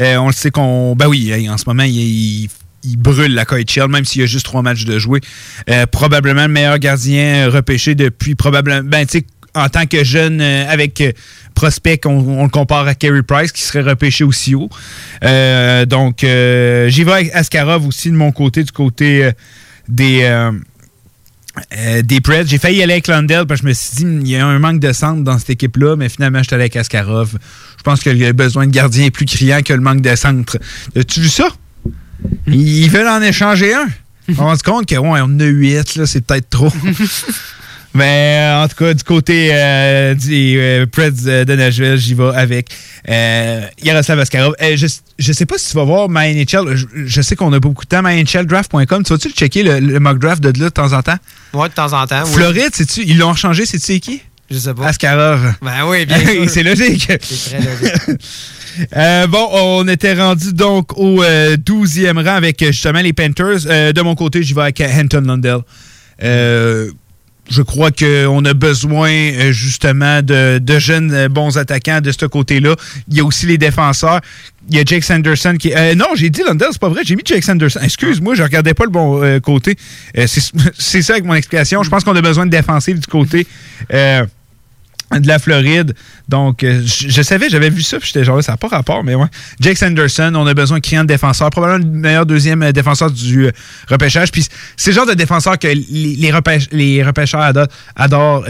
Euh, on le sait qu'on. Ben oui, en ce moment, il- il brûle la KHL, même s'il y a juste trois matchs de jouer. Euh, probablement le meilleur gardien repêché depuis probablement. Ben, tu en tant que jeune euh, avec euh, prospect, on, le compare à Kerry Price, qui serait repêché aussi haut. Euh, donc, euh, j'y vais avec Askarov aussi de mon côté, du côté euh, des. euh, euh, des Preds. J'ai failli aller avec Lundell parce que je me suis dit, il y a un manque de centre dans cette équipe-là, mais finalement, j'étais allé avec Askarov. Je pense qu'il y a besoin de gardiens plus criants que le manque de centre. As-tu vu ça? Ils veulent en échanger un. On se compte qu'on ouais, on en a huit, là, c'est peut-être trop. *laughs* Mais euh, en tout cas, du côté euh, euh, Preds euh, de Nashville, j'y vais avec euh, Yaroslav Askarov. Euh, je, je sais pas si tu vas voir MyNHL. Je, je sais qu'on a beaucoup de temps. MyNHLdraft.com. Tu vas-tu le checker le, le mock draft de là de temps en temps? Ouais, de temps en temps. oui. Floride, sais-tu, ils l'ont changé, sais-tu c'est qui? Je sais pas. Askarov. Ben oui, bien *laughs* sûr. c'est logique. C'est très logique. *laughs* Euh, bon, on était rendu donc au euh, 12e rang avec euh, justement les Panthers. Euh, de mon côté, j'y vais avec euh, Hinton Lundell. Euh, je crois qu'on a besoin euh, justement de, de jeunes euh, bons attaquants de ce côté-là. Il y a aussi les défenseurs. Il y a Jake Sanderson qui. euh, non, j'ai dit Lundell, c'est pas vrai. J'ai mis Jake Sanderson. Excuse-moi, je regardais pas le bon euh, côté. Euh, *laughs* c'est ça avec mon explication. Je pense qu'on a besoin de défensive du côté. De la Floride. Donc, euh, je, savais, j'avais vu ça, puis j'étais genre, ça n'a pas rapport, mais ouais. Jake Sanderson, on a besoin de criant de défenseur, probablement le meilleur deuxième euh, défenseur du euh, repêchage. Puis c'est le genre de défenseur que les, les, repêche- les repêcheurs adorent.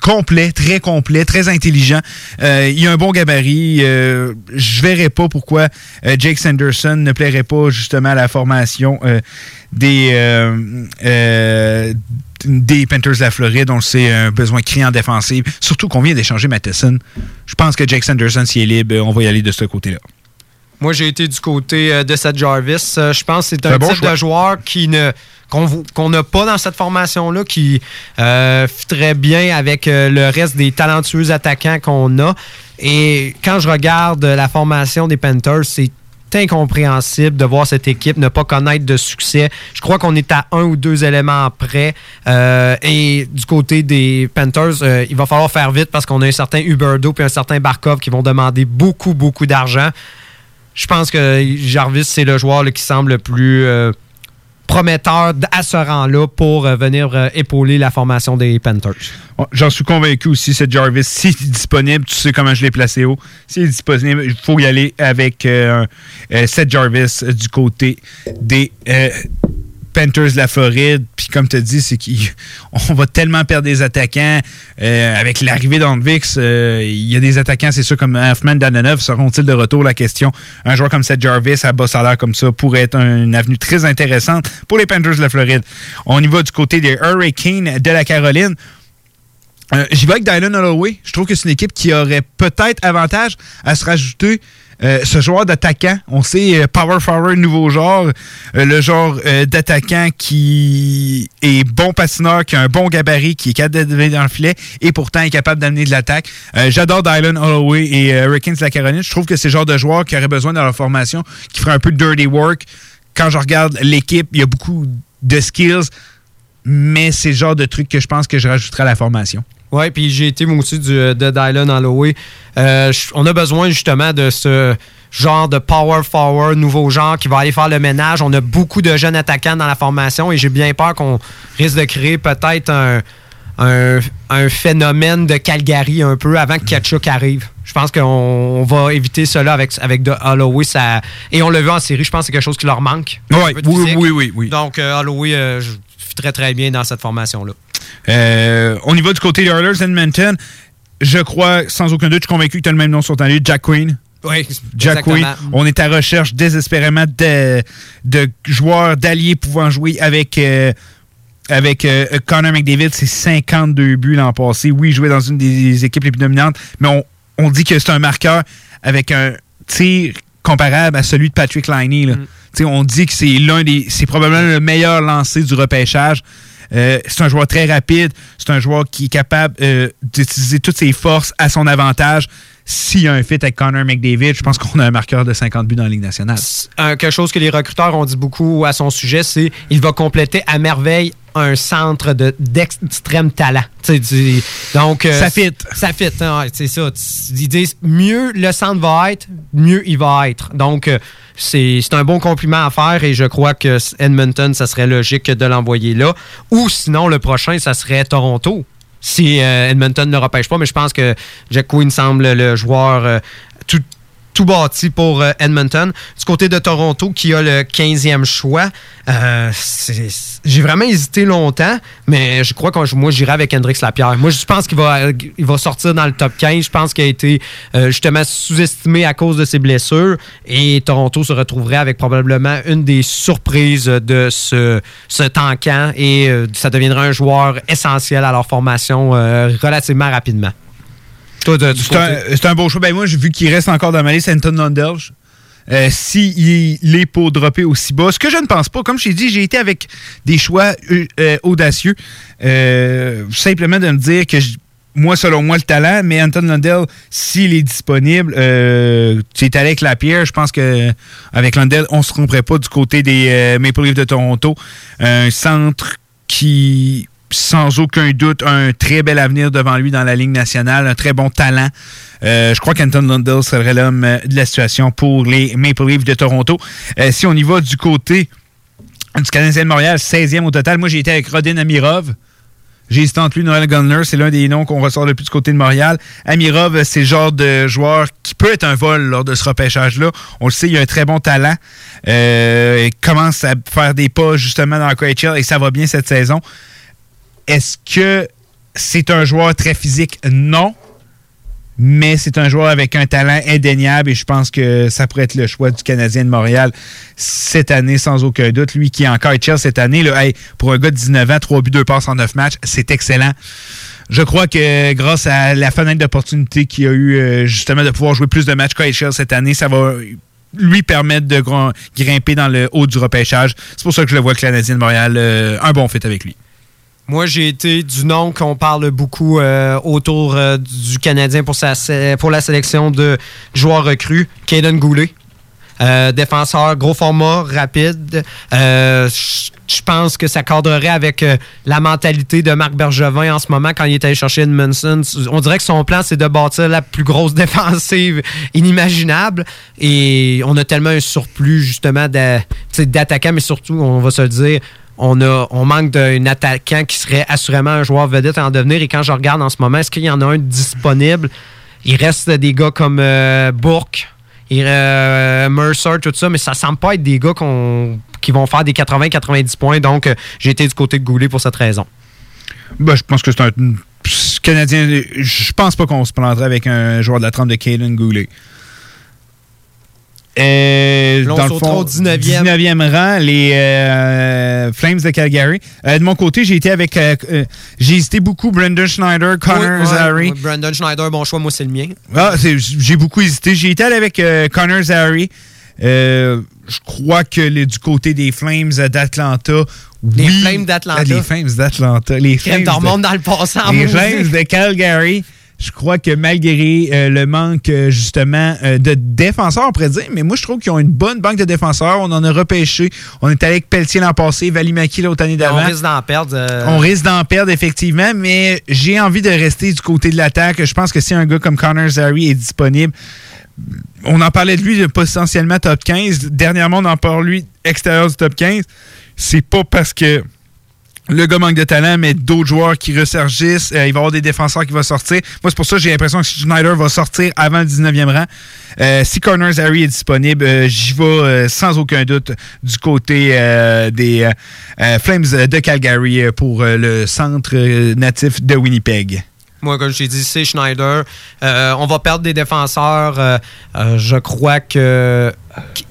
Complet, très complet, très intelligent. Euh, il a un bon gabarit. Euh, je verrais pas pourquoi euh, Jake Sanderson ne plairait pas justement à la formation des des Panthers de la Floride. On le sait, un besoin criant défensif. Surtout qu'on vient d'échanger Matheson. Je pense que Jake Sanderson, s'il est libre, on va y aller de ce côté-là. Moi, j'ai été du côté euh, de Seth Jarvis. Euh, je pense que c'est un, bon type choix. de joueur qui ne qu'on n'a pas dans cette formation-là, qui euh, très bien avec euh, le reste des talentueux attaquants qu'on a. Et quand je regarde la formation des Panthers, c'est incompréhensible de voir cette équipe ne pas connaître de succès. Je crois qu'on est à un ou deux éléments près. Euh, et du côté des Panthers, euh, il va falloir faire vite parce qu'on a un certain Huberdo et un certain Barkov qui vont demander beaucoup, beaucoup d'argent. Je pense que Jarvis, c'est le joueur qui semble le plus euh, prometteur à ce rang-là pour euh, venir euh, épauler la formation des Panthers. J'en suis convaincu aussi, c'est Jarvis. S'il est disponible, tu sais comment je l'ai placé haut. S'il est disponible, il faut y aller avec Seth Jarvis du côté des Panthers de la Floride. Puis comme tu dit, c'est qu'on *laughs* va tellement perdre des attaquants. Euh, avec l'arrivée d'Andvix, euh, il y a des attaquants, c'est sûr, comme Hoffman, Danonov, seront-ils de retour? La question, un joueur comme Seth Jarvis à bas salaire comme ça pourrait être une avenue très intéressante pour les Panthers de la Floride. On y va du côté des Hurricanes de la Caroline. Euh, J'y vais avec Dylan Holloway. Je trouve que c'est une équipe qui aurait peut-être avantage à se rajouter euh, ce joueur d'attaquant. On sait, euh, Power Forward, nouveau genre. Euh, le genre d'attaquant qui est bon patineur, qui a un bon gabarit, qui est capable d'aller dans le filet et pourtant est capable d'amener de l'attaque. J'adore Dylan Holloway et Hurricanes de la Caroline. Je trouve que c'est le genre de joueur qui aurait besoin dans leur formation, qui ferait un peu de dirty work. Quand je regarde l'équipe, il y a beaucoup de skills, mais c'est le genre de truc que je pense que je rajouterai à la formation. Oui, puis j'ai été moi aussi du, de Dylan Holloway. Euh, on a besoin justement de ce genre de power forward, nouveau genre qui va aller faire le ménage. On a beaucoup de jeunes attaquants dans la formation et j'ai bien peur qu'on risque de créer peut-être un, un, un phénomène de Calgary un peu avant que Kachuk arrive. Je pense qu'on on va éviter cela avec, avec de Holloway. Ça, et on l'a vu en série, je pense que c'est quelque chose qui leur manque. Ouais, oui, oui, oui, oui. Donc, euh, Holloway euh, je très très bien dans cette formation-là. Euh, au niveau du côté des Oilers Edmonton, je crois, sans aucun doute, je suis convaincu que tu as le même nom sur ton livre, Jack Queen. Oui, Jack. Queen. On est à recherche désespérément de, de joueurs, d'alliés pouvant jouer avec, euh, avec euh, Connor McDavid. C'est 52 buts l'an passé. Oui, il jouait dans une des équipes les plus dominantes, mais on, on dit que c'est un marqueur avec un tir comparable à celui de Patrick Liney. là. Mm. On dit que c'est l'un des. C'est probablement le meilleur lancé du repêchage. Euh, c'est un joueur très rapide. C'est un joueur qui est capable euh, d'utiliser toutes ses forces à son avantage. S'il y a un fit avec Connor McDavid, je pense qu'on a un marqueur de 50 buts dans la Ligue nationale. Un- quelque chose que les recruteurs ont dit beaucoup à son sujet, c'est il va compléter à merveille un centre de- d'extrême talent. Tu donc, euh, Ça fit. Ça fit, hein, ouais, c'est ça. Ils disent mieux le centre va être, mieux il va être. Donc, euh, c'est c'est un bon compliment à faire et je crois que Edmonton, ça serait logique de l'envoyer là. Ou sinon, le prochain, ça serait Toronto. Si euh, Edmonton ne repêche pas, mais je pense que Jack Quinn semble le joueur tout, bâti pour euh, Edmonton. Du côté de Toronto, qui a le 15e choix, euh, j'ai vraiment hésité longtemps, mais je crois que moi, j'irai avec Hendrix Lapierre. Moi, je pense qu'il va, il va sortir dans le top 15. Je pense qu'il a été euh, justement sous-estimé à cause de ses blessures. Et Toronto se retrouverait avec probablement une des surprises de ce, ce tanquant. Et ça deviendra un joueur essentiel à leur formation relativement rapidement. Toi, de- du C'est un, c'est un beau choix. Ben moi, j'ai vu qu'il reste encore dans ma liste Anton Lundelge. Euh, si il, il est pour dropper aussi bas, ce que je ne pense pas, comme je t'ai dit, j'ai été avec des choix euh, euh, audacieux. Euh, simplement de me dire que je- moi, selon moi, le talent, mais Anton Lundell, s'il est disponible, tu es allé avec Lapierre, je pense que avec Lundell, on ne se tromperait pas du côté des Maple Leafs de Toronto. Un centre qui, sans aucun doute, un très bel avenir devant lui dans la Ligue nationale, un très bon talent. Euh, je crois qu'Anton Lundell serait l'homme euh, de la situation pour les Maple Leafs de Toronto. Euh, si on y va du côté du Canadien de Montréal, 16e au total, moi j'ai été avec Rodin Amirov. J'ai lui Noël Gunler. C'est l'un des noms qu'on ressort le plus du côté de Montréal. Amirov, c'est le genre de joueur qui peut être un vol lors de ce repêchage-là. On le sait, il a un très bon talent. Il commence à faire des pas justement dans le KHL et ça va bien cette saison. Est-ce que c'est un joueur très physique? Non. Mais c'est un joueur avec un talent indéniable et je pense que ça pourrait être le choix du Canadien de Montréal cette année sans aucun doute. Lui qui est encore HL cette année, pour un gars de 19 ans, 3 buts, 2 passes en 9 matchs, c'est excellent. Je crois que grâce à la fenêtre d'opportunité qu'il a eu euh, justement de pouvoir jouer plus de matchs KHL cette année, ça va lui permettre de gr- grimper dans le haut du repêchage. C'est pour ça que je le vois Canadien de Montréal, euh, un bon fit avec lui. Moi, j'ai été du nom qu'on parle beaucoup euh, autour euh, du Canadien pour, sa, pour la sélection de joueurs recrues, Caden Goulet. Euh, défenseur, gros format, rapide. Je pense que ça cadrerait avec la mentalité de Marc Bergevin en ce moment quand il est allé chercher Edmondson. On dirait que son plan, c'est de bâtir la plus grosse *laughs* défensive inimaginable. Et on a tellement un surplus, justement, d'attaquants, mais surtout, on va se le dire, on, a, on manque d'un attaquant qui serait assurément un joueur vedette en devenir. Et quand je regarde en ce moment, est-ce qu'il y en a un disponible? Il reste des gars comme euh, euh, Mercer, tout ça, mais ça semble pas être des gars qui vont faire des 80-90 points. Donc, euh, j'ai été du côté de Goulet pour cette raison. Ben, je pense que c'est un Canadien. Je pense pas qu'on se prendrait avec un joueur de la trempe de Caden Goulet. Euh, Là, on dans le fond, au 19e. 19e rang, les euh, Flames de Calgary. Euh, de mon côté, j'ai été avec. j'ai hésité beaucoup Brendan Schneider, Connor Oui, Zary. Brandon Schneider, bon choix, moi, c'est le mien. Ah, j'ai beaucoup hésité. J'ai été avec Connor Zary. Je crois que les- du côté des Flames d'Atlanta. Les oui. Flames d'Atlanta. Ah, Les Flames d'Atlanta. Les Flames de- dans le passé en les. Flames de Calgary. Je crois que malgré euh, le manque euh, justement euh, de défenseurs, on pourrait dire, mais moi je trouve qu'ils ont une bonne banque de défenseurs. On en a repêché. On est allé avec Pelletier l'an passé, Valimaki l'autre année On d'avant. risque d'en perdre. euh, On risque d'en perdre, effectivement, mais j'ai envie de rester du côté de l'attaque. Je pense que si un gars comme Connor Zary est disponible, on en parlait de lui de potentiellement top 15. Dernièrement, on en parle lui extérieur du top 15. C'est pas parce que le gars manque de talent, mais d'autres joueurs qui ressurgissent. Euh, il va y avoir des défenseurs qui vont sortir. Moi, c'est pour ça que j'ai l'impression que Schneider va sortir avant le 19e rang. Euh, si Corners Harry est disponible, euh, j'y vais sans aucun doute du côté des Flames de Calgary pour le centre natif de Winnipeg. Moi, comme je t'ai dit, c'est Schneider. Euh, on va perdre des défenseurs. Euh, euh, je crois que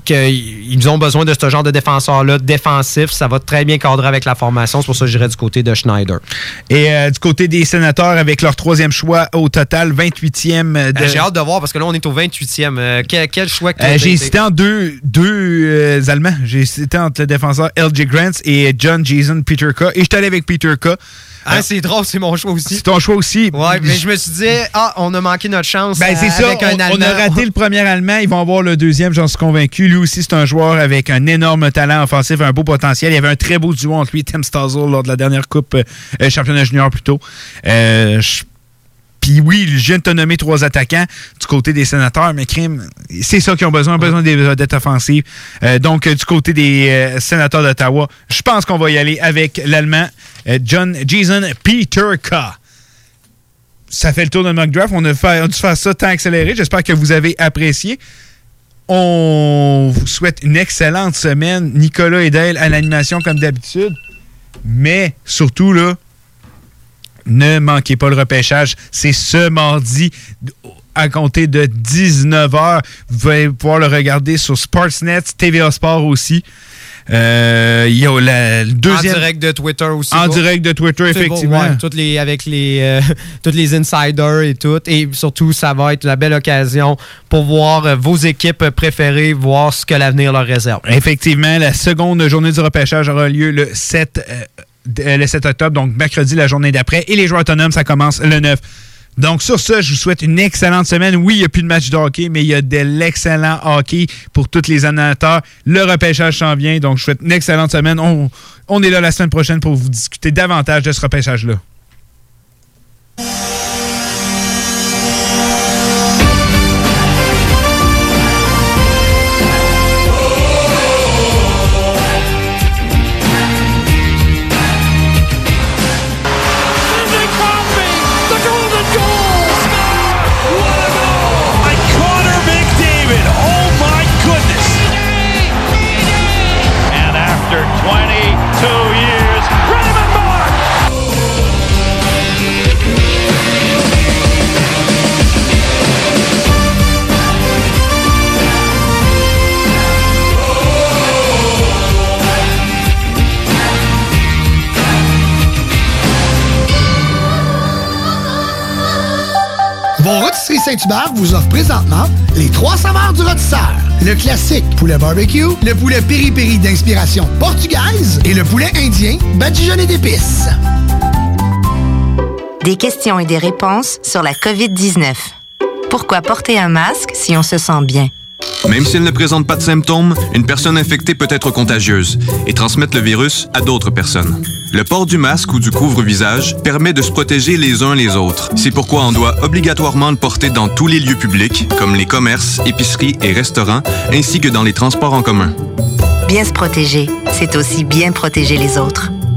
qu'ils ont besoin de ce genre de défenseur-là défensif. Ça va très bien cadrer avec la formation. C'est pour ça que j'irai du côté de Schneider. Et euh, du côté des sénateurs, avec leur troisième choix au total, 28e. De... Euh, J'ai hâte de voir parce que là, on est au 28e. Euh, quel, quel choix que j'ai hésité en deux, deux Allemands. J'ai hésité entre le défenseur LJ Grant et John Jason Peter K. Et je suis allé avec Peter K. Ah, c'est drôle, c'est mon choix aussi. C'est ton choix aussi. Ouais, mais je me suis dit, ah, on a manqué notre chance Ben, c'est euh, ça. avec un on, on Allemand. a raté le premier Allemand. Ils vont avoir le deuxième, j'en suis convaincu. Lui aussi, c'est un joueur avec un énorme talent offensif, un beau potentiel. Il y avait un très beau duo entre lui et Tim Stazzle lors de la dernière Coupe euh, Championnat Junior plutôt. Euh, je- puis oui, je viens de te nommer trois attaquants du côté des sénateurs, mais crime, c'est ça qu'ils ont besoin, besoin des vedettes offensives. Euh, donc, euh, du côté des euh, sénateurs d'Ottawa, je pense qu'on va y aller avec l'Allemand John Jason Peter K ça fait le tour de mock draft. On a, fait, on a dû faire ça temps accéléré. J'espère que vous avez apprécié. On vous souhaite une excellente semaine. Nicolas et Dale à l'animation comme d'habitude. Mais surtout, là, ne manquez pas le repêchage. C'est ce mardi à compter de 19h. Vous allez pouvoir le regarder sur Sportsnet, TVA Sport aussi. Euh, Il y a la- le deuxième... En direct de Twitter aussi. En direct de Twitter, effectivement. ouais, toutes les, avec les, euh, *laughs* toutes les insiders et tout. Et surtout, ça va être la belle occasion pour voir euh, vos équipes préférées, voir ce que l'avenir leur réserve. Effectivement, la seconde journée du repêchage aura lieu le 7, euh, d- euh, le 7 octobre, donc mercredi, la journée d'après. Et les joueurs autonomes, ça commence le 9. Donc, sur ça, je vous souhaite une excellente semaine. Oui, il n'y a plus de match de hockey, mais il y a de l'excellent hockey pour tous les animateurs. Le repêchage s'en vient, donc je vous souhaite une excellente semaine. On, on est là la semaine prochaine pour vous discuter davantage de ce repêchage-là. Saint-Hubert vous offrent présentement les trois saveurs du rôtisseur. Le classique poulet barbecue, le poulet piri-piri d'inspiration portugaise et le poulet indien badigeonné d'épices. Des questions et des réponses sur la COVID-19. Pourquoi porter un masque si on se sent bien? Même si elle ne présente pas de symptômes, une personne infectée peut être contagieuse et transmettre le virus à d'autres personnes. Le port du masque ou du couvre-visage permet de se protéger les uns les autres. C'est pourquoi on doit obligatoirement le porter dans tous les lieux publics, comme les commerces, épiceries et restaurants, ainsi que dans les transports en commun. Bien se protéger, c'est aussi bien protéger les autres.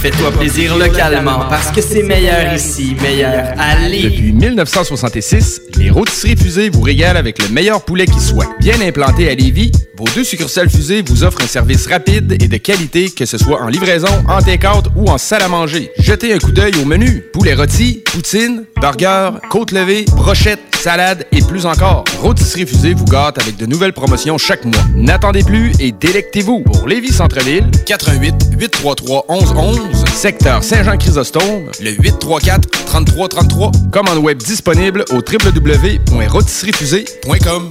Fais-toi plaisir localement parce que c'est meilleur ici, meilleur Lévis. Depuis 1966, les rôtisseries fusées vous régalent avec le meilleur poulet qui soit. Bien implanté à Lévis, vos deux succursales fusées vous offrent un service rapide et de qualité, que ce soit en livraison, en take-out ou en salle à manger. Jetez un coup d'œil au menu. Poulet rôti, poutine, burger, côte levée, brochette, salade et plus encore. Rôtisserie fusée vous gâte avec de nouvelles promotions chaque mois. N'attendez plus et délectez-vous. Pour Lévis Centre-Ville, 88 833 1111, secteur Saint-Jean-Chrysostome, le 834 3333. Commande web disponible au www.rôtisseriefusée.com.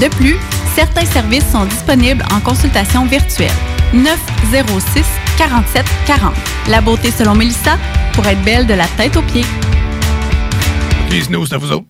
De plus, certains services sont disponibles en consultation virtuelle. 906 47 40. La beauté selon Melissa pour être belle de la tête aux pieds. Snooze, c'est vous autres.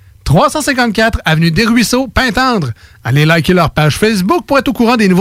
354 Avenue des Ruisseaux, Pintendre. Allez liker leur page Facebook pour être au courant des nouveaux